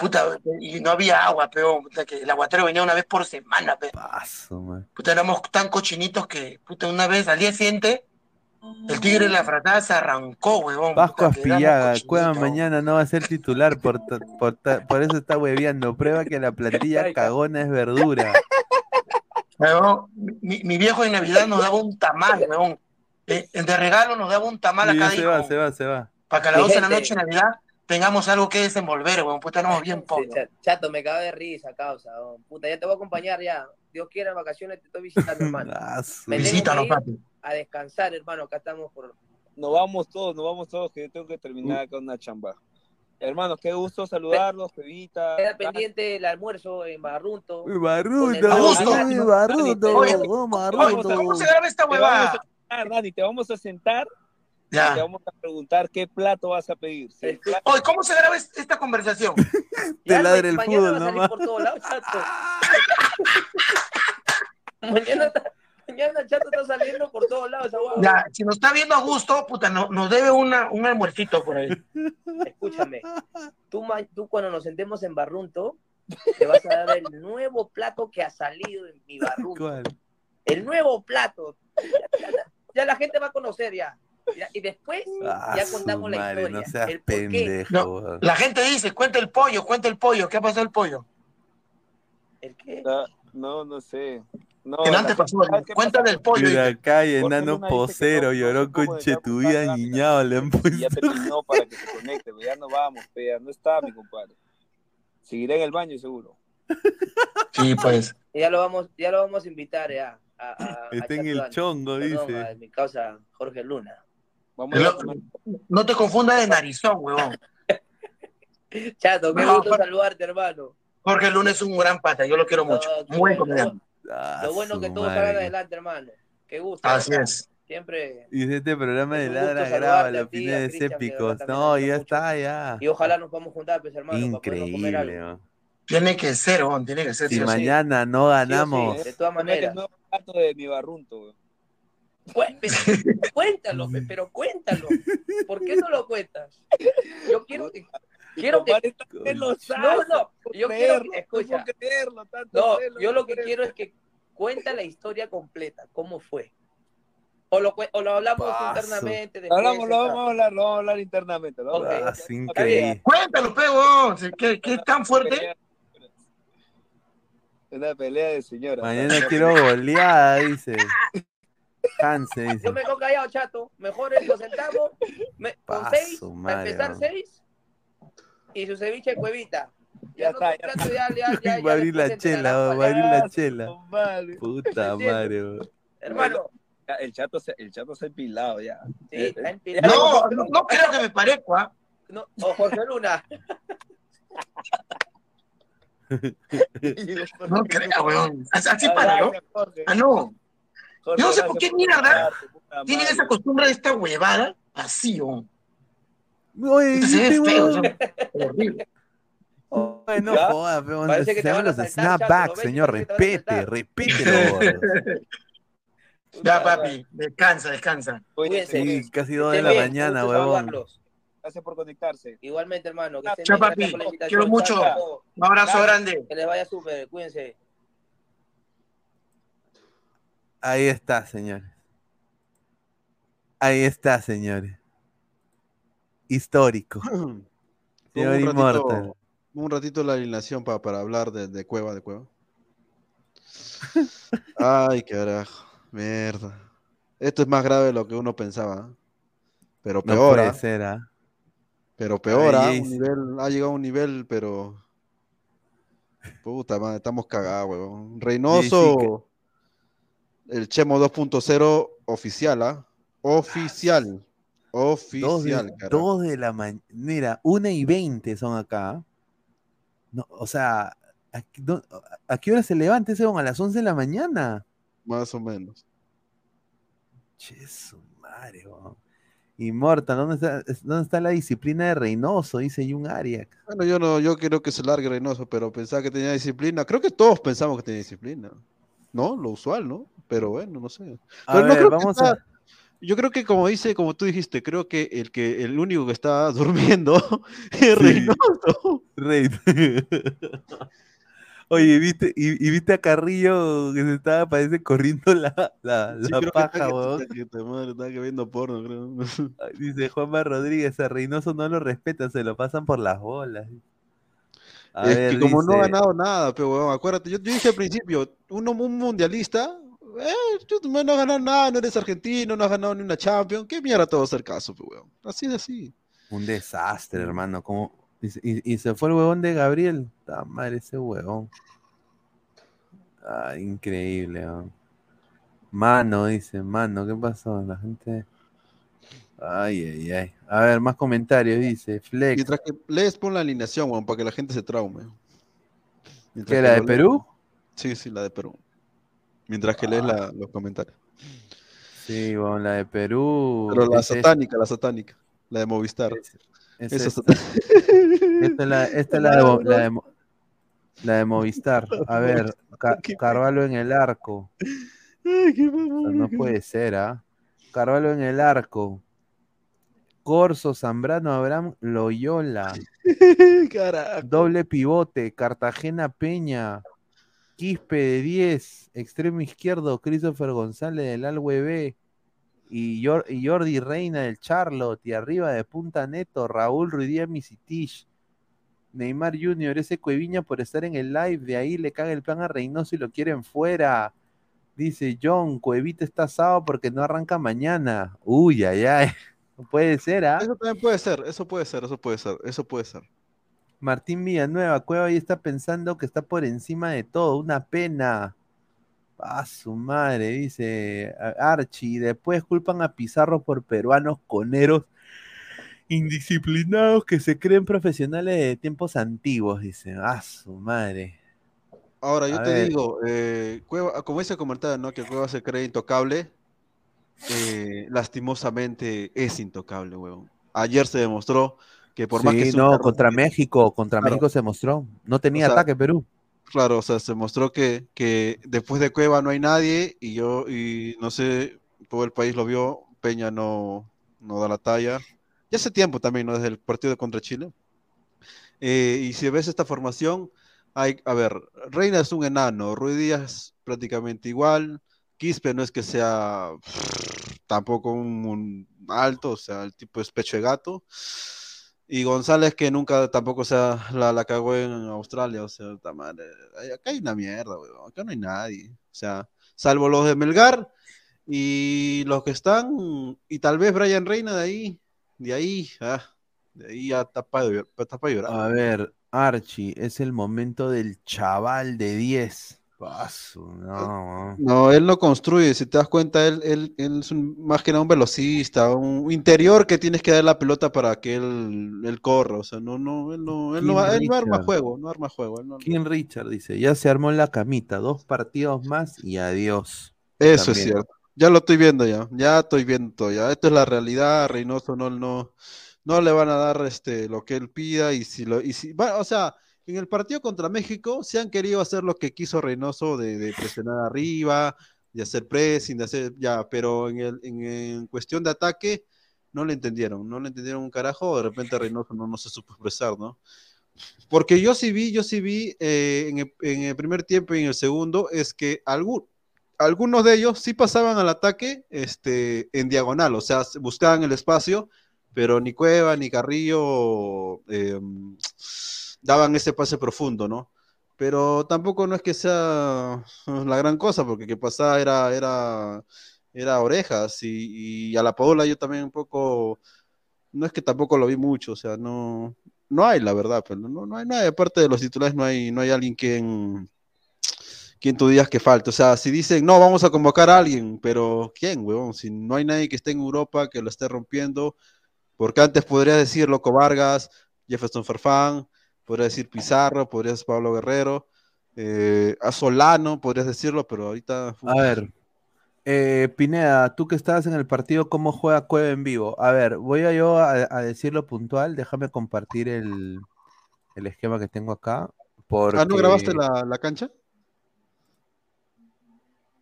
D: Puta, y no había agua, peón. Puta, que el aguatero venía una vez por semana, pe.
A: Paso, man.
D: Puta, éramos tan cochinitos que, puta, una vez al día siguiente, el tigre de la frazada se arrancó, huevón.
A: Vasco
D: cochinitos.
A: Cueva mañana no va a ser titular, por, por, por eso está hueveando. Prueba que la plantilla cagona es verdura.
D: Huevón, mi, mi viejo en Navidad nos daba un tamal, huevón. Eh, de regalo nos daba un tamal a
A: Sí,
D: cada
A: se
D: hijo.
A: va, se va, se va.
D: Para que a las
C: Mi
D: 12 de la noche de Navidad tengamos algo que desenvolver, weón. Puta, éramos bien pobres.
C: Chato, Chato, me cago de risa, causa. oh. Puta, ya te voy a acompañar ya. Dios quiera, en vacaciones te estoy visitando, hermano.
A: Ah,
D: Visítanos, papi.
C: A descansar, hermano. Acá estamos por...
E: Nos vamos todos, nos vamos todos, que yo tengo que terminar acá una chamba. Hermanos, qué gusto saludarlos, Pevita.
C: Queda pendiente el almuerzo en Barrunto. Con
D: Oye,
A: oh,
D: Oye,
A: Barruto.
D: ¿cómo se graba esta huevada?
E: Dani, te vamos a sentar y te
D: Ya.
E: vamos a preguntar qué plato vas a pedir.
D: Oye, ¿cómo se graba est- esta conversación?
A: Te ladra el fútbol
C: por todos lados, Chato. mañana, está- mañana Chato está saliendo por todos lados. esa.
D: Ya, si nos está viendo a gusto, puta, no- nos debe una, un almuercito por ahí.
C: Escúchame, tú, cuando nos sentemos en Barrunto, te vas a dar el nuevo plato que ha salido en mi Barrunto.
A: ¿Cuál?
C: El nuevo plato. Ya, ya- ya la gente va a conocer ya. Ya, y después
A: Ah,
C: ya
A: su
C: contamos la
A: madre,
C: historia.
A: no seas
C: el
A: pendejo.
D: No, la gente dice, cuenta el pollo, cuenta el pollo. ¿Qué ha pasado el pollo?
C: ¿El qué?
E: Ah, No, no sé. No, gente-
D: pasó,
E: ¿sabes qué
D: cuenta del pollo.
E: Jorge
A: enano posero,
E: no-
A: lloró con
E: puta
A: niñado, le han
E: Y ya
A: puesto.
E: terminó para que se conecte, pero ya no vamos, pe, ya no está mi compadre. Seguiré en el baño seguro.
D: Sí, pues.
C: Ya lo vamos, ya lo vamos a invitar ya. A, a- a
A: Está en el chongo,
C: Perdón,
A: dice.
C: a mi causa Jorge Luna.
E: Vamos a
D: No,
E: comer.
D: no te confundas de narizón, huevón.
C: Chato, qué
D: No,
C: gusto
D: Jorge-
C: saludarte, hermano.
D: Jorge Luna es un gran pata, yo lo quiero mucho. Muy buen
C: bueno.
D: comediante.
A: Ah,
C: Lo bueno que todos salgan adelante, hermano. Qué gusto.
D: Así es.
C: Siempre.
A: Dice este programa de ladra graba
C: a
A: los fines
C: de
A: épicos.
C: verdad también
A: No, ya
C: mucho.
A: está, ya.
C: Y ojalá nos podamos juntar, pues, hermano, para comer
A: Increíble.
C: algo.
A: ¿no?
D: Tiene que ser, huevón, tiene que ser.
A: Si
D: sí o sí.
A: mañana no ganamos,
C: De todas
E: Comer el
C: maneras.
E: plato de mi barrunto,
C: Cuéntalo, pe- pero cuéntalo. ¿Por qué no lo cuentas? Yo quiero que. Quiero que.
E: Celosazo,
C: No, no. Yo quiero.
E: creerlo,
C: Escucha.
E: por creerlo, tanto
C: No,
E: celo,
C: yo lo que quiero es que cuenta la historia completa. ¿Cómo fue? O lo, o lo hablamos
A: Paso.
C: internamente. después,
E: Hablamos, lo vamos a hablar, lo vamos a hablar internamente. lo vamos a
C: Ok.
E: hablar.
A: ah, es increíble.
D: Cuéntalo, pe, huevón. ¿Qué, qué es tan fuerte?
E: Una pelea de señora.
A: Mañana quiero goleada, dice. Hanse dice.
C: Yo me quedo callado, chato. Mejor lo sentamos me- con seis,
A: madre,
C: empezar
A: ¿no?
C: seis, y su ceviche de cuevita.
E: Ya está, ya
C: Chato, ya, ya, ya,
A: Va a abrir la chela, va a abrir la chela. Puta madre.
C: Hermano,
E: El chato se, el chato se ha empilado ya.
C: sí,
E: Eh,
C: está
E: eh,
C: empilado.
D: No, no, no creo que me parezco, ¿ah?
C: No, o Jorge Luna.
D: No creo, weón. Así para yo. Ah, no. Yo no sé por qué mierda tienen esa costumbre de esta huevada así, weón.
A: Oye,
D: Se ve
A: este
D: feo,
A: weón.
D: horrible.
A: Oye, no
C: ¿Ya?
A: jodas, weón.
C: Parece que
A: Se
C: te van a
A: los snapbacks, señor. Respete, respételo.
D: Ya, papi, descansa, descansa.
C: Cuídense.
A: Sí, casi dos de la
C: bien,
A: mañana,
C: saludarlos.
E: Gracias por conectarse.
C: Igualmente, hermano. Que
D: Chao, papi. Quiero mucho. Un abrazo
C: Dale,
D: grande.
C: Que les vaya súper, cuídense.
A: Ahí está, señores. Ahí está, señores. Histórico. Señor
B: un
A: Inmortal.
B: ratito, un ratito la alineación pa- para hablar de, de Cueva, de Cueva. Ay, carajo. Mierda. Esto es más grave de lo que uno pensaba. ¿eh? Pero
A: No
B: peor. ¿ah?
A: ¿ah?
B: Pero peor.
A: Ay,
B: Un
A: Jason.
B: nivel, ha llegado a un nivel, pero. Puta madre, estamos cagados, weón. Reynoso. El Chemo 2.0 oficial, ¿ah? Oficial.
A: Dos de,
B: Oficial,
A: dos de la mañana. Mira, una y veinte son acá. No, o sea, ¿a, qué- no- ¿a qué hora se levanta ese? ¿A las 11 de la mañana?
B: Más o menos.
A: Che, su madre. Inmortal, ¿dónde está, es- ¿dónde está la disciplina de Reynoso? Dice Jun Arias.
B: Bueno, yo no, yo quiero que se largue Reynoso, pero pensaba que tenía disciplina. Creo que todos pensamos que tenía disciplina. ¿No? Lo usual, ¿no? Pero bueno, no sé.
A: A
B: Pero no
A: ver,
B: creo que
A: vamos
B: está-
A: a.
B: Yo creo que como dice, como tú dijiste, creo que el que el único que está durmiendo es Reynoso.
A: Rey. Oye, ¿viste, y, y viste a Carrillo que se estaba, parece, corriendo la, la,
B: Sí,
A: la paja, weón?
B: que- está madre, que viendo porno, creo.
A: Dice Juanma Rodríguez, a Reynoso no lo respeta, se lo pasan por las bolas. A
B: es
A: ver,
B: que como no ha
A: dice-
B: ganado nada, pero weón, acuérdate, yo, yo dije al principio, uno, un mundialista, eh, no has ganado nada, no eres argentino, no has ganado ni una Champions, ¿qué mierda te va a hacer caso, pues, weón? Así es así.
A: Un desastre, hermano. Como... Y, se- y- y se fue el huevón de Gabriel. Madre ese huevón. Ah, increíble, weón. Mano, dice, mano, ¿qué pasó? La gente. Ay, ay, ay. A ver, más comentarios, dice. Flex.
B: Mientras que lees, pon la alineación, weón, para que la gente se traume. Mientras
A: ¿Qué,
B: que
A: la de Perú?
B: Sí, sí, la de Perú. Mientras que lees
A: Ah.
B: la- los comentarios.
A: Sí, bueno, la de Perú.
B: Pero la satánica, la satánica. La de Movistar.
A: es-
B: satánica.
A: Esta es la, esta es la de, la de Mo- la de Movistar. A ver, Ca- Carvalho en el arco.
B: Ay, qué
A: no
B: qué-
A: puede ser, ¿ah? Carvalho en el arco. Corso, Zambrano, Abraham, Loyola. Doble pivote, Cartagena Peña. Quispe de 10. Extremo izquierdo, Christopher González del Alweb. Y, Jor- y Jordi Reina del Charlotte. Y arriba de Punta Neto, Raúl Ruidía Misitich. Neymar Junior, ese Cueviña por estar en el live. De ahí le caga el plan a Reynoso y lo quieren fuera. Dice John, Cuevita está asado porque no arranca mañana. Uy, ay, ay. Puede ser, ¿ah?
B: Eso también puede ser, eso puede ser, eso puede ser, eso puede ser.
A: Martín Villanueva, Cueva ahí está pensando que está por encima de todo, una pena. A su madre, dice Archie. Después culpan a Pizarro por peruanos coneros indisciplinados que se creen profesionales de tiempos antiguos, dice. A su madre.
B: Ahora, yo
A: A
B: te
A: ver.
B: digo, eh, Cueva, como ese comentario, ¿no? Que Cueva se cree intocable, eh, lastimosamente es intocable, weón. Ayer se demostró que por más que
A: Sí,
B: un
A: no, contra México, contra
B: Claro.
A: México se mostró. No tenía
B: O sea,
A: ataque Perú.
B: Claro, o sea, se mostró que, que después de Cueva no hay nadie y yo, y no sé, todo el país lo vio, Peña no, no da la talla. Ya hace tiempo también, ¿no? Desde el partido contra Chile. Eh, y si ves esta formación, hay, a ver, Reina es un enano, Ruiz Díaz prácticamente igual, Quispe no es que sea tampoco un, un alto, o sea, el tipo es pecho de gato. Y González que nunca tampoco sea la, la cagó en Australia, o sea, madre, acá hay una mierda, weón, acá no hay nadie. O sea, salvo los de Melgar Y los que están, y tal vez Brian Reina de ahí, de ahí, ah, de ahí ya está para llorar.
A: A ver, Archie, es el momento del chaval de 10. Paso, no.
B: No, él no construye, si te das cuenta, él, él, él es un- más que nada un velocista, un interior que tienes que dar la pelota para que él, él corra, o sea, no, no, él no, él no, él no arma juego, no arma juego. él no-
A: King Richard dice, ya se armó la camita, dos partidos más y adiós.
B: Eso es cierto. Ya lo estoy viendo ya. Ya estoy viendo ya. Esto es la realidad. Reynoso no, no, no le van a dar este lo que él pida. Y si lo, y si, va- o sea, en el partido contra México se han querido hacer lo que quiso Reynoso de, de presionar arriba, de hacer pressing, de hacer ya, pero en el, en, en cuestión de ataque no le entendieron, no le entendieron un carajo, de repente Reynoso no, no se supo expresar, ¿no? Porque yo sí vi, yo sí vi eh, en, el, en el primer tiempo y en el segundo, es que algún, algunos de ellos sí pasaban al ataque este, en diagonal, o sea, se- buscaban el espacio, pero ni Cueva ni Carrillo eh, daban ese pase profundo, ¿no? Pero tampoco no es que sea la gran cosa, porque que pasaba era, era, era orejas y, a la Paola yo también un poco, no es que tampoco lo vi mucho, o sea, no, no hay la verdad, pero no, no hay nadie, aparte de los titulares no hay, no hay alguien quien, quien tú digas que falte, o sea, si dicen, no, vamos a convocar a alguien, pero ¿quién, huevón? Si no hay nadie que esté en Europa que lo esté rompiendo, porque antes podrías decir Loco Vargas, Jefferson Farfán, podrías decir Pizarro, podrías decir Pablo Guerrero, eh, a Solano, podrías decirlo, pero ahorita...
A: A ver, eh, Pineda, tú que estabas en el partido, ¿cómo juega Cueva en vivo? A ver, voy a yo a, a decirlo puntual, déjame compartir el, el esquema que tengo acá. Porque...
B: Ah, ¿no grabaste la, la cancha?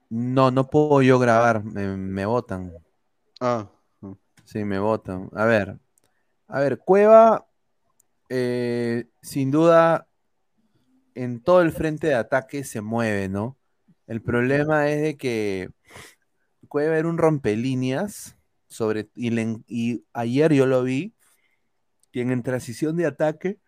A: No, no puedo yo grabar, me, me votan.
B: Ah.
A: Sí, me votan. A ver, a ver, Cueva, eh, sin duda, en todo el frente de ataque se mueve, ¿no? El problema es de que Cueva era un rompelíneas, sobre, y, le- y ayer yo lo vi, que en transición de ataque,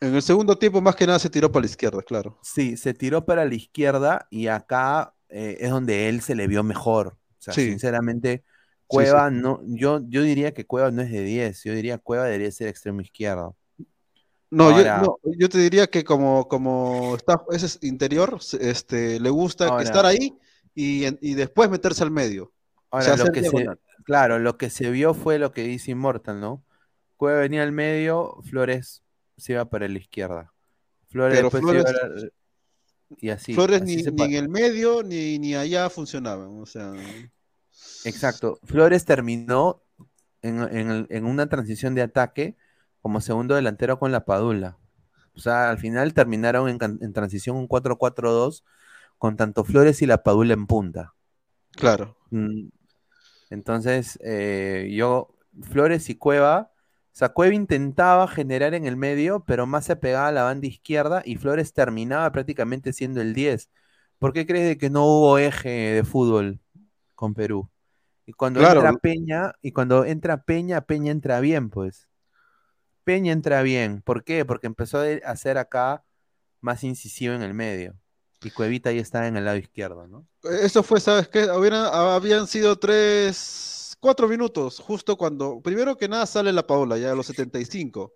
B: En el segundo tiempo, más que nada, se tiró para la izquierda, claro.
A: sí, se tiró para la izquierda y acá eh, es donde él se le vio mejor. O sea,
B: Sí.
A: sinceramente,
B: Sí,
A: Cueva
B: sí.
A: no, yo, yo diría que Cueva no es de 10, yo diría Cueva debería ser extremo izquierdo.
B: No, yo, no, yo te diría que como, como está, ese es interior, este, le gusta
A: Ahora-
B: estar ahí y, después meterse al medio.
A: Ahora, lo que se, claro, lo que se vio fue lo que dice Immortal, ¿no? Cueva venía al medio, Flores se iba para la izquierda. Flores
B: Pero
A: después se iba
B: Flores-
A: a la- y así.
B: Flores
A: así
B: ni,
A: se
B: ni
A: pa-
B: en el medio ni, ni allá funcionaban. O sea,
A: Exacto. Flores terminó en, en el- en una transición de ataque como segundo delantero con la Padula. O sea, al final terminaron en, transición un 4-4-2 con tanto Flores y la Padula en punta.
B: claro.
A: Mm, Entonces, eh, yo, Flores y Cueva, o sea, Cueva intentaba generar en el medio, pero más se pegaba a la banda izquierda y Flores terminaba prácticamente siendo el 10. ¿Por qué crees de que no hubo eje de fútbol con Perú? Y cuando
B: Claro.
A: entra Peña, y cuando entra Peña, Peña entra bien, pues. Peña entra bien. ¿Por qué? Porque empezó a ser acá más incisivo en el medio. Y Cuevita ahí está en el lado izquierdo, ¿no?
B: Eso fue, ¿sabes qué? Habían sido tres, cuatro minutos, justo cuando, primero que nada sale la Paola, ya a los 75.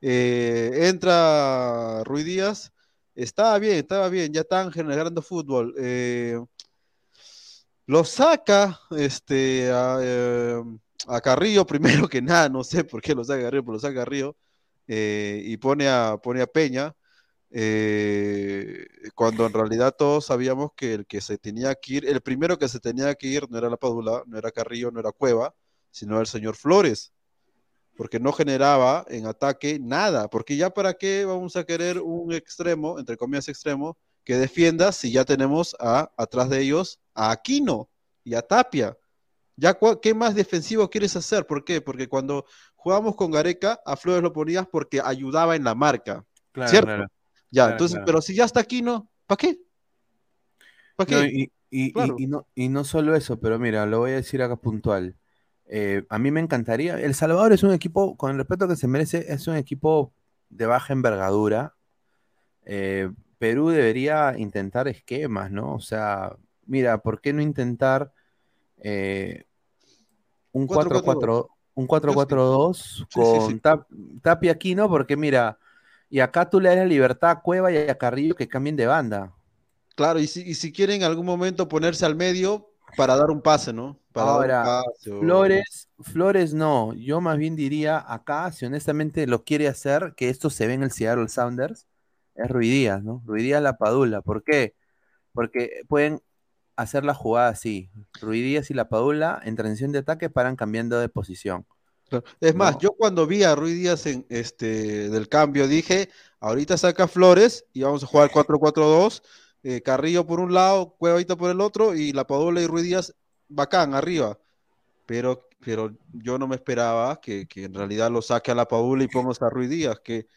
B: Eh, entra Rui Díaz, estaba bien, estaba bien, ya están generando fútbol. Eh, lo saca este, eh, a Carrillo primero que nada, no sé por qué lo saca Carrillo, pero lo saca Carrillo eh, y pone a, pone a Peña eh, cuando en realidad todos sabíamos que el que se tenía que ir, el primero que se tenía que ir no era la Padula, no era Carrillo, no era Cueva, sino el señor Flores, porque no generaba en ataque nada, porque ya para qué vamos a querer un extremo, entre comillas extremo, que defienda si ya tenemos a, atrás de ellos a Aquino y a Tapia. Ya, ¿qué más defensivo quieres hacer? ¿Por qué? Porque cuando jugamos con Gareca, a Flores lo ponías porque ayudaba en la marca.
A: Claro,
B: ¿Cierto?
A: claro.
B: Ya,
A: Claro,
B: entonces, pero si ya está Aquino, ¿para qué? ¿Para
A: No,
B: qué?
A: y, y- y-
B: Claro.
A: y no, y no solo eso, pero mira, lo voy a decir acá puntual. Eh, a mí me encantaría. El Salvador es un equipo, con el respeto que se merece, es un equipo de baja envergadura. Eh, Perú debería intentar esquemas, ¿no? O sea, mira, ¿por qué no intentar eh, un
B: 4-4-2.
A: 4-4 un 4-4-2
B: Sí, sí,
A: con
B: sí.
A: Tap- Tapia aquí, ¿no? Porque mira, y acá tú le das la libertad a Cueva y a Carrillo que cambien de banda.
B: Claro, y si, y si quieren en algún momento ponerse al medio para dar un pase, ¿no? Para dar un
A: Ahora,
B: pase o-
A: Flores, Flores no. Yo más bien diría acá, si honestamente lo quiere hacer, que esto se ve en el Seattle Sounders, es Ruidías, ¿no? Ruidías la Padula. ¿Por qué? Porque pueden hacer la jugada así. Ruidías y la Padula en transición de ataque paran cambiando de posición.
B: Es más,
A: No.
B: yo cuando vi a Ruiz Díaz en este del cambio dije, ahorita saca Flores y vamos a jugar 4-4-2, eh, Carrillo por un lado, Cuevita por el otro y la Padula y Ruiz Díaz bacán arriba. Pero, pero yo no me esperaba que, que en realidad lo saque a la Padula y pongas a Ruiz Díaz, que,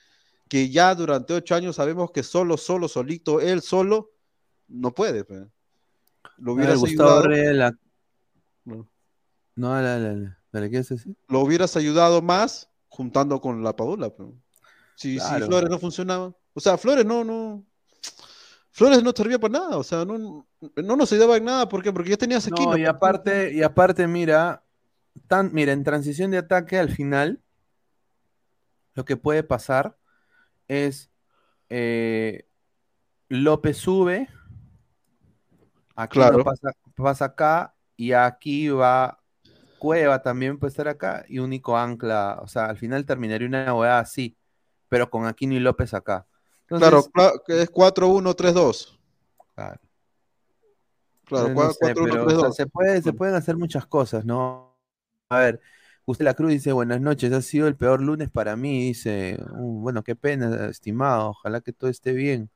B: que ya durante ocho años sabemos que solo, solo, solito, él solo, no puede. Lo hubieras
A: Gustavo
B: ayudado,
A: la-
B: No.
A: No, la, la, la, ¿qué
B: lo hubieras ayudado más juntando con la Padula. Si, si. Flores no funcionaba. O sea, Flores no, no. Flores no servía para nada. O sea, no, no nos ayudaba en nada. ¿Por qué? Porque ya tenías aquí.
A: No, y aparte, y aparte, mira, tan, mira, en transición de ataque al final, lo que puede pasar es eh, López sube, aquí
B: Claro.
A: pasa, pasa acá, y aquí va Cueva también puede estar acá, y único ancla, o sea, al final terminaría una hueá así, pero con Aquino y López acá.
B: Claro,
A: Entonces,
B: cla- que es 4-1-3-2.
A: Claro.
B: Claro,
A: Eh, no
B: cua-
A: sé,
B: 4-1-3-2.
A: pero, o sea, se, puede, se pueden hacer muchas cosas, ¿no? A ver, Usted la Cruz dice, buenas noches, ha sido el peor lunes para mí, dice, "Uh, bueno, qué pena, estimado, ojalá que todo esté bien.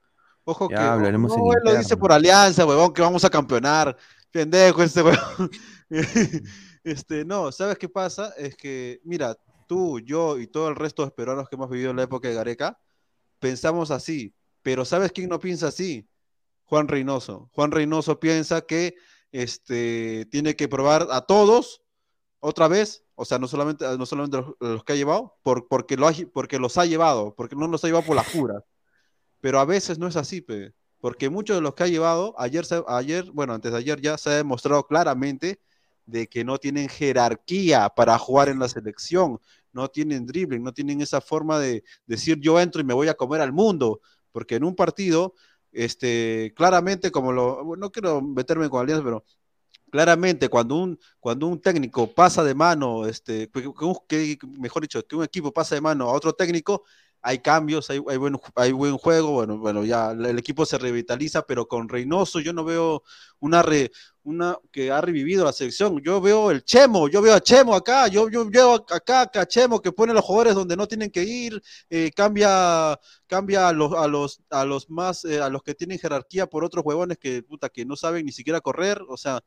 B: Ojo
A: Ya
B: que
A: hablaremos
B: no,
A: en
B: lo dice por alianza, huevón, que vamos a campeonar. Pendejo este huevón. Este, no, ¿sabes qué pasa? Es que, mira, tú, yo y todo el resto de peruanos que hemos vivido en la época de Gareca, pensamos así. Pero ¿sabes quién no piensa así? Juan Reynoso. Juan Reynoso piensa que este, tiene que probar a todos otra vez, o sea, no solamente, no solamente los, los que ha llevado, por, porque, lo ha- porque los ha llevado, porque no los ha llevado por la jura. Pero a veces no es así, porque muchos de los que ha llevado, ayer, ayer, bueno, antes de ayer ya se ha demostrado claramente de que no tienen jerarquía para jugar en la selección, no tienen dribbling, no tienen esa forma de decir yo entro y me voy a comer al mundo, porque en un partido, este, claramente como lo, no quiero meterme con Alianza, pero claramente cuando un, cuando un técnico pasa de mano, este, que- que que- mejor dicho, que un equipo pasa de mano a otro técnico, hay cambios, hay, buen, juego, bueno, bueno, ya el el equipo se revitaliza, pero con Reynoso yo no veo una, re- una que ha revivido la selección, yo veo el Chemo, yo veo a Chemo acá, yo, yo veo acá a Chemo que pone a los jugadores donde no tienen que ir, eh, cambia, cambia a los, a los, a los más, eh, a los que tienen jerarquía por otros huevones que, puta, que no saben ni siquiera correr, o sea,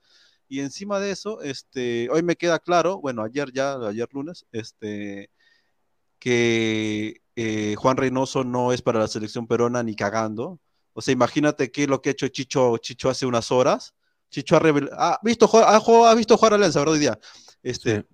B: y encima de eso, este, hoy me queda claro, bueno, ayer ya, ayer lunes, este, que eh, Juan Reynoso no es para la selección peruana ni cagando. O sea, imagínate qué es lo que ha hecho Chicho, Chicho hace unas horas. Chicho ha, ha visto, ha, ha visto jugar a Alianza, ¿verdad? Hoy día. Este,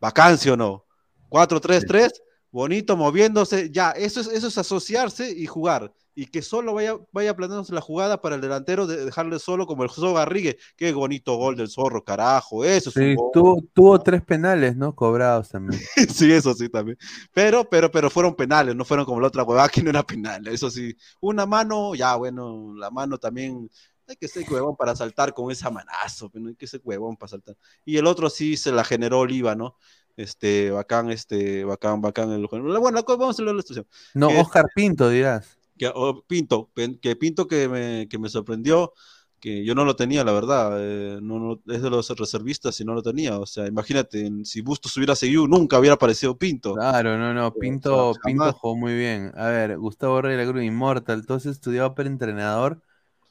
B: vacancia o no. 4-3-3, bonito, moviéndose. Ya, eso es, eso es asociarse y jugar. Y que solo vaya, vaya planeándose la jugada para el delantero, de dejarle solo como el Zorro Garrigue. Qué bonito gol del Zorro, carajo. Eso es un gol.
A: tuvo, tuvo tres penales, ¿no? Cobrados también.
B: Sí, eso sí también. Pero, pero, pero fueron penales, no fueron como la otra huevada que no era penal. Eso sí. Una mano, ya, bueno, la mano también. Hay que ser huevón para saltar con esa manazo, pero hay que ser huevón para saltar. Y el otro sí se la generó Oliva, ¿no? Este, bacán, este, bacán, bacán. El, bueno, vamos a de la situación.
A: No,
B: Que-
A: Oscar Pinto, dirás.
B: Que oh, Pinto, que Pinto que me, que me sorprendió, que yo no lo tenía, la verdad, eh, no, no- es de los reservistas y no lo tenía, o sea, imagínate, en- si Bustos hubiera seguido, nunca hubiera aparecido Pinto.
A: Claro, no, no, Pinto,
B: sea,
A: Pinto
B: jamás.
A: jugó muy bien. A ver, Gustavo la Cruz, Inmortal, entonces estudiado para entrenador.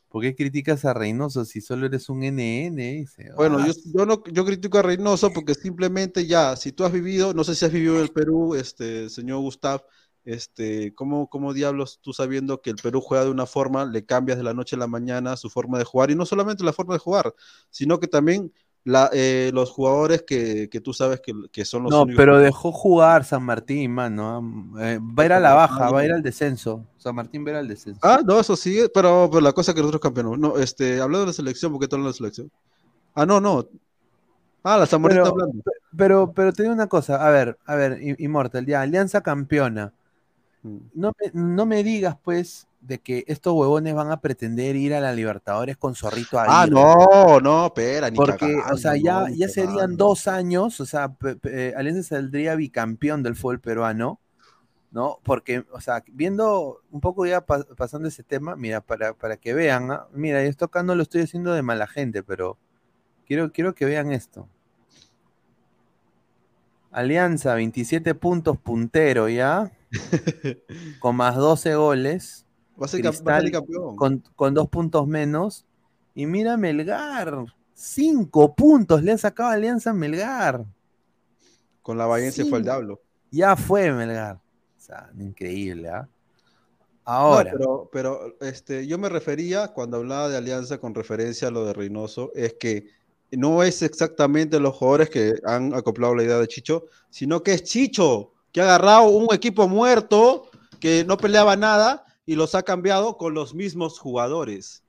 A: ¿Por qué criticas a Reynoso si solo eres un NN? Dice.
B: Bueno,
A: Ah,
B: yo, yo, no, yo critico a Reynoso porque simplemente ya, si tú has vivido, no sé si has vivido en el Perú, este, señor Gustav, este, ¿cómo, cómo diablos tú sabiendo que el Perú juega de una forma, le cambias de la noche a la mañana su forma de jugar? Y no solamente la forma de jugar, sino que también la, eh, los jugadores que, que tú sabes que, que son los
A: No,
B: únicos
A: pero dejó jugar San Martín, mano. Eh, va a ir a la baja, va a ir al descenso. San Martín va a ir al descenso.
B: Ah, no, eso sí, pero, pero la cosa que nosotros campeonamos. No, este, hablando de la selección, ¿por qué de la selección? Ah, no, no. Ah, la Zamorita
A: Pero,
B: hablando.
A: pero, pero te digo una cosa, a ver, a ver, Immortal, ya, Alianza campeona.
B: Mm.
A: No me, no me digas, pues, de que estos huevones van a pretender ir a la Libertadores con Zorrito
B: Ah,
A: Aguirre.
B: no, no, espera, ni
A: Porque,
B: cagando,
A: o sea, ya, ya serían dos años, o sea, eh, Alianza saldría bicampeón del fútbol peruano, ¿no? Porque, o sea, viendo un poco ya pa- pasando ese tema, mira, para, para que vean, ¿ah? mira, esto acá no lo estoy haciendo de mala gente, pero quiero, quiero que vean esto. Alianza, 27 puntos puntero ya, con más 12 goles.
B: Va a ser cam- va a salir campeón.
A: Con, con dos puntos menos. Y mira Melgar, cinco puntos le ha sacado Alianza a Melgar.
B: Con la se fue el diablo.
A: Ya fue Melgar. O sea, increíble, ¿ah? Ahora,
B: pero, pero este, yo me refería, cuando hablaba de alianza con referencia a lo de Reynoso, es que no es exactamente los jugadores que han acoplado la idea de Chicho, sino que es Chicho, que ha agarrado un equipo muerto, que no peleaba nada, y los ha cambiado con los mismos jugadores.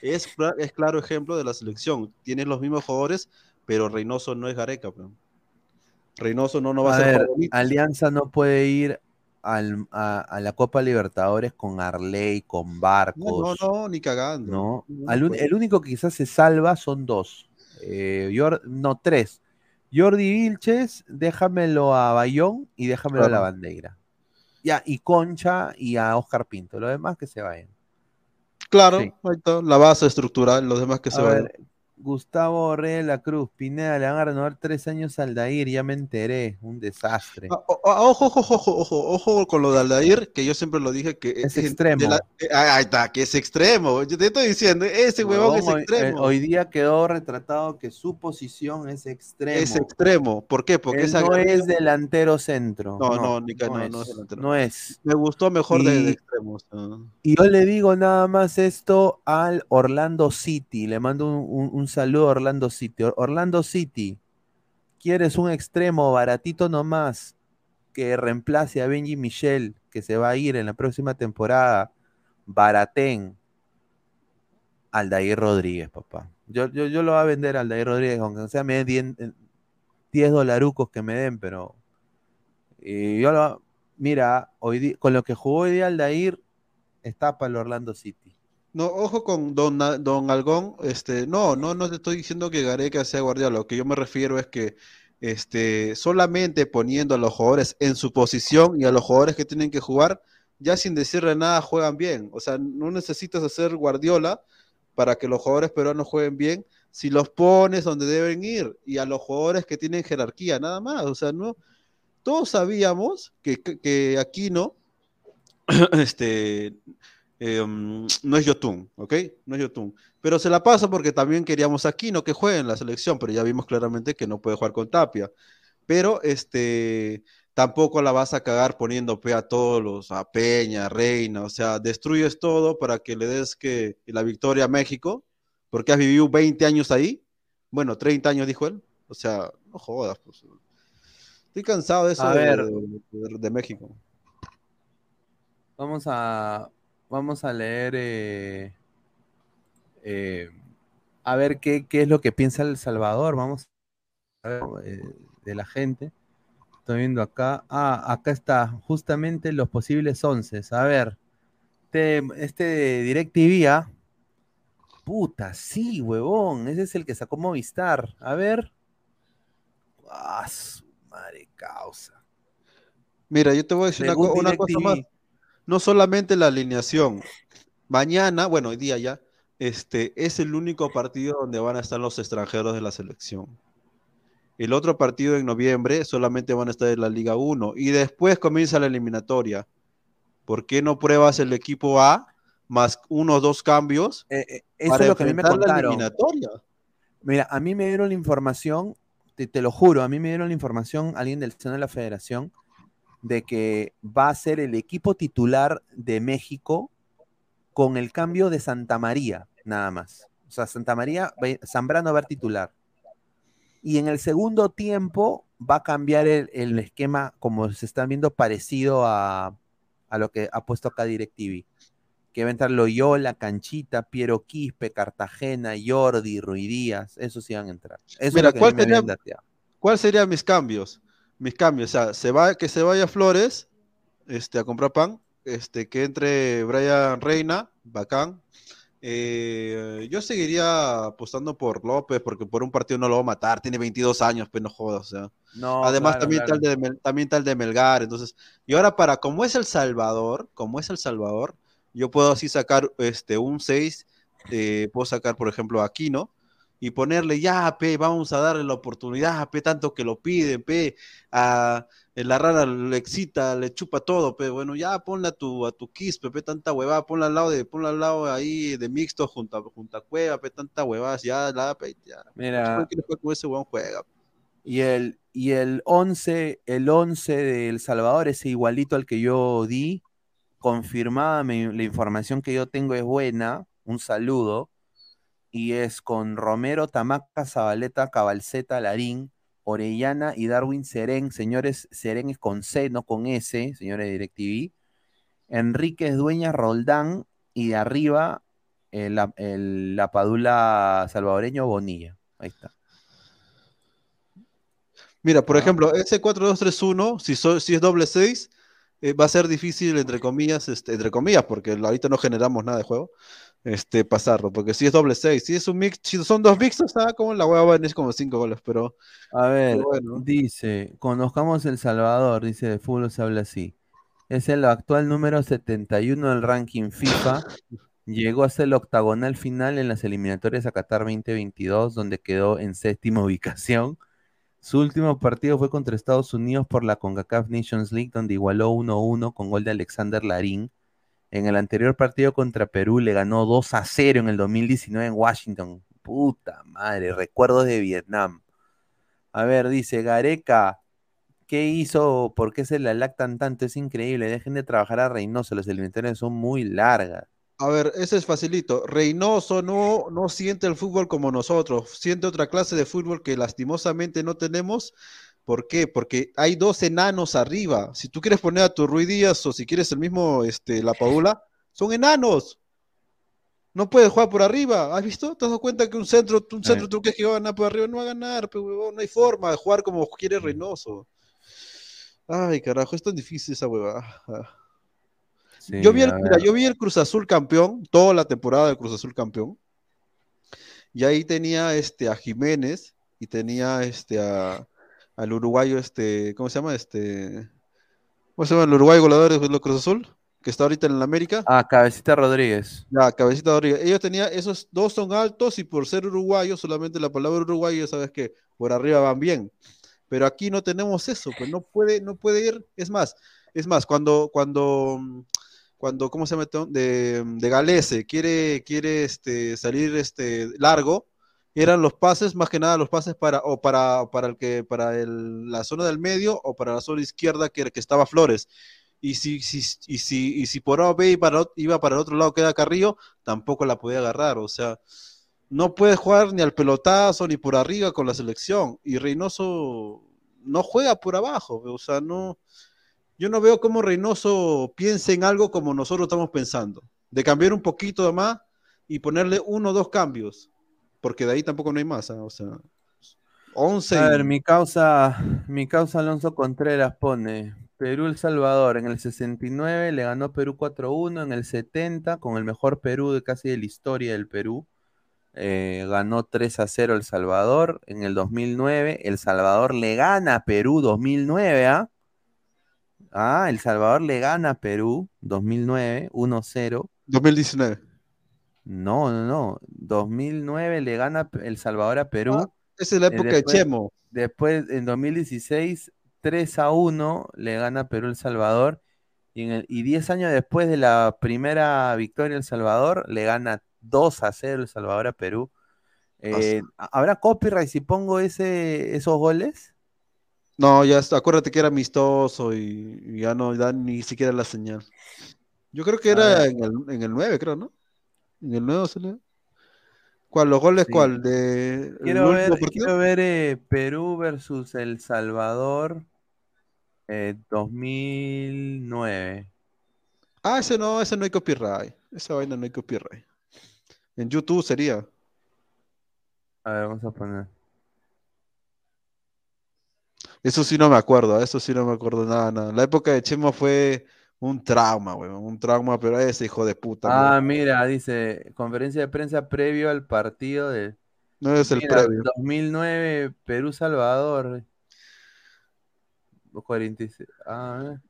B: Es, es claro ejemplo de la selección. Tienen los mismos jugadores, pero Reynoso no es Gareca. pues. Reynoso no, no va a,
A: a
B: ser
A: ver. Alianza no puede ir al- a, a la Copa Libertadores con Arley, con Barcos.
B: no, no, ni cagando.
A: ¿no? Al un-
B: pues.
A: el único que quizás se salva son dos. Eh, Jor- no, tres. Jordi Vilches, déjamelo a Bayón y déjamelo a la bandera. Ya, y Concha y a Oscar Pinto. Lo demás que se vayan.
B: Claro,
A: Sí.
B: ahí está, la base estructural, los demás que
A: A
B: se vayan.
A: Gustavo Rey de la Cruz, Pineda, le van a renovar tres años al Dair, ya me enteré. Un desastre.
B: Ah, Ojo, ojo, ojo, ojo, ojo, con lo de Aldair, que yo siempre lo dije que
A: Es extremo.
B: eh, ah, ahí está, que es extremo. Yo te estoy diciendo, ese huevón es extremo.
A: eh, hoy día quedó retratado que su posición es extremo.
B: es extremo. ¿Por qué? Porque
A: no es delantero centro.
B: No, no, no,
A: es,
B: no es
A: no es.
B: Me gustó mejor de, extremos. ah.
A: Y yo le digo nada más esto al Orlando City. Le mando un saludo a Orlando City. Or- Orlando City, ¿quieres un extremo baratito nomás que reemplace a Benji Michel, que se va a ir en la próxima temporada? Baratén. Aldair Rodríguez, papá. Yo, yo, yo lo voy a vender a Aldair Rodríguez, aunque sea me den 10, 10 dolarucos que me den, pero y yo lo, mira, hoy con lo que jugó hoy día Aldair, está para el Orlando City.
B: No, ojo con Don, Don Algón, este, no, no, no te estoy diciendo que Gareca sea Guardiola, lo que yo me refiero es que este, solamente poniendo a los jugadores en su posición y a los jugadores que tienen que jugar, ya sin decirle nada juegan bien. O sea, no necesitas hacer Guardiola para que los jugadores peruanos jueguen bien si los pones donde deben ir y a los jugadores que tienen jerarquía, nada más. O sea, no, todos sabíamos que, que, que Aquino este, eh, um, no es Yotun, ¿ok? No es Yotun. Pero se la pasa porque también queríamos a Aquino que juegue en la selección, pero ya vimos claramente que no puede jugar con Tapia. Pero este, tampoco la vas a cagar poniendo pe a todos los, a Peña, Reina, o sea, destruyes todo para que le des que la victoria a México, porque has vivido 20 años ahí. Bueno, 30 años dijo él. O sea, no jodas, pues. Estoy cansado de eso
A: A
B: de,
A: ver.
B: de- de México.
A: Vamos a, vamos a leer eh, eh, a ver qué, qué es lo que piensa El Salvador. Vamos a ver eh, de la gente. Estoy viendo acá. Ah, acá está, justamente los posibles once. A ver, este, este de DirecTV, ¿ah? Puta, sí, huevón. Ese es el que sacó Movistar. A ver. Ah, su madre causa.
B: Mira, yo te voy a decir una, cosa más. No solamente la alineación. Mañana, bueno, hoy día ya, este, es el único partido donde van a estar los extranjeros de la selección. El otro partido en noviembre solamente van a estar en la Liga 1 y después comienza la eliminatoria. ¿Por qué no pruebas el equipo A más uno o dos cambios
A: Eh, eh, eso
B: para
A: es lo que a mí me
B: enfrentar la
A: contaron.
B: eliminatoria?
A: Mira, a mí me dieron la información, te, te lo juro, a mí me dieron la información, alguien del seno de la federación, de que va a ser el equipo titular de México con el cambio de Santa María, nada más. O sea, Santa María, Zambrano va a ser titular. Y en el segundo tiempo va a cambiar el, el esquema, como se están viendo, parecido a, a lo que ha puesto acá DirecTV. que va a entrar Loyola, Canchita, Piero Quispe, Cartagena, Jordi, Ruidías, esos sí van a entrar. Eso es
B: Mira,
A: lo que
B: ¿cuál
A: me
B: sería. ¿cuál serían mis cambios? Mis cambios, o sea, se va, que se vaya Flores este, a comprar pan, este, que entre Brian Reina, bacán. Eh, yo seguiría apostando por López, porque por un partido no lo va a matar, tiene 22 años, pero no jodas, o sea.
A: No,
B: Además,
A: claro,
B: también,
A: claro.
B: Tal de, Mel- también tal de Melgar, entonces. Y ahora, para, como es El Salvador, como es El Salvador, yo puedo así sacar este, un 6, eh, puedo sacar, por ejemplo, a Aquino, y ponerle, ya, pe, vamos a darle la oportunidad, pe, tanto que lo piden, pe, a la rara le excita, le chupa todo, pe, bueno, ya ponle a tu, a tu Quispe, pe, tanta huevada, ponla al lado de, ponla al lado ahí de mixto junto a, junto a Cueva, pe, tanta huevada, ya, la, pe, ya.
A: Mira.
B: Con ese huevón, juega.
A: Y el, y el 11, el 11 de El Salvador, ese igualito al que yo di, confirmada la información que yo tengo es buena, un saludo, y es con Romero, Tamaca, Zabaleta, Cabalceta, Larín, Orellana y Darwin Serén, señores, Serén es con C, no con S, señores de DirecTV, Enríquez Dueñas, Roldán, y de arriba el, el- la Padula salvadoreño Bonilla, ahí está.
B: Mira, por ejemplo, ese 4-2-3-1, si, so- si es doble 6, eh, va a ser difícil, entre comillas, este, entre comillas, porque ahorita no generamos nada de juego, este, pasarlo, porque si es doble 6, si es un mix, si son dos mixtos, ah, como la hueá venir como 5 goles, pero
A: A ver,
B: Pero bueno.
A: dice, conozcamos El Salvador, dice, de fútbol se habla así. Es el actual número 71 del ranking FIFA. Llegó a ser el octagonal final en las eliminatorias a Qatar 2022, donde quedó en séptima ubicación. Su último partido fue contra Estados Unidos por la CONCACAF Nations League, donde igualó 1-1 con gol de Alexander Larín. En el anterior partido contra Perú le ganó 2 a 0 en el 2019 en Washington. Puta madre, recuerdos de Vietnam. A ver, dice Gareca, ¿qué hizo? ¿Por qué se la lactan tanto? Es increíble. Dejen de trabajar a Reynoso, las eliminatorias son muy largas.
B: A ver, ese es facilito. Reynoso no, no siente el fútbol como nosotros, siente otra clase de fútbol que lastimosamente no tenemos. ¿Por qué? Porque hay dos enanos arriba. Si tú quieres poner a tu Rui Díaz o si quieres el mismo, este, la Paula, son enanos. No puedes jugar por arriba. ¿Has visto? ¿Te has dado cuenta que un centro, un centro tú crees que va a ganar por arriba? No va a ganar, pero huevón, no hay forma de jugar como quiere Reynoso. Ay, carajo, es tan difícil esa huevada. Ah.
A: Sí,
B: Yo vi, el, mira, yo vi el Cruz Azul campeón, toda la temporada del Cruz Azul campeón. Y ahí tenía este, a Jiménez y tenía este, a, al uruguayo, este, ¿cómo se llama? Este, ¿Cómo se llama el uruguayo goleador de Cruz Azul? Que está ahorita en la América.
A: Ah, Cabecita Rodríguez.
B: Ya, Cabecita Rodríguez. Ellos tenían, esos dos son altos y por ser uruguayos, solamente la palabra uruguayo, sabes que por arriba van bien. Pero aquí no tenemos eso, pues no puede, no puede ir. Es más, es más, cuando, cuando, cuando, ¿cómo se llama? De, de Galese quiere, quiere este, salir este, largo, eran los pases, más que nada los pases para, o para, para el que, para el- la zona del medio o para la zona izquierda que, que estaba Flores. Y si, si, y si, y si por A o B iba para, el otro lado que era Carrillo, tampoco la podía agarrar. O sea, no puede jugar ni al pelotazo ni por arriba con la selección. Y Reynoso no juega por abajo. O sea, no. Yo no veo cómo Reynoso piense en algo como nosotros estamos pensando. De cambiar un poquito más y ponerle uno o dos cambios. Porque de ahí tampoco no hay más. ¿ah? O sea, 11.
A: A ver, mi causa, mi causa Alonso Contreras pone Perú El Salvador en el 69 le ganó Perú 4-1, en el 70 con el mejor Perú de casi de la historia del Perú eh, ganó 3-0 El Salvador, en el 2009 El Salvador le gana a Perú 2009, ¿ah? Ah, El Salvador le gana a Perú 2009 1-0.
B: 2019.
A: No, no, no. 2009 le gana El Salvador a Perú.
B: Ah, esa es la época de
A: después-
B: Chemo.
A: Después, en 2016, 3 a 1 le gana Perú El Salvador. Y, en el- y 10 años después de la primera victoria El Salvador, le gana 2 a 0 El Salvador a Perú. Eh, ¿Habrá copyright si pongo ese, esos goles?
B: No, ya está, acuérdate que era amistoso y, y ya no da ni siquiera la señal. Yo creo que era en el, en el 9, creo, ¿no? En el 9 se le- ¿Cuál? ¿Los goles
A: Sí.
B: cuál? De,
A: Quiero ver, quiero ver eh, Perú versus El Salvador eh, 2009.
B: Ah, ese no, ese no hay copyright. Esa vaina no hay copyright. En YouTube sería.
A: A ver, vamos a poner.
B: Eso sí no me acuerdo, eso sí no me acuerdo nada, nada. La época de Chema fue un trauma, weón, un trauma, pero ese hijo de puta.
A: Ah, mira, dice, conferencia de prensa previo al partido de
B: No es el previo.
A: 2009 Perú-Salvador. 46. A ver.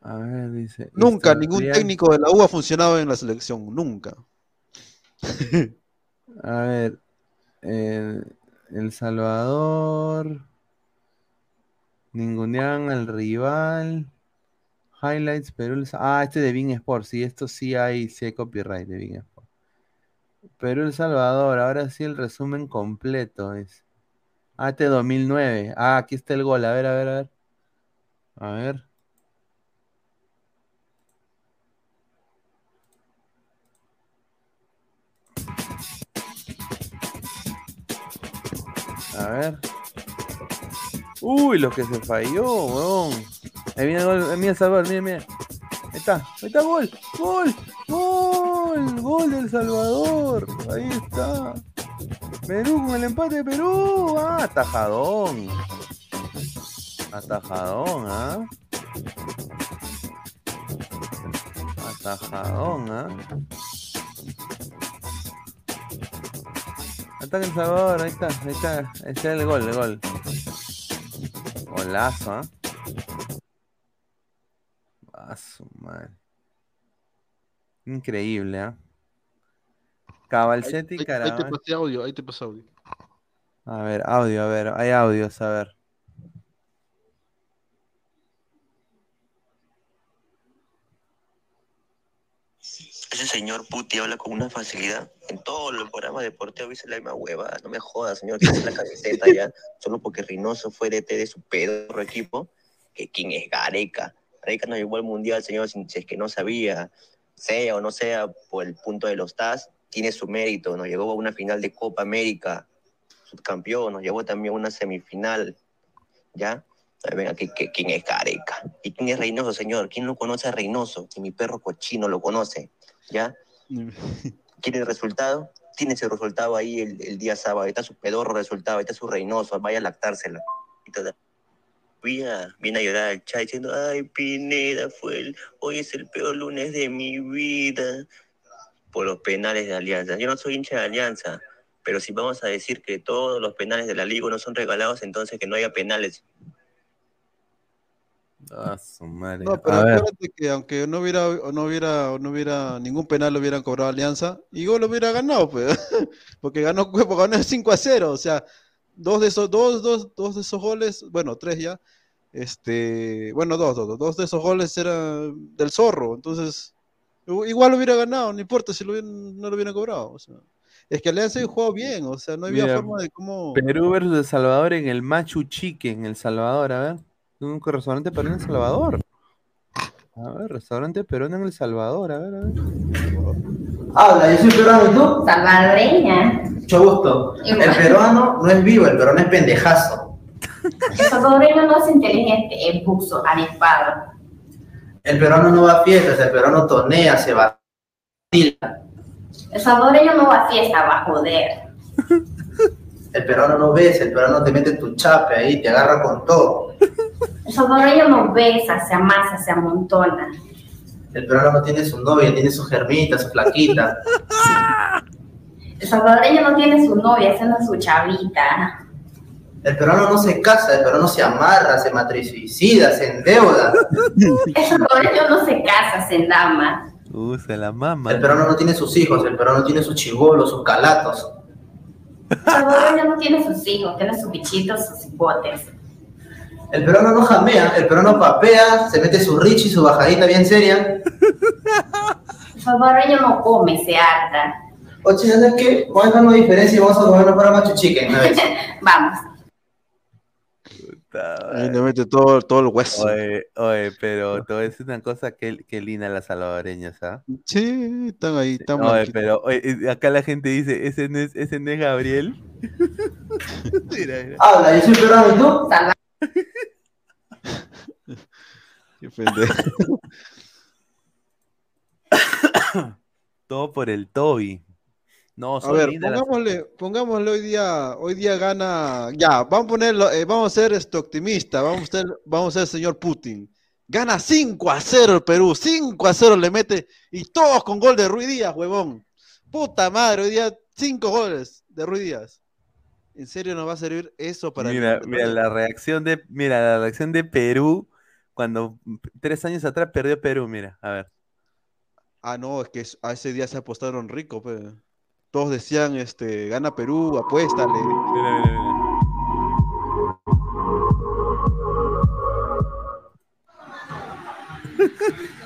A: A ver, dice.
B: Nunca ningún técnico de la U ha funcionado en la selección, nunca.
A: A ver. El, El Salvador. Ningunean al rival. Highlights, Perú. Ah, este de Bing Sport. Sí, esto sí hay, sí hay copyright de Bing Sport. Perú El Salvador. Ahora sí el resumen completo es. Ah, este 2009. Ah, aquí está el gol. A ver, a ver, a ver. A ver. A ver. Uy, lo que se falló, weón. Ahí viene el gol. Mira, Salvador, mira, mira. Ahí está, ahí está, gol. Gol, gol, gol del Salvador. Ahí está. Perú con el empate de Perú. Ah, atajadón. Atajadón, ¿ah? Atajadón, ¿ah? Ataca El Salvador, ahí está, ahí está, ahí está el gol, el gol. Golazo, ¿ah? A su madre. Increíble, ¿ah? Cabalcetti
B: Ahí, ahí te pasé audio, ahí te pasé audio.
A: A ver, audio, a ver, hay audios, a ver.
G: Ese señor Puti habla con una facilidad. En todos los programas deportivos dice la misma hueva. No me jodas, señor, que la camiseta ya. Solo porque Reynoso fue DT de su pedorro equipo. Que quién es Gareca. Gareca nos llevó al mundial, señor, si, si es que no sabía. Sea o no sea por el punto de los TAS, tiene su mérito. Nos llevó a una final de Copa América. Subcampeón. Nos llevó también a una semifinal. ¿Ya? Venga, ¿qué- qué- ¿quién es Gareca? ¿Y quién es Reynoso, señor? ¿Quién no conoce a Reynoso? Que mi perro cochino lo conoce. ¿Ya? ¿Quiere el resultado? Tiene ese resultado ahí el, el día sábado. Ahí está su pedorro resultado, ahí está su Reynoso. Vaya a lactársela. Viene, viene a llorar al chat diciendo, ay, Pineda, fue el, hoy es el peor lunes de mi vida. Por los penales de Alianza. Yo no soy hincha de Alianza, pero si vamos a decir que todos los penales de la Liga no son regalados, entonces que no haya penales.
A: A su madre.
B: No, pero
A: a ver.
B: acuérdate que aunque no hubiera, no hubiera, no hubiera ningún penal lo hubieran cobrado Alianza, igual lo hubiera ganado, pues. Porque ganó, porque ganó 5 a 0. O sea, dos de esos, dos, dos, dos de esos goles, bueno, tres ya. Este, bueno, dos, dos, dos, de esos goles eran del zorro. Entonces, igual lo hubiera ganado, no importa si lo hubieran- no lo hubieran cobrado. O sea, es que Alianza jugó bien, o sea, no había
A: Mira,
B: forma de cómo.
A: Perú versus El Salvador en el Machu Chicken, en El Salvador, a ver. Un restaurante peruano en El Salvador. A ver, restaurante peruano en El Salvador, a ver, a ver.
I: Habla, yo soy peruano y tú.
J: Salvadoreña.
I: Mucho gusto. El peruano no es vivo, el peruano es pendejazo.
J: El salvadoreño no es inteligente, es buzo, avispado.
I: El peruano no va a fiestas, el peruano tonea, se va.
J: El salvadoreño no va a fiesta, va a joder.
I: El peruano no besa, el peruano te mete tu chape ahí, te agarra con todo.
J: El salvadoreño no besa, se amasa, se amontona.
I: El peruano no tiene su novia, tiene su germita, su flaquita.
J: El salvadoreño no tiene su novia, haciendo su chavita.
I: El peruano no se casa, el peruano se amarra, se matrisuicida, se endeuda.
J: El salvadoreño no se casa, se endama.
A: Uh, se la mama.
I: El peruano no tiene sus hijos, el peruano tiene sus chibolos, sus calatos.
J: El salvadoreño no tiene sus hijos, tiene sus bichitos, sus hipotes.
I: El peruano no jamea, el peruano papea, se mete su richi, su bajadita bien seria.
J: El salvadoreño no come, se harta.
I: Oye, ¿sabes qué? Vamos a una diferencia y vamos a comernos para Machu Chicken vez.
J: Vamos.
B: Ahí le mete todo, todo el hueso.
A: Oye, oye, pero te voy a decir una cosa, que, que linda las salvadoreñas, ¿ah?
B: Sí, están ahí, están
A: Oye, pero oye, acá la gente dice, ese no es, ese no es Gabriel. Mira, mira.
I: Habla, yo soy peruano y tú.
B: Qué pendejo.
A: Todo por el Toby. No,
B: A ver,
A: lindas las-
B: pongámosle, pongámosle hoy día, hoy día gana, ya, vamos a ponerlo, eh, vamos a ser este optimista, vamos a ser, vamos a ser señor Putin. Gana 5 a 0 el Perú, 5 a 0 le mete, y todos con gol de Ruiz Díaz, huevón. Puta madre, hoy día 5 goles de Ruiz Díaz. ¿En serio nos va a servir eso para
A: Mira, la reacción de, mira la reacción de Perú cuando tres años atrás perdió Perú, mira, a ver.
B: Ah, no, es que a ese día se apostaron rico, pe. Todos decían, este, gana Perú, apuéstale.
A: Mira, mira, mira.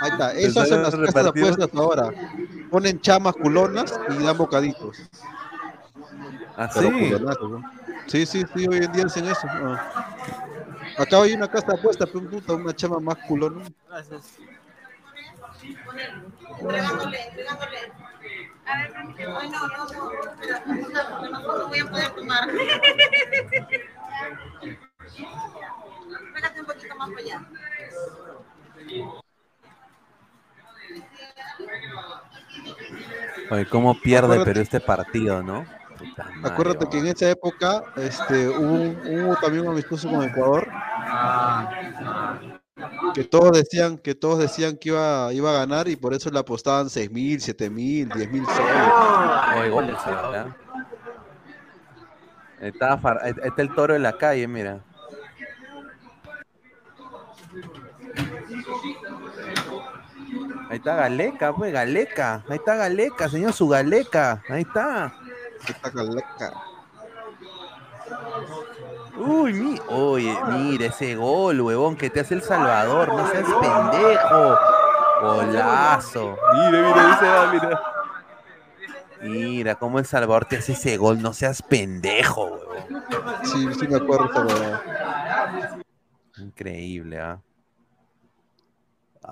B: Ahí está, eso hacen las
A: a
B: casas de apuestas ahora. Ponen chamas culonas y dan bocaditos.
A: ¿Ah, sí?
B: ¿no? Sí, sí, sí, hoy en día hacen eso. Acá hay una casa de apuestas, pero puta, una chama más culona.
K: Pégate un poquito más para allá.
A: Oye, cómo pierde
B: Acuérdate-
A: Perú este partido, ¿no?
B: Acuérdate que en esa época este, hubo, un- hubo también un amistoso con Ecuador. Que todos decían que todos decían que iba, iba a ganar y por eso le apostaban 6 mil, 7 mil, 10 mil soles.
A: Está, está el toro en la calle, mira. Ahí está Galeca, pues, Galeca. Ahí está Galeca, señor, su Galeca. Ahí está.
B: Está Galeca.
A: Uy, mi... Oye, mira ese gol, huevón, que te hace El Salvador. No seas pendejo. Golazo. Mira, mira, ese va, mira. Mira cómo El Salvador te hace ese gol. No seas pendejo, huevón.
B: Sí, sí me acuerdo huevada.
A: Increíble, ¿ah?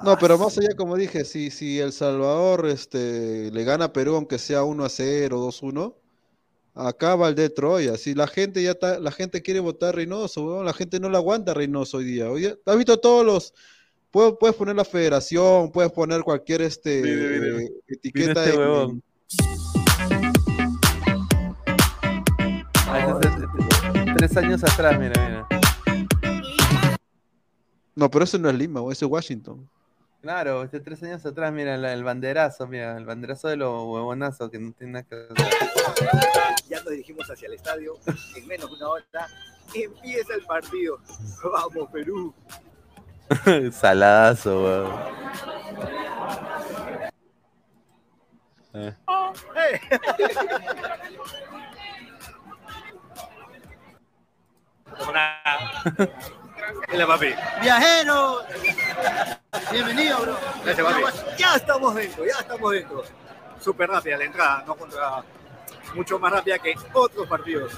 B: No, pero más allá, como dije, si, si El Salvador este, le gana a Perú, aunque sea 1 a 0, 2 1, acaba el de Troya. Si la gente ya está, la gente quiere votar a Reynoso, weón, la gente no la aguanta Reynoso hoy día. Hoy día- ¿Has visto todos los? Puedes, poner la federación, puedes poner cualquier este
A: Mira, mira.
B: eh, etiqueta
A: este. Ah, ese el- Tres años atrás, mira, mira.
B: No, pero eso no es Lima, eso es Washington.
A: Claro, este tres años atrás, mira, la- el banderazo, mira, el banderazo de los huevonazos que no tiene nada que ver.
F: Ya nos dirigimos hacia el estadio. En menos de una hora empieza el partido. Vamos, Perú.
A: Saladazo, weón. Eh.
F: Hola, papi.
L: Viajero, bienvenido, bro.
F: Gracias, papi. Ya estamos dentro, ya estamos dentro. Súper rápida la entrada, no contra. Mucho más rápida que otros partidos.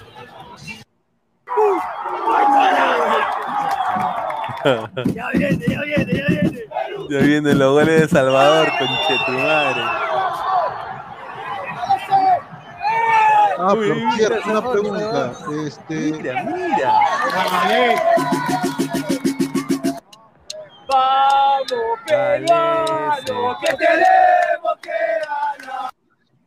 F: Ya viene, ya viene, ya viene.
A: Ya vienen los goles de Salvador, conchetumare.
B: Ah, por
A: mira,
B: cierto, una pregunta. Este,
A: Mira, mira.
F: Vamos, peruanos, que tenemos que ganar.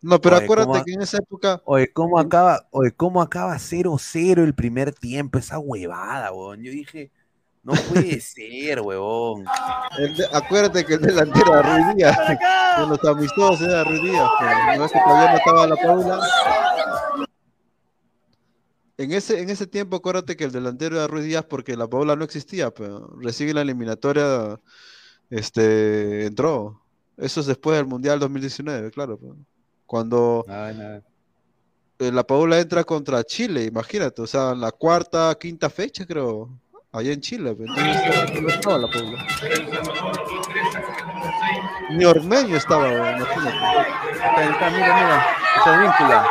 B: no, pero
A: Oye,
B: acuérdate
A: ¿cómo-
B: que en esa época
A: Oye, ¿cómo acaba, oye, cómo acaba 0-0 el primer tiempo? Esa huevada, weón. Yo dije, no puede ser, huevón.
B: De- acuérdate que el delantero era Ruiz Díaz. En los amistosos era Ruiz Díaz. pero no es que todavía no estaba la Paula. En ese, en ese tiempo, acuérdate que el delantero era Ruiz Díaz porque la Paula no existía, pero recién la eliminatoria este, entró. Eso es después del Mundial 2019, claro. pues. Cuando eh, la Paula entra contra Chile, imagínate, o sea, en la cuarta, quinta fecha, creo, allá en Chile. pues, no estaba la Paula. Ni Ormeño estaba, imagínate.
A: Ahí está, mira, mira. Esa es víncula.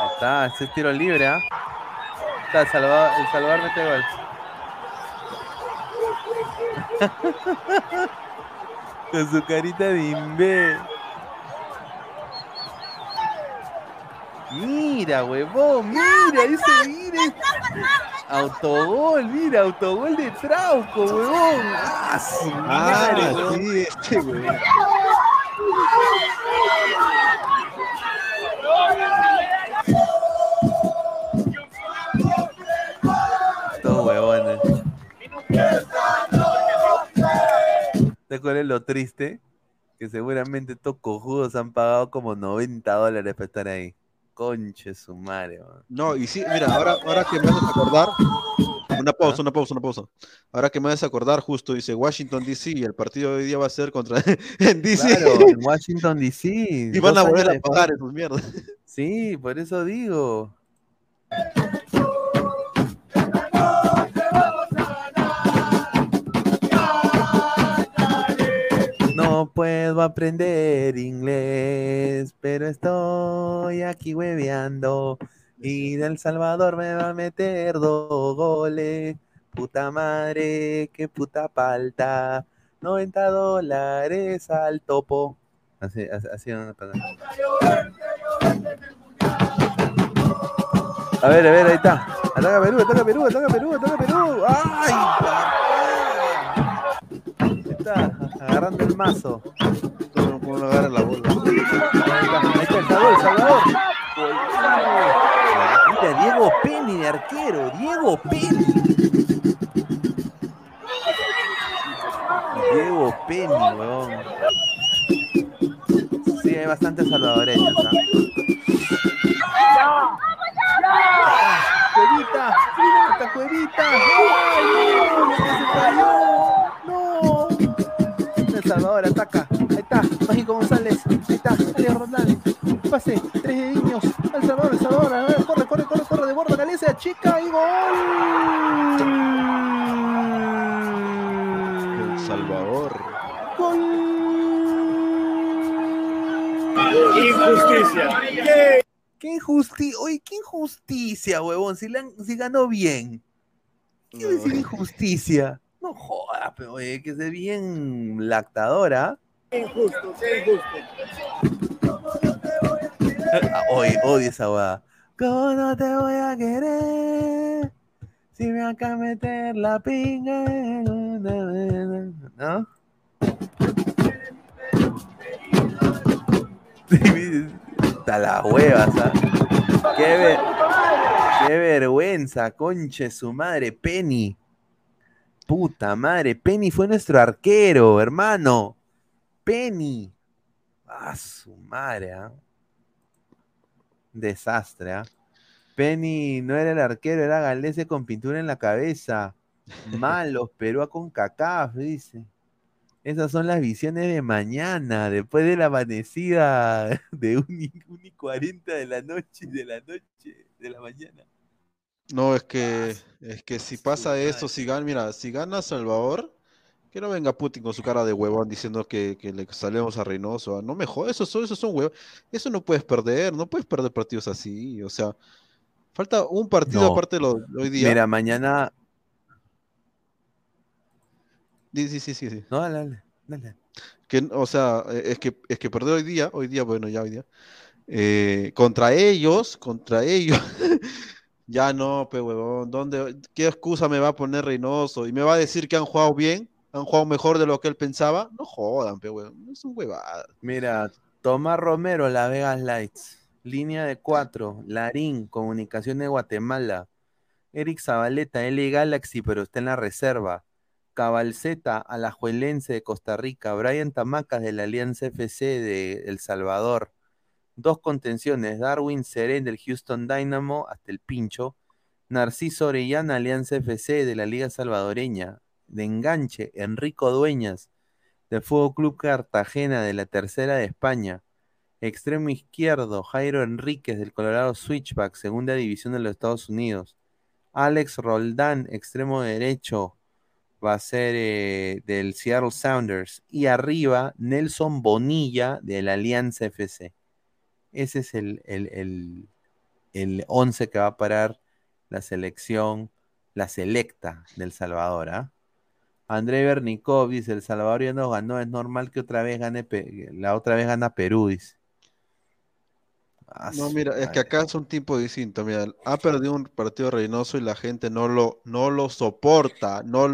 A: Ahí está, ese es tiro libre, ¿ah? Está, el Salvador, el Salvador mete gol. Con su carita de imbé. Mira, huevón, mira, ese mira. Autogol, mira, autogol de Trauco, huevón. Ah, madre,
B: Ah,
A: huevón.
B: sí, este weón.
A: Todos huevones. ¿Te acuerdas lo triste? Que seguramente estos cojudos han pagado como 90 dólares para estar ahí. Conche su madre, man.
B: No, y sí, mira, ahora, ahora que me haces acordar, una pausa, una pausa, una pausa. Ahora que me haces acordar, justo dice Washington DC y el partido de hoy día va a ser contra en DC.
A: Claro, en Washington DC.
B: Y van a volver a pagar esos mierdas.
A: Sí, por eso digo. No puedo aprender inglés, pero estoy aquí hueveando. Y del Salvador me va a meter dos goles. Puta madre, qué puta palta. 90 dólares al topo. Así, así, así van a ver, a ver, ahí está. Ataca Perú, ataca Perú, ataca Perú, ataca Perú. ¡Ay! Ahí está, agarrando el mazo.
B: No puedo agarrar la bola.
A: Ahí está, ahí está el Salvador, el Salvador. Mira, Diego Penny de arquero, Diego Penny. Diego Penny, weón. Sí, hay bastantes salvadoreños, ¿ah? ¡Cuevita! ¡Esta cuevita! ¡Ay, no! ¡Se cayó! ¡No! El Salvador ataca. Ahí está. Mágico González. Ahí está. Alex Roldán. Pase. Tres dediños. El Salvador, El Salvador. A ver, corre, corre, corre, corre. De bordo. Galicia. Chica y gol.
B: El Salvador.
A: Injusticia. ¿Qué? ¿Qué injusticia? Oye, qué injusticia, huevón. Si, la han- si ganó bien. ¿Qué decir injusticia? No jodas, pero oye, que se bien lactadora.
L: Injusto, qué injusto.
A: Ah, Oye, odio esa hueá. ¿Cómo no te voy a querer? Si me acá meter la pinga. ¿No? Hasta las huevas, ¿ah? Qué, ver- qué vergüenza, conche su madre, Penny. Puta madre, Penny fue nuestro arquero, hermano. Penny. Ah, su madre, ¿ah? Desastre, ¿ah? Penny no era el arquero, era Galese con pintura en la cabeza. Malos, Perú con cacaf, dice. Esas son las visiones de mañana, después de la amanecida de 1 y, 1 y 40 de la noche, de la noche, de la mañana.
B: No, es que, es que si pasa eso, si gana, mira, si gana Salvador, que no venga Putin con su cara de huevón diciendo que, que le salemos a Reynoso. ah, No me jodas, esos son, esos son huevos. Eso no puedes perder, no puedes perder partidos así. O sea, falta un partido
A: No.
B: aparte de lo de hoy día.
A: Mira, mañana.
B: Sí, sí, sí, sí, sí.
A: No, dale, dale.
B: Que, o sea, eh, es que, es que perder hoy día, hoy día, bueno, ya hoy día, eh, contra ellos, contra ellos, ya no, pe huevón, ¿dónde, qué excusa me va a poner Reynoso? Y me va a decir que han jugado bien, han jugado mejor de lo que él pensaba. No jodan, pe huevón, es un huevada.
A: Mira, Tomás Romero, La Vegas Lights. Línea de cuatro. Larín, Comunicación de Guatemala. Eric Zabaleta, L Galaxy, pero está en la reserva. Cabalceta, Alajuelense de Costa Rica. Brian Tamacas de la Alianza FC de El Salvador. Dos contenciones. Darwin Seren del Houston Dynamo, hasta el pincho. Narciso Orellana, Alianza FC de la Liga Salvadoreña. De enganche, Enrico Dueñas, del Fútbol Club Cartagena de la Tercera de España. Extremo izquierdo, Jairo Enríquez del Colorado Switchback, Segunda División de los Estados Unidos. Alex Roldán, extremo derecho, va a ser eh, del Seattle Sounders. Y arriba, Nelson Bonilla de la Alianza FC. Ese es el, el, el, el 11 que va a parar la selección, la selecta del Salvador. ¿ah? André Bernikov dice, El Salvador ya no ganó, es normal que otra vez gane, la otra vez gana Perú, dice. Ah,
B: No, mira, es que acá es un tipo distinto. Mira, ha perdido un partido Reynoso y la gente no lo, no lo soporta. No,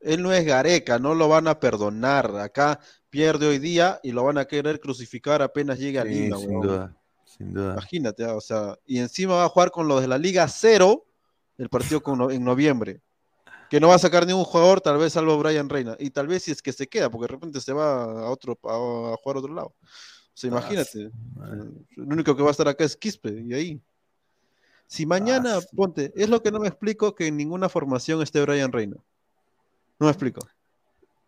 B: él no es Gareca, no lo van a perdonar. Acá pierde hoy día y lo van a querer crucificar apenas llegue a
A: Sí,
B: Lima,
A: sin duda, sin duda.
B: Imagínate, ah, o sea, y encima va a jugar con los de la Liga Cero el partido con no- en noviembre. Que no va a sacar ningún jugador, tal vez salvo Brian Reina. Y tal vez si es que se queda, porque de repente se va a otro a, a jugar a otro lado. O sea,
A: Ah,
B: imagínate.
A: su madre.
B: Lo único que va a estar acá es Quispe, y ahí. Si mañana,
A: Ah,
B: ponte, es lo que no me explico que en ninguna formación esté Brian Reina. No me explico.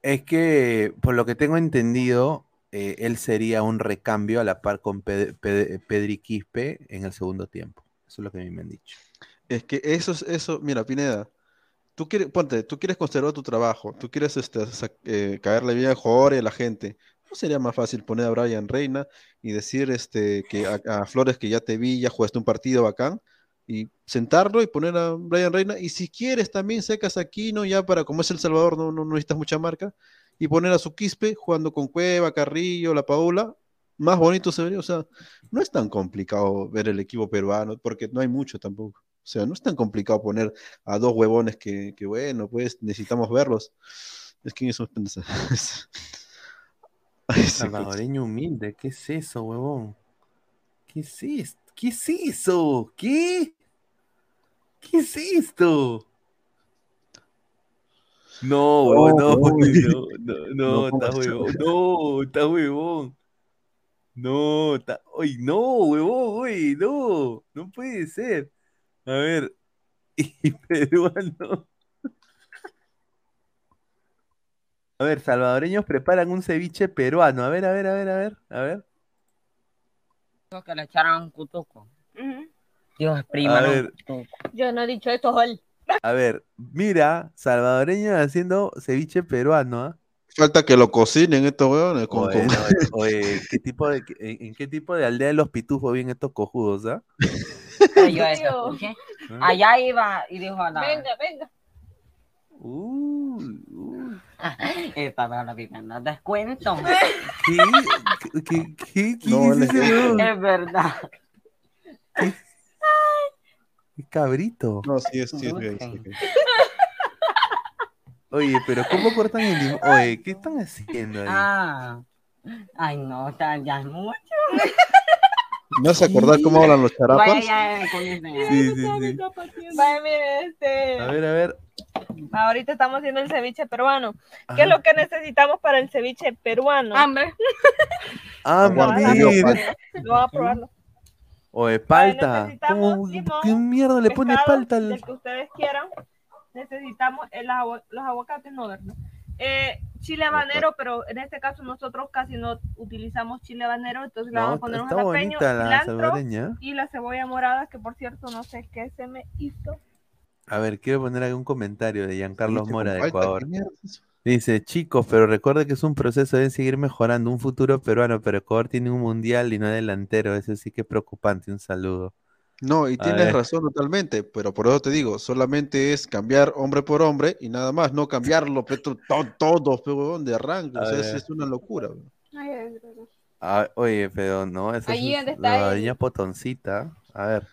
A: Es que, por lo que tengo entendido, eh, él sería un recambio a la par con Ped- Ped- Pedri Quispe en el segundo tiempo. Eso es lo que a mí me han dicho.
B: Es que eso es eso, mira, Pineda, tú quieres, ponte, tú quieres conservar tu trabajo, tú quieres este, eh, caerle bien al jugador y a la gente. ¿No sería más fácil poner a Brian Reina y decir este, que a, a Flores que ya te vi, ya jugaste un partido bacán, y sentarlo y poner a Brian Reina? Y si quieres también secas aquí, ¿no? Ya para, como es El Salvador, no, no, no necesitas mucha marca, y poner a su Quispe jugando con Cueva, Carrillo, La Paula, más bonito se vería. O sea, no es tan complicado ver el equipo peruano, porque no hay mucho tampoco. O sea, no es tan complicado poner a dos huevones que, que bueno, pues necesitamos verlos. Es que eso es pues.
A: Salvadoreño humilde, ¿qué es eso, huevón? ¿Qué es esto? ¿Qué es eso? ¿Qué? ¿Qué es esto? No, huevón, no, no, no, no,
B: No
A: está huevón, no, está huevón. No, está, uy, no, huevón, uy, no, no puede ser. A ver, y peruano. A ver, salvadoreños preparan un ceviche peruano. A ver, a ver, a ver, a ver, a ver.
M: que le echaran un cutuco. Dios,
A: A
M: prima,
A: ver,
N: Yo no he dicho esto, Jol.
A: A ver, mira, salvadoreños haciendo ceviche peruano, ¿ah?
B: Falta que lo cocinen estos huevones. Con,
A: Oye,
B: con-
A: no, oye, ¿qué tipo de, en, en qué tipo de aldea de los pitufos viven estos cojudos, ah?
M: Allá iba y dijo la.
N: Venga, venga.
A: Uy, uy.
M: Esta no la pica, no descuento.
A: ¿Qué? ¿Qué, qué, qué
B: No,
A: dice
B: él
A: ese
B: es-?
M: Es verdad.
A: ¿Qué cabrito?
B: No, sí, es, sí, es gay, sí.
A: Oye, pero ¿cómo cortan el limón? Oye, ¿qué están haciendo ahí?
M: Ah. Ay, no, está, ya es mucho.
B: ¿Me vas a acordar cómo hablan los charapas?
M: Vaya, ya, con ese-
A: Sí, sí, sí.
N: Vaya, mire, este.
A: A ver, a ver.
N: Ahorita estamos haciendo el ceviche peruano. ¿Qué es lo que necesitamos para el ceviche peruano?
O: Hambre.
A: Ah,
B: Aguardiente,
A: mira.
N: No va a probarlo. Necesitamos
A: ¿Cómo-
N: limón,
A: ¿Qué mierda le pone
N: pescado,
A: palta al...
N: del que ustedes quieran. Necesitamos el agua- los aguacates, no, ¿verdad? Eh, chile habanero, pero en este caso nosotros casi no utilizamos chile habanero, entonces le
A: No,
N: vamos a poner un jalapeño,
A: la
N: cilantro
A: salvadoreña.
N: y la cebolla morada, que por cierto no sé qué se me hizo.
A: A ver, quiero poner algún comentario de Giancarlo Mora de Ecuador. Dice, chicos, pero recuerde que es un proceso, deben seguir mejorando. Un futuro peruano, pero Ecuador tiene un mundial y no delantero. Eso sí que es preocupante. Un saludo.
B: No, y
A: A
B: tienes
A: ver.
B: razón totalmente, pero por eso te digo, solamente es cambiar hombre por hombre y nada más, no cambiarlo pe, to- to- todos pe, huevón, de arranque, o sea, es, es una locura. huevón.
A: Ah, oye, pero no, esa
N: Allí
A: es
N: donde está
A: la niña potoncita. A ver.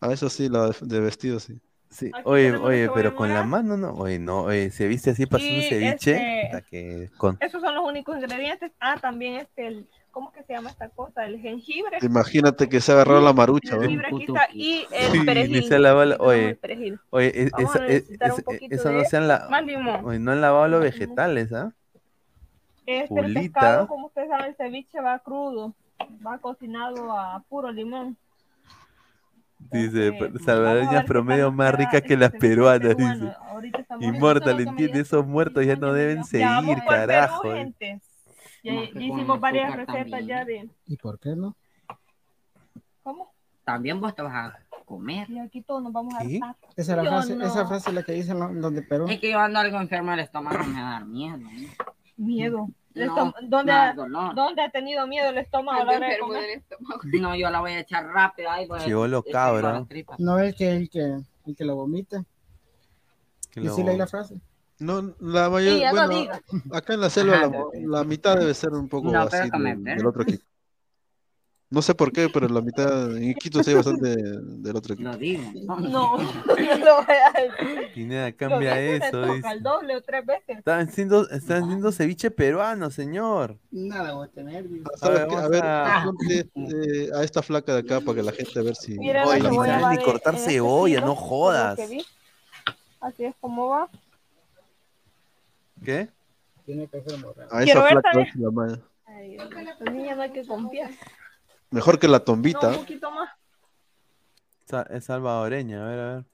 B: A eso sí, la de, de vestido sí.
A: Sí,
N: Aquí
A: oye, oye, pero con la mano no. Oye, no, oye, se viste así para hacer un ceviche.
N: este,
A: que con...
N: Esos son los únicos ingredientes. Ah, también este, el, ¿cómo que se llama esta cosa? El jengibre.
B: Imagínate que se ha agarrado la marucha,
N: El aquí está, y el
A: Sí,
N: perejil.
A: ni se ha lavado la-
N: Necesitamos
A: oye,
N: el perejil.
A: Oye,
N: Vamos
A: esa- es- eso no se han la...
N: más limón.
A: Oye, no han lavado los vegetales, ¿ah?
N: Este, el
A: Julita.
N: pescado, como ustedes saben, el ceviche va crudo, va cocinado a puro limón.
A: Dice,
N: Entonces,
A: "Pero salvadoreñas
N: vamos a ver qué
A: promedio más ricas que las peruanas,
N: peruano.
A: dice.
N: Ahorita estamos
A: Inmortal, entiende, esos muertos ya no deben seguir,
N: Perú,
A: carajo. eh.
N: gente. Ya, hicimos varias recetas
M: también.
N: ya de...
P: ¿Y por qué no?
N: ¿Cómo?
M: También vos te vas a comer.
N: Y aquí todos nos vamos a hartar.
P: Esa es la frase,
N: no.
P: esa frase es la que dicen lo- donde Perú.
M: Es que yo ando algo enfermo del estómago, me va a dar miedo.
N: Miedo. El
M: No,
N: ¿Dónde, ha,
M: dolor.
N: ¿Dónde ha tenido miedo el estómago comer?
M: No, yo la voy a echar rápido. Pues,
A: Chivolo
M: este,
A: cabra.
P: No es que el que, el que lo vomite.
A: Que
P: Y sí leí la frase.
B: No, la
N: Sí,
B: mayoría,
N: ya no
B: bueno, acá en la selva
M: Ajá,
B: la, la mitad debe ser un poco
M: No,
B: así
M: come,
B: de-
M: pero-
B: del otro equipo. No sé por qué, pero la mitad en Quito sí hay bastante del otro equipo.
M: Lo digo.
N: No, no lo voy a decir.
A: Pineda, cambia
N: se
A: eso. dice.
N: el doble o tres veces.
A: Están haciendo, están haciendo ceviche peruano, señor.
P: Nada voy a tener.
B: ¿Sabes
A: A ver?
B: A ver,
A: a-
B: eh, a esta flaca de acá para que la gente a ver si.
N: Mira,
A: Oye, ni
N: cebolla
A: sabes
N: va
A: ni cortar
N: este
A: cebolla, no jodas.
N: Así es como va.
A: ¿Qué?
P: Tiene que ser morado.
B: A
N: Quiero
B: esa
N: ver
B: flaca es la madre.
N: Ay, niña no hay que confiar.
B: Mejor que la
N: No,
B: tombita.
N: un poquito más.
A: Sa- Es salvadoreña, a ver, a ver.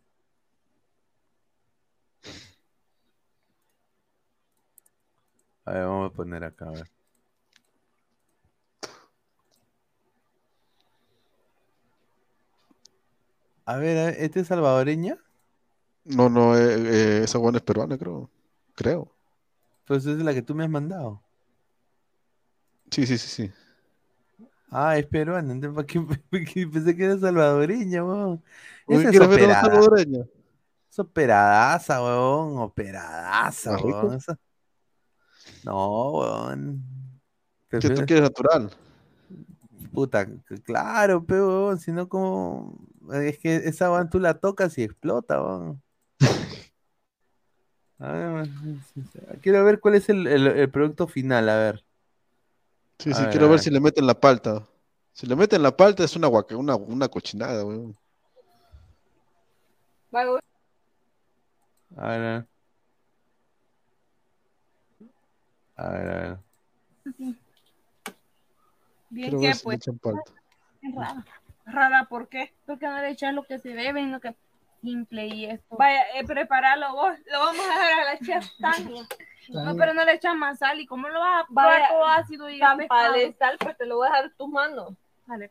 A: A ver, vamos a poner acá, a ver. A ver, a ver, ¿este es salvadoreña?
B: No, no, eh, eh, esa buena es peruana, creo. Creo.
A: Pues es la que tú me has mandado.
B: Sí, sí, sí, sí.
A: Ah, es peruana, entonces ¿para qué, para qué pensé que era salvadoreña, weón? Esa es
B: ¿Quieres ver a una
A: operada.
B: salvadoreña?
A: Es operadaza, weón, operadaza, weón. esa- No, weón.
B: ¿Qué tú quieres natural?
A: Puta, claro, pero weón, si no como... Es que esa weón tú la tocas y explota, weón. Quiero ver cuál es el, el- el producto final, a ver.
B: Sí, sí, quiero ver si le meten la palta. Si le meten la palta es una guaca, una, una cochinada, weón.
A: A ver, a ver.
N: Bien
B: Quiero
N: que
B: ver si le
N: pues.
B: echan palta.
N: Rara. Rara, ¿por qué? Porque no le echas lo que se debe, no que simple y esto. Vaya, eh, prepararlo vos. Lo vamos a dejar a la chef Tania. No, pero no le echas más sal y cómo lo vas a probar Vaya, todo ácido y sal, pues te lo voy a dejar en tus manos. Vale,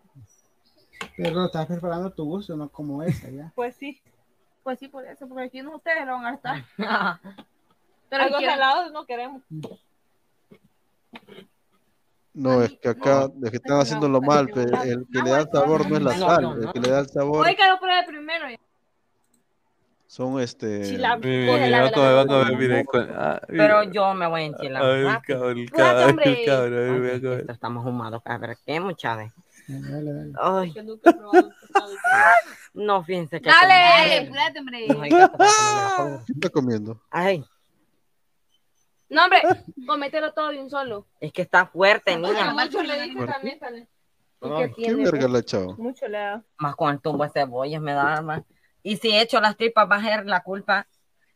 P: Pero estás preparando tu gusto, no como esa ya.
N: pues sí. Pues sí, por eso, porque aquí no ustedes lo van a gastar.
O: Pero
N: Algo
O: quiero-
N: salado no queremos.
B: No, es que acá, es que están haciéndolo mal, pe, el que le da el sabor no es la sal, el que le da el sabor
N: Hoy que lo pruebe primero.
B: Son este...
A: Mire. con- ah.
M: Pero yo me voy a enchilar.
A: Ay, cabrón, el cabrón, el cabrón, a ver,
M: Ay,
A: voy a comer.
M: esto Estamos humados, cabrón. ¿Qué, muchachos?
P: Dale, dale.
M: Ay. No, fíjense que.
O: Dale, espérate, hombre.
M: La.
B: ¿Qué está comiendo?
M: Ay,
O: No, hombre, comételo todo de un solo.
M: es que está fuerte, niña.
N: Mucho le dice
B: Fuerte.
N: también, Tania. ¿Y
M: Ay,
N: qué
B: verga ha echado?
N: Mucho le da.
M: Más con el tubo de cebollas me da más. Y si echo las tripas va a ser la culpa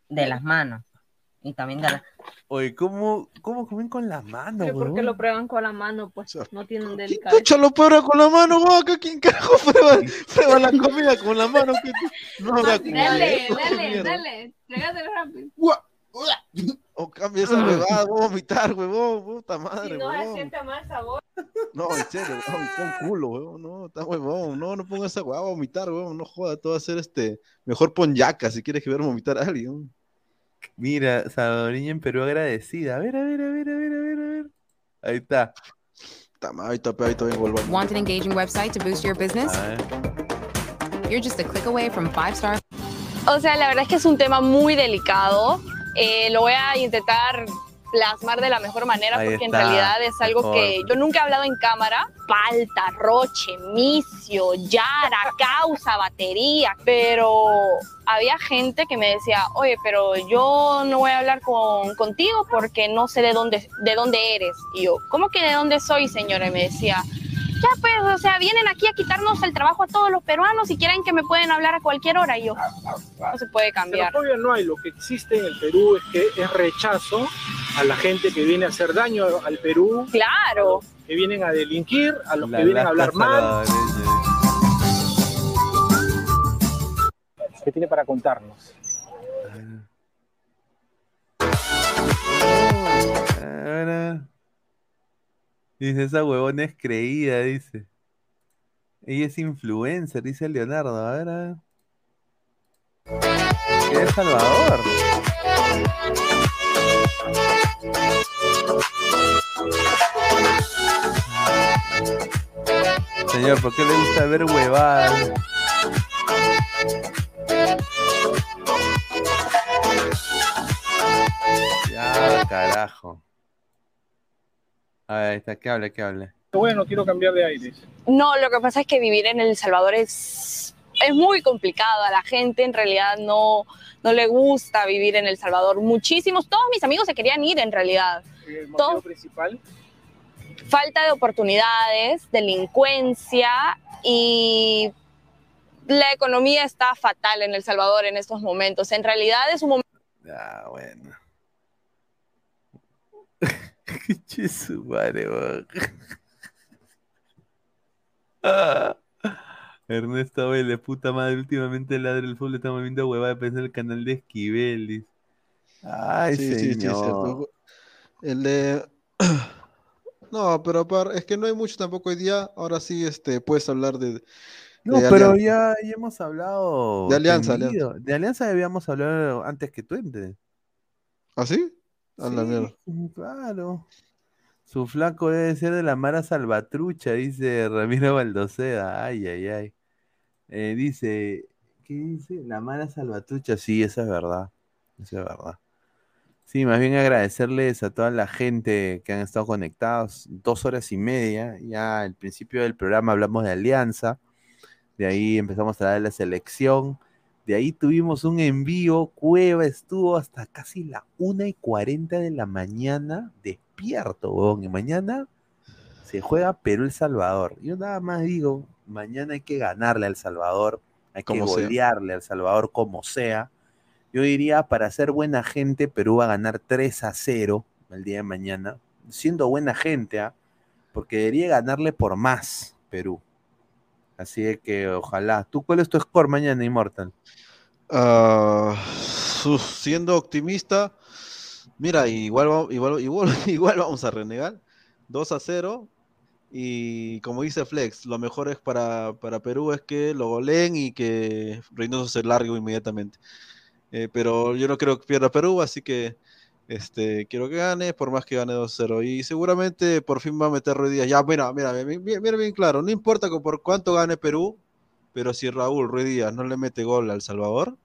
M: de las manos. Y también de las...
A: Oye, ¿cómo, cómo comen con la mano,
N: Pero porque lo prueban con la mano, pues no tienen delicadeza.
B: Échalo prueba con la mano, vaca, ¿quién carajo prueba, prueba la comida con la mano? que No habrá
O: Dale, dale, dale. Trágatelo rápido.
B: O cambia esa huevada, voy a vomitar, huevón, puta madre,
N: Si no
B: huevón.
N: siente mal sabor.
B: No, en serio, huevón, pon culo, huevón, no, está huevón, no, no ponga esa huevada a vomitar, huevón, no joda, todo va a ser este, mejor pon yaca si quieres que ver vomitar a alguien.
A: Mira, salvadoreña en Perú agradecida. A ver, a ver, a ver, a ver, a ver, a ver. Ahí está.
B: Está mal, ahí está, ahí está bien, vuelvo.
Q: Want an engaging website to boost your business?
A: A ver.
Q: You're just a click away from five star.
R: O sea, la verdad es que es un tema muy delicado. Eh, lo voy a intentar plasmar de la mejor manera
S: Ahí
R: porque en realidad es algo
S: mejor.
R: que yo nunca he hablado en cámara. Falta, roche, micio, yara, causa, batería. Pero había gente que me decía, oye, pero yo no voy a hablar con, contigo porque no sé de dónde, de dónde eres. Y yo, ¿cómo que de dónde soy, señora? Y me decía, ya pues, o sea, vienen aquí a quitarnos el trabajo a todos los peruanos y quieren que me pueden hablar a cualquier hora. Y yo, no se puede cambiar.
T: Xenofobia no hay, lo que existe en el Perú es que es rechazo a la gente que viene a hacer daño al Perú.
R: Claro.
T: Que vienen a delinquir, a los
A: La
T: que vienen a hablar mal. ¿Qué tiene para contarnos?
A: Dice, esa huevona es creída, dice. Ella es influencer, dice Leonardo. A ver, a ver. ¿Qué es Salvador? Señor, ¿por qué le gusta ver huevadas? Ya, carajo. A ver, está, que hable, que hable.
T: Bueno, quiero cambiar de aires.
R: No, lo que pasa es que vivir en El Salvador es, es muy complicado. A la gente en realidad no, no le gusta vivir en El Salvador. Muchísimos, todos mis amigos se querían ir en realidad.
T: El motivo
R: Todos-
T: principal.
R: falta de oportunidades, delincuencia y la economía está fatal en El Salvador en estos momentos. En realidad es un momento
A: Ah, bueno. Che su madre. Ah. Ernesto Vélez, puta madre, últimamente el ladre del fútbol estamos viendo huevada de pensar el canal de Esquivel. Ay,
B: Sí, sí, sí,
A: señor.
B: cierto. El de... No, pero par- es que no hay mucho tampoco hoy día. Ahora sí, este, puedes hablar de,
A: No,
B: de
A: pero
B: Alianza.
A: ya, ya hemos hablado.
B: De Alianza,
A: tendido. De Alianza debíamos hablar antes que tú entres.
B: ¿Ah, sí? A la
A: Sí,
B: mierda.
A: claro. Su flaco debe ser de la Mara Salvatrucha, dice Ramiro Baldoceda. Ay, ay, ay. Eh, dice, ¿qué dice? La Mara Salvatrucha, sí, esa es verdad. Esa es verdad. Sí, más bien agradecerles a toda la gente que han estado conectados. Dos horas y media. Ya al principio del programa hablamos de Alianza. De ahí empezamos a hablar de la selección. De ahí tuvimos un envío. Cueva estuvo hasta casi la 1 y 40 de la mañana despierto, huevón. Y mañana se juega Perú-El Salvador. Yo nada más digo, mañana hay que ganarle al Salvador. Hay que golearle al Salvador como sea. Yo diría, para ser buena gente, Perú va a ganar 3 a 0 el día de mañana. Siendo buena gente, ¿ah? porque debería ganarle por más Perú. Así de que ojalá. ¿Tú cuál es tu score mañana, Immortal?
B: Uf, siendo optimista, mira, igual, igual, igual, igual vamos a renegar. 2 a 0. Y como dice Flex, lo mejor es para, para Perú es que lo goleen y que Reynoso se largue inmediatamente. Eh, pero yo no creo que pierda Perú, así que este, quiero que gane, por más que gane 2-0. Y seguramente por fin va a meter Ruiz Díaz. Ya, mira, mira, mira, mira, bien claro, no importa por cuánto gane Perú, pero si Raúl Ruiz Díaz no le mete gol al Salvador,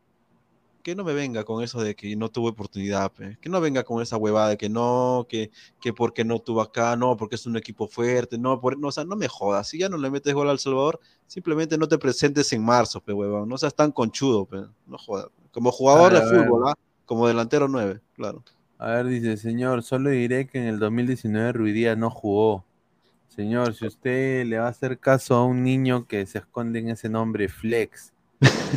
B: que no me venga con eso de que no tuvo oportunidad, pe. que no venga con esa huevada de que no, que, que porque no tuvo acá, no, porque es un equipo fuerte, no, por, no, o sea, no me jodas, si ya no le metes gol al Salvador, simplemente no te presentes en marzo, pe, huevón, no seas tan conchudo, pe. no jodas, como jugador de
A: ver, a ver.
B: fútbol, ¿ah? como delantero 9, claro.
A: A ver, dice, señor, solo diré que en el 2019 Ruidías no jugó. Señor, si usted le va a hacer caso a un niño que se esconde en ese nombre, Flex,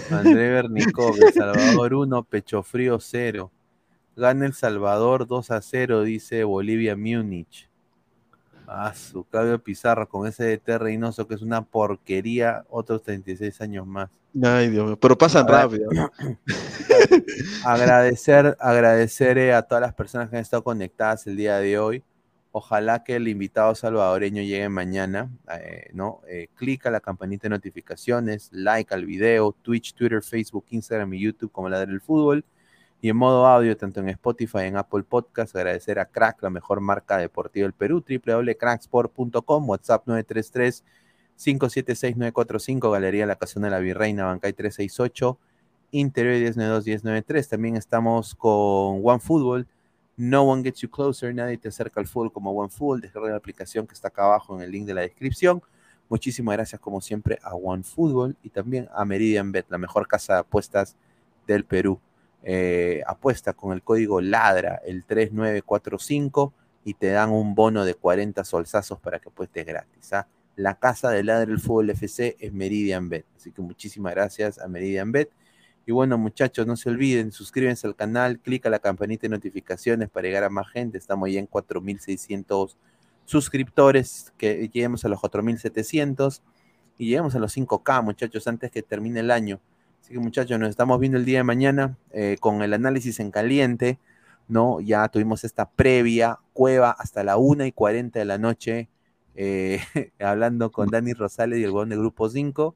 A: André Bernicov, El Salvador 1, Pecho Frío 0. Gana El Salvador 2 a 0, dice Bolivia Múnich. Ah, su Claudio Pizarro con ese DT Reynoso que es una porquería, otros 36 años más.
B: Ay, Dios mío, pero pasan rápido.
A: agradecer, agradecer a todas las personas que han estado conectadas el día de hoy. Ojalá que el invitado salvadoreño llegue mañana, eh, ¿no? Eh, clic a la campanita de notificaciones, like al video, Twitch, Twitter, Facebook, Instagram y YouTube como la del fútbol. Y en modo audio, tanto en Spotify, en Apple Podcast, agradecer a Crack, la mejor marca deportiva del Perú, www.cracksport.com, WhatsApp 933 576-945, Galería La Casona de la Virreina, Bancay 368, Interior 1092-1093. También estamos con OneFootball. No one gets you closer, nadie te acerca al fútbol como OneFootball. Descarga la aplicación que está acá abajo en el link de la descripción. Muchísimas gracias, como siempre, a OneFootball y también a Meridian Bet, la mejor casa de apuestas del Perú. Eh, apuesta con el código LADRA, el 3945, y te dan un bono de 40 solsazos para que apuestes gratis. ¿ah? La casa de Ladra el Fútbol FC es Meridian Bet. Así que muchísimas gracias a Meridian Bet. Y bueno, muchachos, no se olviden, suscríbanse al canal, clica la campanita de notificaciones para llegar a más gente. Estamos ya en 4.600 suscriptores, que lleguemos a los 4.700 y lleguemos a los 5K, muchachos, antes que termine el año. Así que muchachos, nos estamos viendo el día de mañana eh, con el análisis en caliente, ¿no? Ya tuvimos esta previa, cueva, hasta la 1 y 40 de la noche, eh, hablando con Dani Rosales y el huevón de Grupo 5.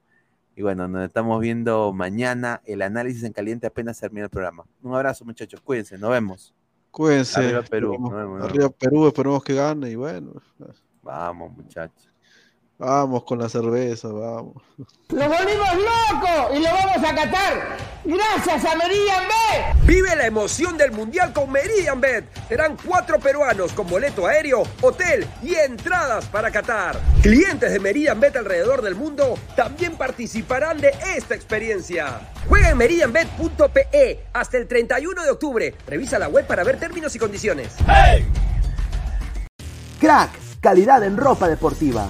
A: Y bueno, nos estamos viendo mañana el análisis en caliente apenas termina el programa. Un abrazo, muchachos, cuídense, nos vemos.
B: Cuídense.
A: Arriba Perú.
B: Esperemos-
A: nos vemos, nos
B: Arriba. Perú, esperemos que gane y bueno.
A: Vamos, muchachos.
B: Vamos con la cerveza, vamos.
U: ¡Lo volvimos loco! ¡Y lo vamos a catar! ¡Gracias a Meridian Bet!
V: Vive la emoción del Mundial con Meridian Bet. Serán cuatro peruanos con boleto aéreo, hotel y entradas para Qatar. Clientes de Meridian Bet alrededor del mundo también participarán de esta experiencia. Juega en meridianbet.pe hasta el 31 de octubre. Revisa la web para ver términos y condiciones.
W: Crack, calidad en ropa deportiva.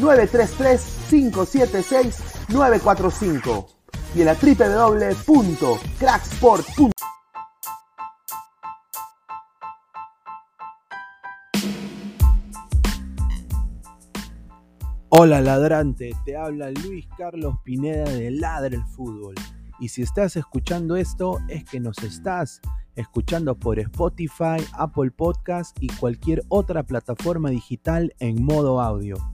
W: 933-576-945 y en la www.cracksport.com.
A: Hola ladrante, te habla Luis Carlos Pineda de Ladre el Fútbol. Y si estás escuchando esto es que nos estás escuchando por Spotify, Apple Podcast y cualquier otra plataforma digital en modo audio.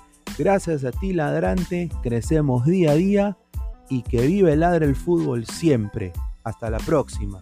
A: Gracias a ti, ladrante, crecemos día a día y que vive Ladre el Fútbol siempre. Hasta la próxima.